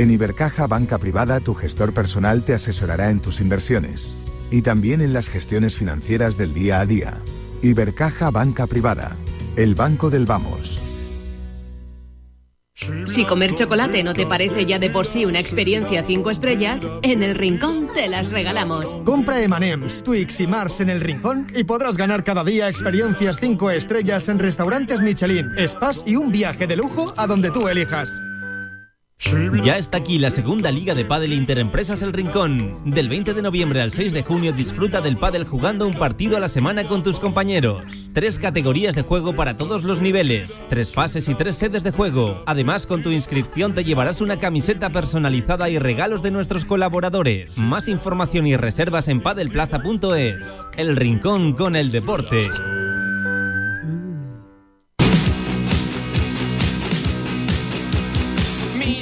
En Ibercaja Banca Privada tu gestor personal te asesorará en tus inversiones y también en las gestiones financieras del día a día. Ibercaja Banca Privada, el banco del vamos. Si comer chocolate no te parece ya de por sí una experiencia 5 estrellas, en el Rincón te las regalamos. Compra M&M's, Twix y Mars en el Rincón y podrás ganar cada día experiencias 5 estrellas en restaurantes Michelin, spas y un viaje de lujo a donde tú elijas. Ya está aquí la segunda liga de pádel Interempresas El Rincón. Del 20 de noviembre al 6 de junio disfruta del pádel jugando un partido a la semana con tus compañeros. Tres categorías de juego para todos los niveles, tres fases y tres sedes de juego. Además, con tu inscripción te llevarás una camiseta personalizada y regalos de nuestros colaboradores. Más información y reservas en padelplaza.es. El Rincón con el deporte.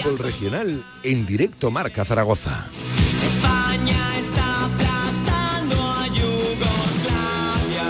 Fútbol regional en directo Marca Zaragoza. España está aplastando a Yugoslavia.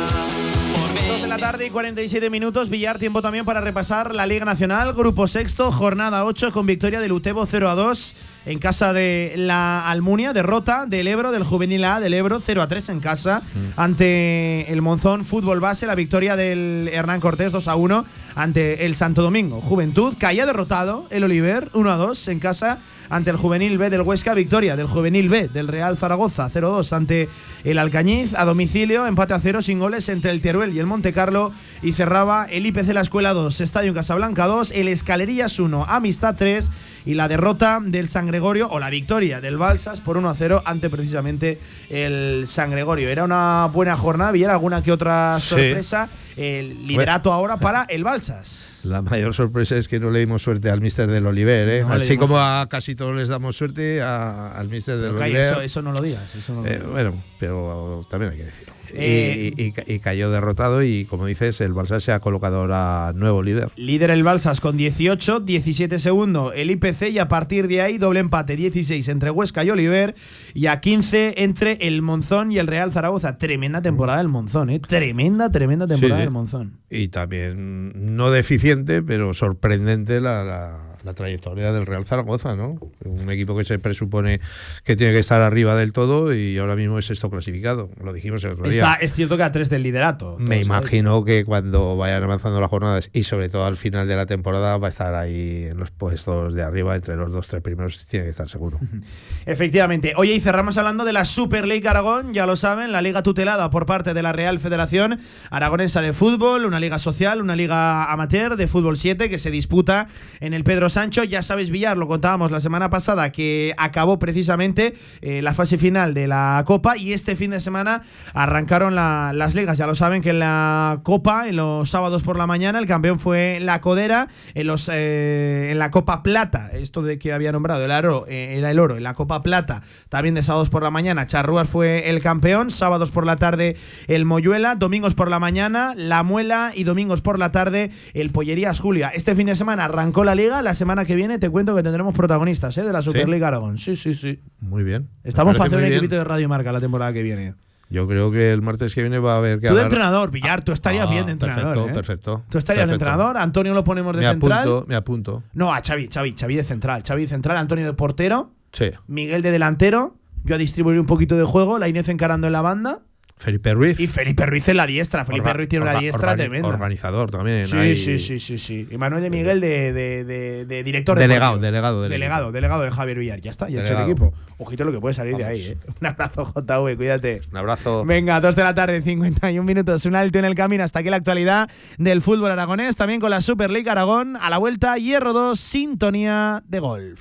Por 2 de la tarde y 47 minutos. Villar, tiempo también para repasar la Liga Nacional. Grupo sexto, jornada 8, con victoria del Utebo 0 a 2 en casa de la Almunia. Derrota del Ebro, del Juvenil A del Ebro 0 a 3 en casa ante el Monzón Fútbol Base. La victoria del Hernán Cortés 2 a 1 ante el Santo Domingo. Juventud caía derrotado el Oliver 1 a 2 en casa ante el Juvenil B del Huesca. Victoria del Juvenil B del Real Zaragoza 0-2 ante el Alcañiz. A domicilio, empate a 0 sin goles entre el Teruel y el Monte Carlo. Y cerraba el IPC La Escuela 2, Estadio Casablanca 2, el Escalerillas 1, Amistad 3 y la derrota del San Gregorio o la victoria del Balsas por 1 a 0 ante precisamente el San Gregorio. Era una buena jornada, era alguna que otra Sí. sorpresa. El liderato ahora para el Balsas. La mayor sorpresa es que no le dimos suerte al mister del Oliver, ¿eh? No Así dimos como a casi todos les damos suerte, a- al mister del Pero, Oliver. eso, eso no lo digas. eso no lo Eh, digas. bueno, pero también hay que decirlo. Eh, y, y- y cayó derrotado y como dices, el Barça se ha colocado ahora nuevo líder. Líder el Balsas con 18, 17 segundo el IPC y a partir de ahí doble empate 16 entre Huesca y Oliver y a 15 entre el Monzón y el Real Zaragoza. Tremenda temporada del Monzón, ¿eh? Tremenda, tremenda temporada Sí, sí. del Monzón. Y también no deficiente, pero sorprendente la, la- la trayectoria del Real Zaragoza, ¿no? Un equipo que se presupone que tiene que estar arriba del todo y ahora mismo es sexto clasificado. Lo dijimos el otro día. Está, es cierto que a 3 del liderato. Me imagino que cuando vayan avanzando las jornadas y sobre todo al final de la temporada va a estar ahí en los puestos de arriba entre los dos tres primeros tiene que estar seguro. Efectivamente. Oye, y cerramos hablando de la Super League Aragón, ya lo saben, la liga tutelada por parte de la Real Federación Aragonesa de Fútbol, una liga social, una liga amateur de fútbol 7 que se disputa en el Pedro Sancho. Ya sabes, Villar, lo contábamos la semana pasada que acabó precisamente eh, la fase final de la Copa y este fin de semana arrancaron la- las ligas. Ya lo saben que en la Copa, en los sábados por la mañana, el campeón fue la Codera, en, los, eh, en la Copa Plata, esto de que había nombrado el oro, eh, era el oro, en la Copa Plata, también de sábados por la mañana, Charrúas fue el campeón, sábados por la tarde el Moyuela, domingos por la mañana la Muela y domingos por la tarde el Pollerías Julia. Este fin de semana arrancó la liga, la semana que viene te cuento que tendremos protagonistas eh, de la Superliga Aragón. Sí, sí, sí. Muy bien. Estamos para hacer un equipito de Radio Marca la temporada que viene. Yo creo que el martes que viene va a haber que Tú de hablar- entrenador, Villar, tú estarías Ah, bien de entrenador. Perfecto, ¿eh? perfecto. Tú estarías de entrenador, Antonio lo ponemos de Me central. apunto, me apunto. No, a Xavi, Xavi, Xavi de central. Xavi de central, Antonio de portero, Sí. Miguel de delantero, yo a distribuir un poquito de juego, la Inés encarando en la banda. Felipe Ruiz. Y Felipe Ruiz en la diestra. Felipe Orga- Ruiz tiene una orga- diestra organi- tremenda. Organizador también. Sí, ahí. sí, sí, sí, sí. Y Manuel de Miguel de, de, de- de director Delegado, deportivo. delegado del delegado, equipo. delegado de Javier Villar. Ya está, ya hecho el Delegado. equipo. Ojito lo que puede salir de ahí, ¿eh? Un abrazo, JV, cuídate. Un abrazo. Venga, 2 de la tarde, 51 minutos, un alto en el camino. Hasta aquí la actualidad del fútbol aragonés, también con la Super League Aragón. A la vuelta, Hierro 2, sintonía de golf.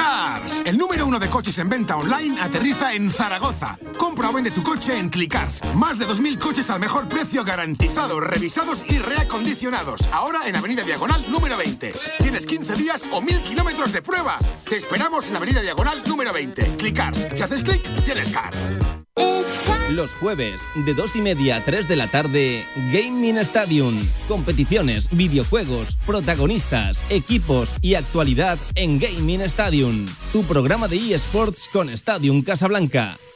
Cars, el número uno de coches en venta online, aterriza en Zaragoza. Compra o vende tu coche en Clickcars. Más de 2.000 coches al mejor precio garantizados, revisados y reacondicionados. Ahora en Avenida Diagonal número 20. Tienes 15 días o 1.000 kilómetros de prueba. Te esperamos en Avenida Diagonal número 20. Clickcars. Si haces clic, tienes car. Los jueves, de 2 y media a 3 de la tarde, Gaming Stadium. Competiciones, videojuegos, protagonistas, equipos y actualidad en Gaming Stadium. Tu programa de eSports con Stadium Casablanca.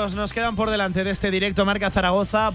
Minutos nos quedan por delante de este directo Marca Zaragoza.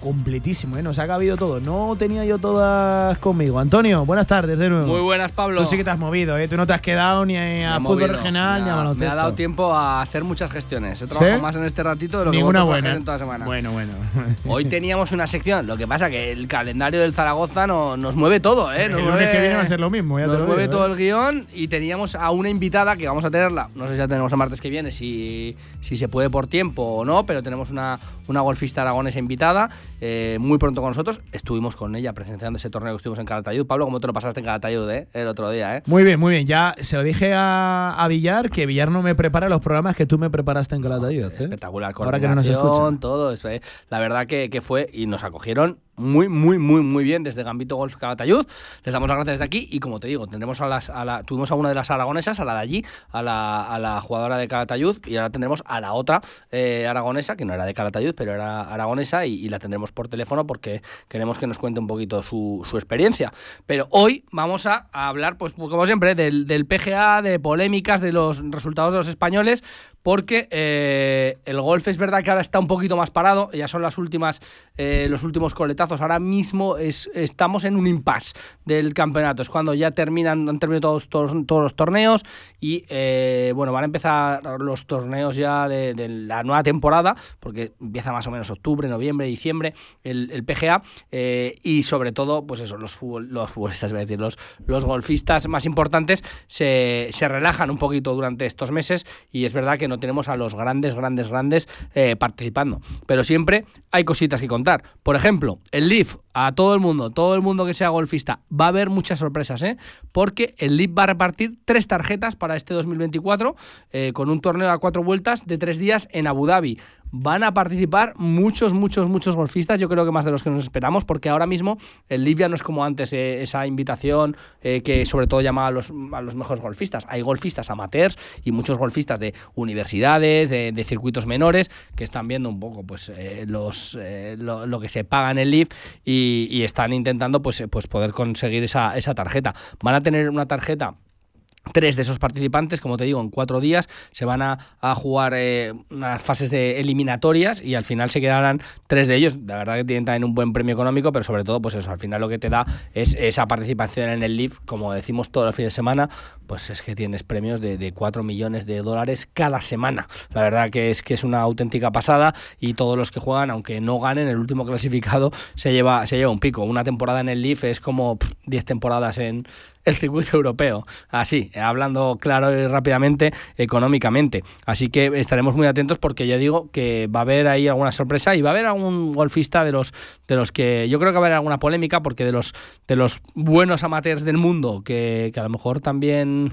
Completísimo, ¿eh? Nos ha cabido todo. No tenía yo todas conmigo. Antonio, buenas tardes de nuevo. Muy buenas, Pablo. Tú sí que te has movido, ¿eh? Tú no te has quedado ni a fútbol movido. regional ni a baloncesto. Me ha dado tiempo a hacer muchas gestiones. He trabajado ¿Sí? más en este ratito de lo Ninguna que buena. en toda la semana. Bueno, bueno. Hoy teníamos una sección. Lo que pasa que el calendario del Zaragoza no- nos mueve todo, ¿eh? Nos El lunes mueve- que viene va a ser lo mismo, ya te nos lo mueve digo, todo ¿eh? el guion y teníamos a una invitada que vamos a tenerla. No sé si ya tenemos el martes que viene, si, si se puede por tiempo o no, pero tenemos una, una golfista aragonesa invitada eh, muy pronto con nosotros. Estuvimos con ella presenciando ese torneo que estuvimos en Calatayud. Pablo, ¿cómo te lo pasaste en Calatayud eh? el otro día? ¿eh? Muy bien, muy bien. Ya se lo dije a, a Villar que Villar no me prepara los programas que tú me preparaste en Calatayud. ¿eh? Espectacular, Ahora que no nos escucha. coordinación, todo eso. ¿eh? La verdad que, que fue y nos acogieron muy, muy, muy, muy bien desde Gambito Golf Calatayud. Les damos las gracias desde aquí y como te digo, tendremos a las, a la, tuvimos a una de las aragonesas, a la de allí, a la, a la jugadora de Calatayud y ahora tendremos a la otra eh, aragonesa, que no era de Calatayud, pero era aragonesa y, y la tendremos por teléfono porque queremos que nos cuente un poquito su, su experiencia. Pero hoy vamos a, a hablar, pues como siempre, del, del PGA, de polémicas, de los resultados de los españoles, porque eh, el golf es verdad que ahora está un poquito más parado, ya son las últimas, eh, los últimos coletazos. Ahora mismo es, estamos en un impasse del campeonato. Es cuando ya terminan, han terminado todos, todos, los torneos y eh, bueno, van a empezar los torneos ya de, la nueva temporada, porque empieza más o menos octubre, noviembre, diciembre, el, PGA, y sobre todo, pues eso, los, fútbol- los futbolistas, voy decir, los, los golfistas más importantes se, se relajan un poquito durante estos meses y es verdad que no tenemos a los grandes, grandes, grandes eh, participando. Pero siempre hay cositas que contar. Por ejemplo, el Leaf, a todo el mundo, todo el mundo que sea golfista, va a haber muchas sorpresas, ¿eh? Porque el Leaf va a repartir tres tarjetas para este 2024 eh, con un torneo a cuatro vueltas de tres días en Abu Dhabi. Van a participar muchos, muchos, muchos golfistas, yo creo que más de los que nos esperamos, porque ahora mismo el ya no es como antes eh, esa invitación eh, que sobre todo llama a los, a los mejores golfistas. Hay golfistas amateurs y muchos golfistas de universidades, de, circuitos menores, que están viendo un poco pues eh, los lo, que se paga en el Leaf y, y están intentando pues, pues poder conseguir esa, esa tarjeta. Van a tener una tarjeta Tres de esos participantes, como te digo, en cuatro días se van a, jugar eh, unas fases de eliminatorias y al final se quedarán tres de ellos. La verdad que tienen también un buen premio económico, pero sobre todo, pues eso, al final lo que te da es esa participación en el Leaf, como decimos todos los fines de semana, pues es que tienes premios de, de 4 millones de dólares cada semana. La verdad que es que es una auténtica pasada y todos los que juegan, aunque no ganen, el último clasificado se lleva, se lleva un pico. Una temporada en el Leaf es como pff, 10 temporadas en el circuito europeo. Así, hablando claro y rápidamente, económicamente. Así que estaremos muy atentos porque ya digo que va a haber ahí alguna sorpresa y va a haber algún golfista de los de los que yo creo que va a haber alguna polémica porque de los de los buenos amateurs del mundo que a lo mejor también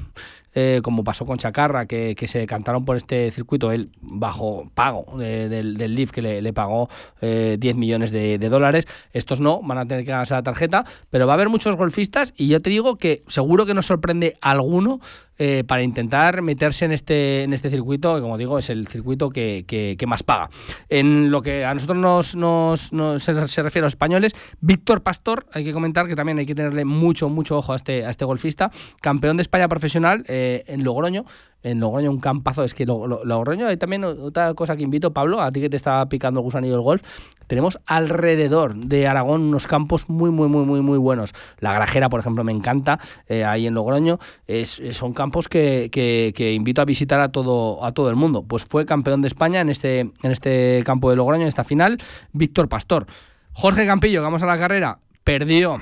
eh, como pasó con Chacarra, que, que se cantaron por este circuito, él bajo pago del, del Leaf que le, le pagó eh, 10 millones de, de dólares. Estos no, van a tener que ganarse la tarjeta, pero va a haber muchos golfistas y yo te digo que seguro que nos sorprende alguno eh, para intentar meterse en este, en este circuito, que como digo, es el circuito que, que- más paga. En lo que a nosotros nos, nos- se refiere a los españoles, Víctor Pastor, hay que comentar que también hay que tenerle mucho, mucho ojo a este, a este golfista, campeón de España profesional eh, en Logroño. En Logroño un campazo, es que Lo- Lo- Logroño hay también otra cosa que invito, Pablo, a ti que te está picando el gusanillo del golf, tenemos alrededor de Aragón unos campos muy, muy, muy, muy, muy buenos. La Grajera, por ejemplo, me encanta, eh, ahí en Logroño. Es, son campos que, que- que invito a visitar a todo, a todo el mundo. Pues fue campeón de España en este, en este campo de Logroño, en esta final, Víctor Pastor. Jorge Campillo, vamos a la carrera, perdió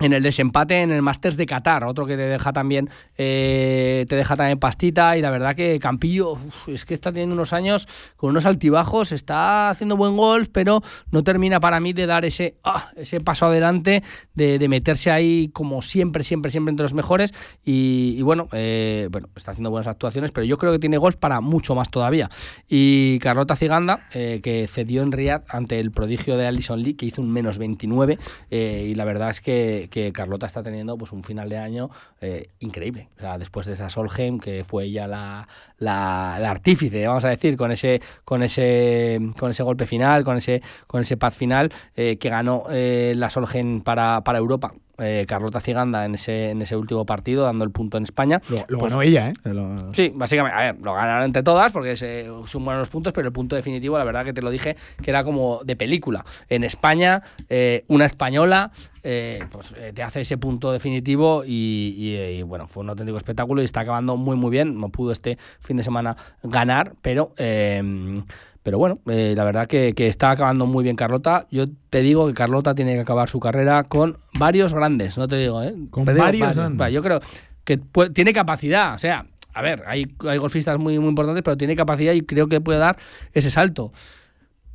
en el desempate en el Masters de Qatar, otro que te deja también eh, te deja también pastita y la verdad que Campillo es que está teniendo unos años con unos altibajos, está haciendo buen golf, pero no termina para mí de dar ese ah, ese paso adelante, de, de meterse ahí como siempre, siempre, siempre entre los mejores y, bueno, eh, bueno, está haciendo buenas actuaciones, pero yo creo que tiene golf para mucho más todavía. Y Carlota Ciganda, eh, que cedió en Riyadh ante el prodigio de Alison Lee, que hizo un menos 29 eh, y la verdad es que, que Carlota está teniendo pues un final de año eh, increíble. O sea, después de esa Solheim, que fue ella la, la, artífice, vamos a decir, con ese, con ese, con ese golpe final, con ese, con ese pad final, eh, que ganó eh, la Solheim para, para Europa. Eh, Carlota Ciganda en ese, en ese último partido, dando el punto en España. Lo, lo Pues- ganó ella, ¿eh? Lo- Sí, básicamente, a ver, lo ganaron entre todas porque se suman los puntos, pero el punto definitivo, la verdad que te lo dije, que era como de película. En España, eh, una española eh, pues, eh, te hace ese punto definitivo y, y, eh, y, bueno, fue un auténtico espectáculo y está acabando muy, muy bien. No pudo este fin de semana ganar, pero... eh, pero bueno, eh, la verdad que, que está acabando muy bien Carlota. Yo te digo que Carlota tiene que acabar su carrera con varios grandes, no te digo, ¿eh? Con digo varios grandes. Yo creo que pu- tiene capacidad, o sea, a ver, hay, hay golfistas muy, muy importantes, pero tiene capacidad y creo que puede dar ese salto.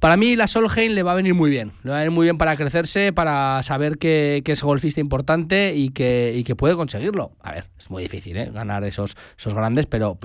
Para mí la Solheim le va a venir muy bien, le va a venir muy bien para crecerse, para saber que, es golfista importante y que, puede conseguirlo. A ver, es muy difícil ¿eh? ganar esos, grandes, pero,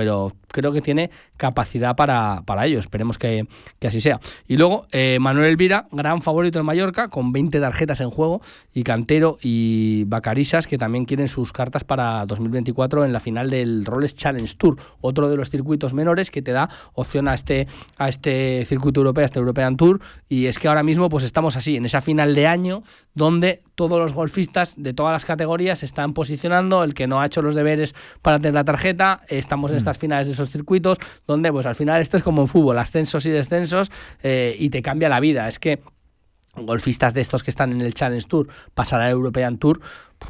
creo que tiene capacidad para, para ello. Esperemos que, así sea. Y luego eh, Manuel Elvira, gran favorito en Mallorca, con 20 tarjetas en juego, y Cantero y Bacarisas, que también quieren sus cartas para 2024 en la final del Rolex Challenge Tour, otro de los circuitos menores que te da opción a este, a este circuito europeo, a este Tour. Y es que ahora mismo pues estamos así, en esa final de año, donde todos los golfistas de todas las categorías se están posicionando, el que no ha hecho los deberes para tener la tarjeta, estamos en estas finales de esos circuitos, donde pues al final esto es como en fútbol, ascensos y descensos, eh, y te cambia la vida. Es que golfistas de estos que están en el Challenge Tour pasar al European Tour,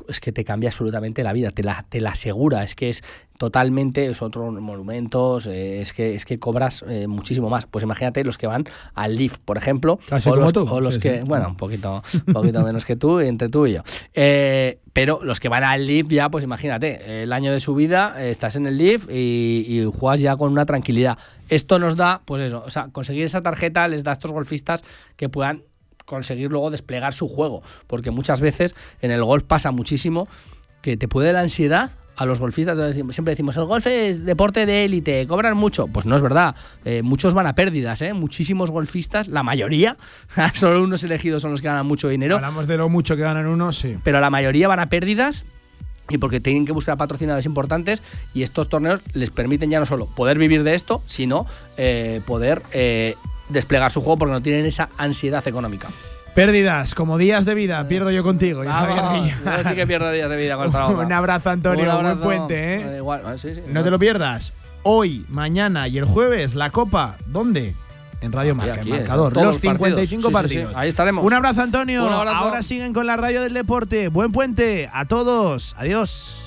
es que te cambia absolutamente la vida, te la, te la asegura, es que es totalmente, es otros monumentos, eh, es que es que cobras eh, muchísimo más. Pues imagínate los que van al Leaf, por ejemplo, Casi o los, tú. o los Sí, que, sí. bueno, un poquito, un poquito menos que tú, entre tú y yo. Eh, pero los que van al Leaf ya, pues imagínate, el año de su vida, estás en el Leaf y, y juegas ya con una tranquilidad. Esto nos da, pues eso, o sea, conseguir esa tarjeta les da a estos golfistas que puedan conseguir luego desplegar su juego. Porque muchas veces en el golf pasa muchísimo que te puede la ansiedad a los golfistas. Siempre decimos, el golf es deporte de élite, cobran mucho. Pues no es verdad. Eh, muchos van a pérdidas, ¿eh? Muchísimos golfistas, la mayoría, solo unos elegidos son los que ganan mucho dinero. Hablamos de lo mucho que ganan unos, sí. Pero la mayoría van a pérdidas y porque tienen que buscar patrocinadores importantes y estos torneos les permiten ya no solo poder vivir de esto, sino eh, poder eh, desplegar su juego porque no tienen esa ansiedad económica. Pérdidas, como días de vida, pierdo yo contigo. Vamos, Guilla. yo sí que pierdo días de vida con el. Un abrazo, Antonio. Un abrazo. Buen puente, ¿eh? igual, sí, sí. No te lo pierdas. Hoy, mañana y el jueves, la Copa. ¿Dónde? En Radio Marca, aquí, el marcador. Los los partidos. 55 Sí, sí, partidos. sí. Ahí estaremos. Un abrazo, Antonio. Un abrazo. Ahora siguen con la radio del deporte. Buen puente a todos. Adiós.